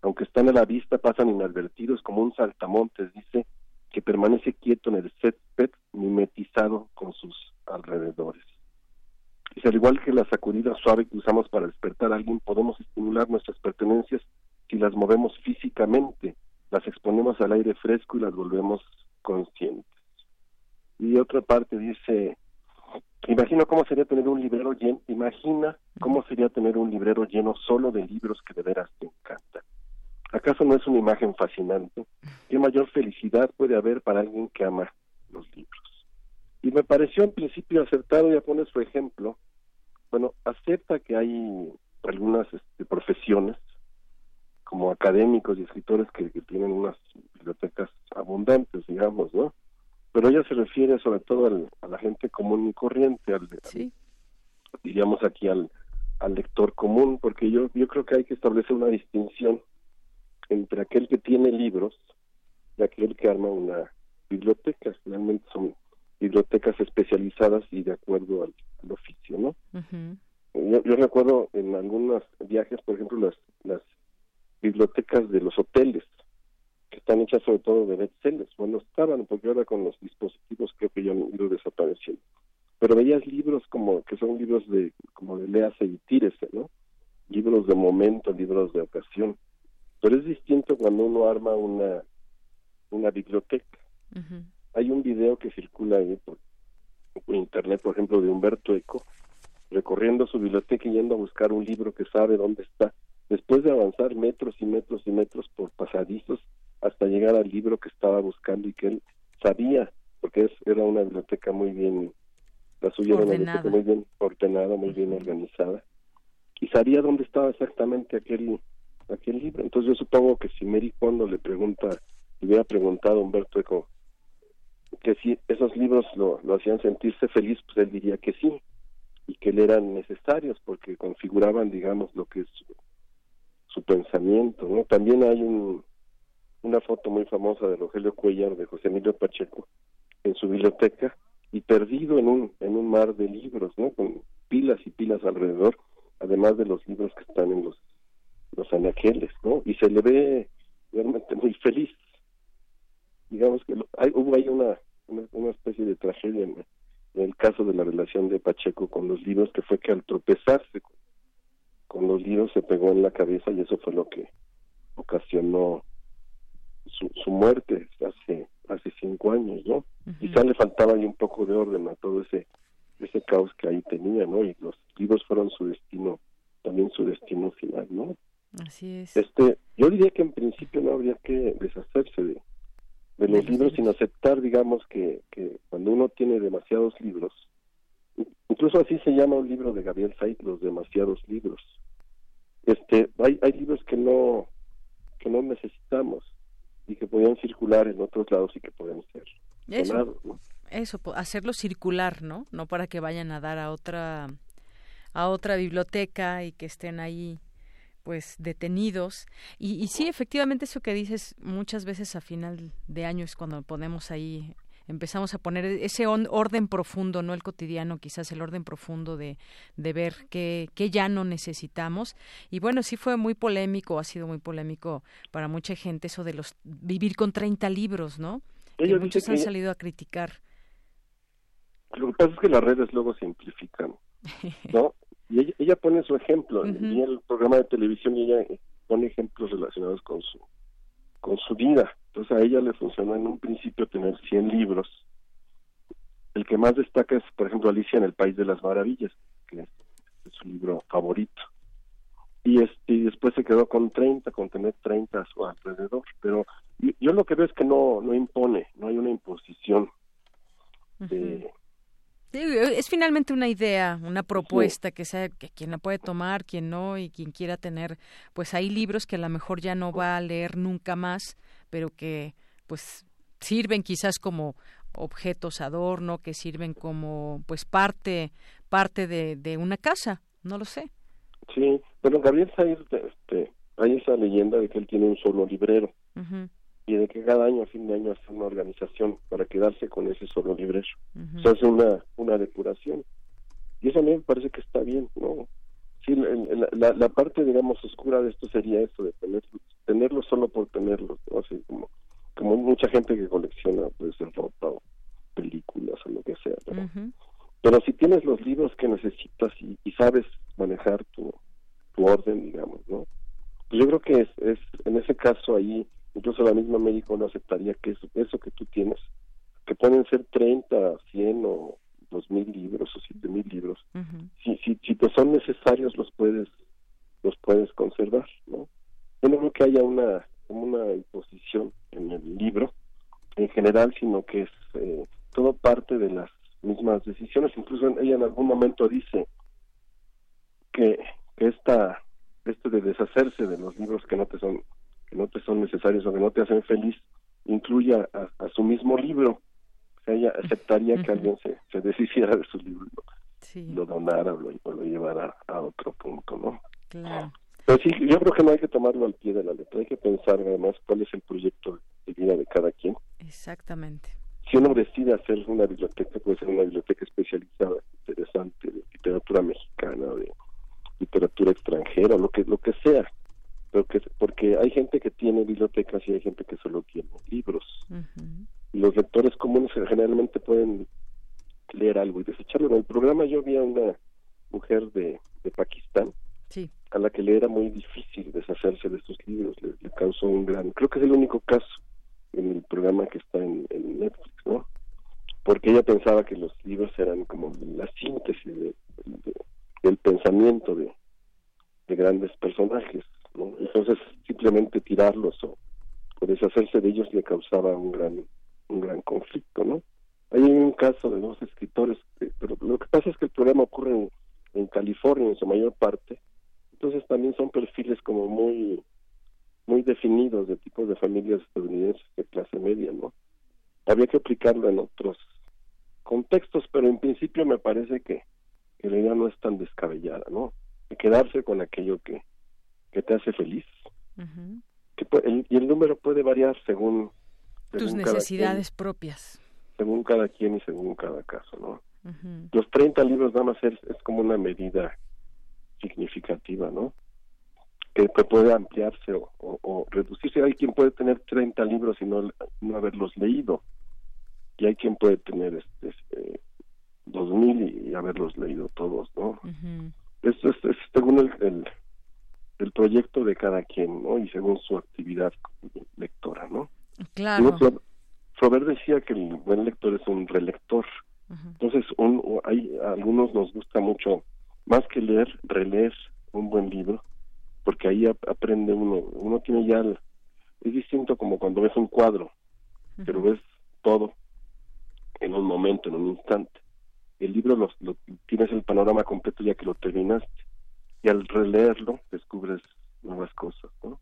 aunque están a la vista pasan inadvertidos como un saltamontes, dice, que permanece quieto en el césped mimetizado con sus alrededores. Y al igual que la sacudida suave que usamos para despertar a alguien, podemos estimular nuestras pertenencias si las movemos físicamente, las exponemos al aire fresco y las volvemos conscientes. Y otra parte dice, imagina cómo sería tener un librero lleno, imagina cómo sería tener un librero lleno solo de libros que de veras te encantan. ¿Acaso no es una imagen fascinante? ¿Qué mayor felicidad puede haber para alguien que ama los libros? Y me pareció en principio acertado, ya pone su ejemplo, bueno, acepta que hay algunas este, profesiones como académicos y escritores que, tienen unas bibliotecas abundantes, digamos, ¿no? Pero ella se refiere sobre todo a la gente común y corriente, al, diríamos aquí al, al lector común, porque yo, yo creo que hay que establecer una distinción entre aquel que tiene libros y aquel que arma una biblioteca. Realmente son bibliotecas especializadas y de acuerdo al, oficio, ¿no? yo, yo, recuerdo en algunos viajes, por ejemplo, las, las bibliotecas de los hoteles, que están hechas sobre todo de bestsellers. Bueno, estaban, porque ahora con los dispositivos creo que ya han ido desapareciendo. Pero veías libros como que son libros de como de léase y tírese, ¿no? Libros de momento, libros de ocasión. Pero es distinto cuando uno arma una, una biblioteca. Hay un video que circula ahí por, internet, por ejemplo, de Humberto Eco, recorriendo su biblioteca y yendo a buscar un libro que sabe dónde está. Después de avanzar metros y metros y metros por pasadizos hasta llegar al libro que estaba buscando y que él sabía, porque es, era una biblioteca muy bien, la suya era una biblioteca muy bien ordenada, muy bien organizada, y sabía dónde estaba exactamente aquel aquel libro. Entonces yo supongo que si Mary cuando le pregunta, le hubiera preguntado a Humberto Eco que si esos libros lo, lo hacían sentirse feliz, pues él diría que sí, y que le eran necesarios porque configuraban, digamos, lo que es su, pensamiento, ¿no? También hay un, una foto muy famosa de Rogelio Cuellar, de José Emilio Pacheco, en su biblioteca, y perdido en un, en un mar de libros, ¿no? Con pilas y pilas alrededor, además de los libros que están en los los anaqueles, ¿no? Y se le ve realmente muy feliz. Digamos que hay, hubo ahí una, una, especie de tragedia en, el caso de la relación de Pacheco con los libros, que fue que al tropezarse con, los libros se pegó en la cabeza y eso fue lo que ocasionó su, su muerte hace hace cinco años, ¿no? Quizá le faltaba ahí un poco de orden a todo ese ese caos que ahí tenía, ¿no? Y los libros fueron su destino, también su destino final, ¿no? Así es. Este, yo diría que en principio no habría que deshacerse de, de los libros, sino aceptar, digamos, que, que cuando uno tiene demasiados libros, incluso así se llama un libro de Gabriel Said, los demasiados libros. Este, hay, hay libros que no que no necesitamos y que podían circular en otros lados y que pueden ser eso, eso hacerlo circular no no para que vayan a dar a otra a otra biblioteca y que estén ahí pues detenidos. Y, y sí efectivamente eso que dices muchas veces a final de año es cuando ponemos ahí empezamos a poner ese orden profundo, no el cotidiano, quizás el orden profundo de, de ver qué, qué, ya no necesitamos. Y bueno, sí fue muy polémico, ha sido muy polémico para mucha gente eso de los vivir con 30 libros, ¿no? Que muchos han salido a criticar. Lo que pasa es que las redes luego simplifican, ¿no? (laughs) Y ella, pone su ejemplo, y el programa de televisión y ella pone ejemplos relacionados con su con su vida. Entonces a ella le funcionó en un principio tener 100 libros. El que más destaca es, por ejemplo, Alicia en el País de las Maravillas, que es, su libro favorito. Y, este, después se quedó con 30, con tener 30 a su alrededor. Pero yo, lo que veo es que no, no impone, no hay una imposición de, es finalmente una idea, una propuesta que sea que quien la puede tomar, quien no y quien quiera tener, pues hay libros que a lo mejor ya no va a leer nunca más, pero que pues sirven quizás como objetos adorno, que sirven como pues parte parte de, de una casa, no lo sé. Sí, bueno, Gabriel Said, este, hay esa leyenda de que él tiene un solo librero y de que cada año, a fin de año, hace una organización para quedarse con ese solo librero. Se hace una, una depuración. Y eso a mí me parece que está bien, ¿no? Sí, la, la, parte, digamos, oscura de esto sería eso, de tenerlo, tenerlo solo por tenerlo, ¿no? Así como, como mucha gente que colecciona, puede ser ropa o películas o lo que sea, pero, pero si tienes los libros que necesitas y, y sabes manejar tu, tu orden, digamos, ¿no? Yo creo que es, es en ese caso ahí, incluso la misma médico no aceptaría que eso, eso que tú tienes, que pueden ser 30, 100 o 2.000 libros o 7.000 libros, si, si, si te son necesarios los puedes los puedes conservar, ¿no? Yo no creo que haya una, una imposición en el libro en general, sino que es eh, todo parte de las mismas decisiones. Incluso ella en algún momento dice que, esta esto de deshacerse de los libros que no te son que no te son necesarios o que no te hacen feliz incluya a, su mismo libro. Ella aceptaría que alguien se, se deshiciera de su libro, lo donara o lo, llevara a otro punto, ¿no? Claro. Pero sí, yo creo que no hay que tomarlo al pie de la letra, hay que pensar además cuál es el proyecto de vida de cada quien. Exactamente. Si uno decide hacer una biblioteca, puede ser una biblioteca especializada, interesante, de literatura mexicana, de literatura extranjera, lo que lo que sea. Pero que, porque hay gente que tiene bibliotecas y hay gente que solo tiene libros. Y los lectores comunes generalmente pueden leer algo y desecharlo. En el programa yo vi a una mujer de, de Pakistán a la que le era muy difícil deshacerse de sus libros, le, causó un gran, creo que es el único caso en el programa que está en, Netflix, ¿no? Porque ella pensaba que los libros eran como la síntesis del pensamiento de, grandes personajes, ¿no? Entonces simplemente tirarlos o, deshacerse de ellos le causaba un gran un gran conflicto, ¿no? Hay un caso de dos escritores, pero lo que pasa es que el programa ocurre en, en California en su mayor parte, entonces también son perfiles como muy muy definidos de tipos de familias estadounidenses de clase media, ¿no? Había que aplicarlo en otros contextos, pero en principio me parece que, la idea no es tan descabellada, ¿no? De quedarse con aquello que, que te hace feliz. que y el número puede variar según, tus necesidades propias. Según cada quien y según cada caso, ¿no? Los 30 libros nada más es, es como una medida significativa, ¿no? Que, puede ampliarse o, reducirse. Hay quien puede tener 30 libros y no, no haberlos leído. Y hay quien puede tener este, este 2000 y, haberlos leído todos, ¿no? Esto es, según el, el, proyecto de cada quien, ¿no? Y según su actividad lectora, ¿no? Claro. Flaubert decía que el buen lector es un relector. Entonces, un, hay, a algunos nos gusta mucho más que leer, releer un buen libro, porque ahí aprende uno, uno tiene ya, es distinto como cuando ves un cuadro, pero ves todo en un momento, en un instante. El libro lo, tienes el panorama completo ya que lo terminaste, y al releerlo descubres nuevas cosas, ¿no?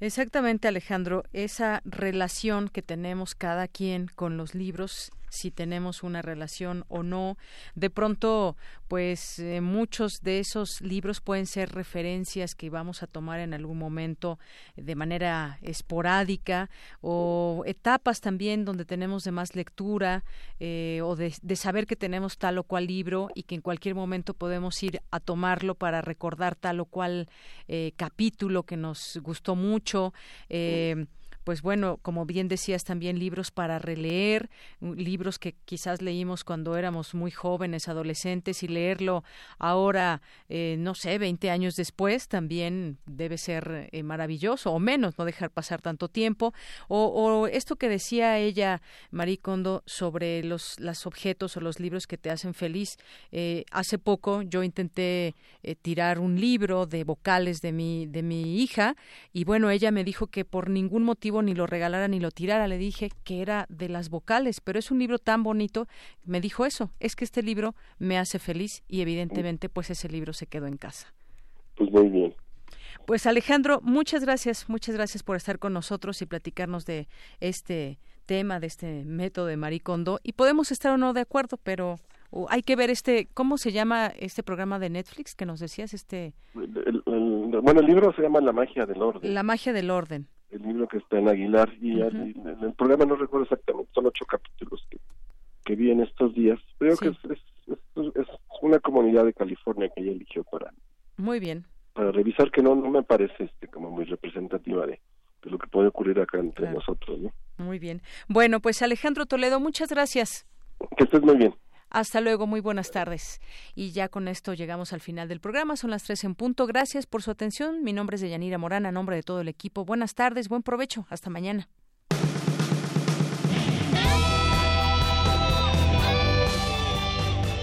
Exactamente, Alejandro, esa relación que tenemos cada quien con los libros si tenemos una relación o no. De pronto, pues eh, muchos de esos libros pueden ser referencias que vamos a tomar en algún momento de manera esporádica o etapas también donde tenemos de más lectura eh, o de, saber que tenemos tal o cual libro y que en cualquier momento podemos ir a tomarlo para recordar tal o cual eh, capítulo que nos gustó mucho pues bueno, como bien decías también libros para releer, libros que quizás leímos cuando éramos muy jóvenes, adolescentes y leerlo ahora, eh, no sé, 20 años después también debe ser eh, maravilloso o menos, no dejar pasar tanto tiempo. O, esto que decía ella, Marie Kondo, sobre los, los objetos o los libros que te hacen feliz. Eh, hace poco yo intenté tirar un libro de vocales de mi, de mi hija y bueno, ella me dijo que por ningún motivo ni lo regalara ni lo tirara. Le dije que era de las vocales, pero es un libro tan bonito. Me dijo eso, es que este libro me hace feliz y evidentemente pues ese libro se quedó en casa. Pues muy bien. Pues Alejandro, muchas gracias, muchas gracias por estar con nosotros y platicarnos de este tema, de este método de Maricondo. Y podemos estar o no de acuerdo, pero hay que ver este, ¿cómo se llama este programa de Netflix que nos decías? Este. bueno, el libro se llama La magia del orden. La magia del orden el libro que está en Aguilar y el, programa no recuerdo exactamente, son ocho capítulos que, que vi en estos días. Creo que es, es, una comunidad de California que ella eligió para muy bien para revisar que no no me parece este como muy representativa de, lo que puede ocurrir acá entre nosotros. ¿no? Muy bien. Bueno, pues Alejandro Toledo, muchas gracias. Que estés muy bien. Hasta luego, muy buenas tardes. Y ya con esto llegamos al final del programa, son las tres en punto. Gracias por su atención. Mi nombre es Deyanira Morán, a nombre de todo el equipo. Buenas tardes, buen provecho. Hasta mañana.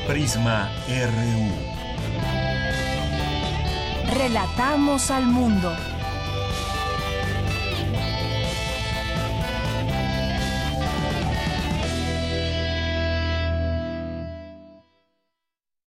Prisma RU. Relatamos al mundo.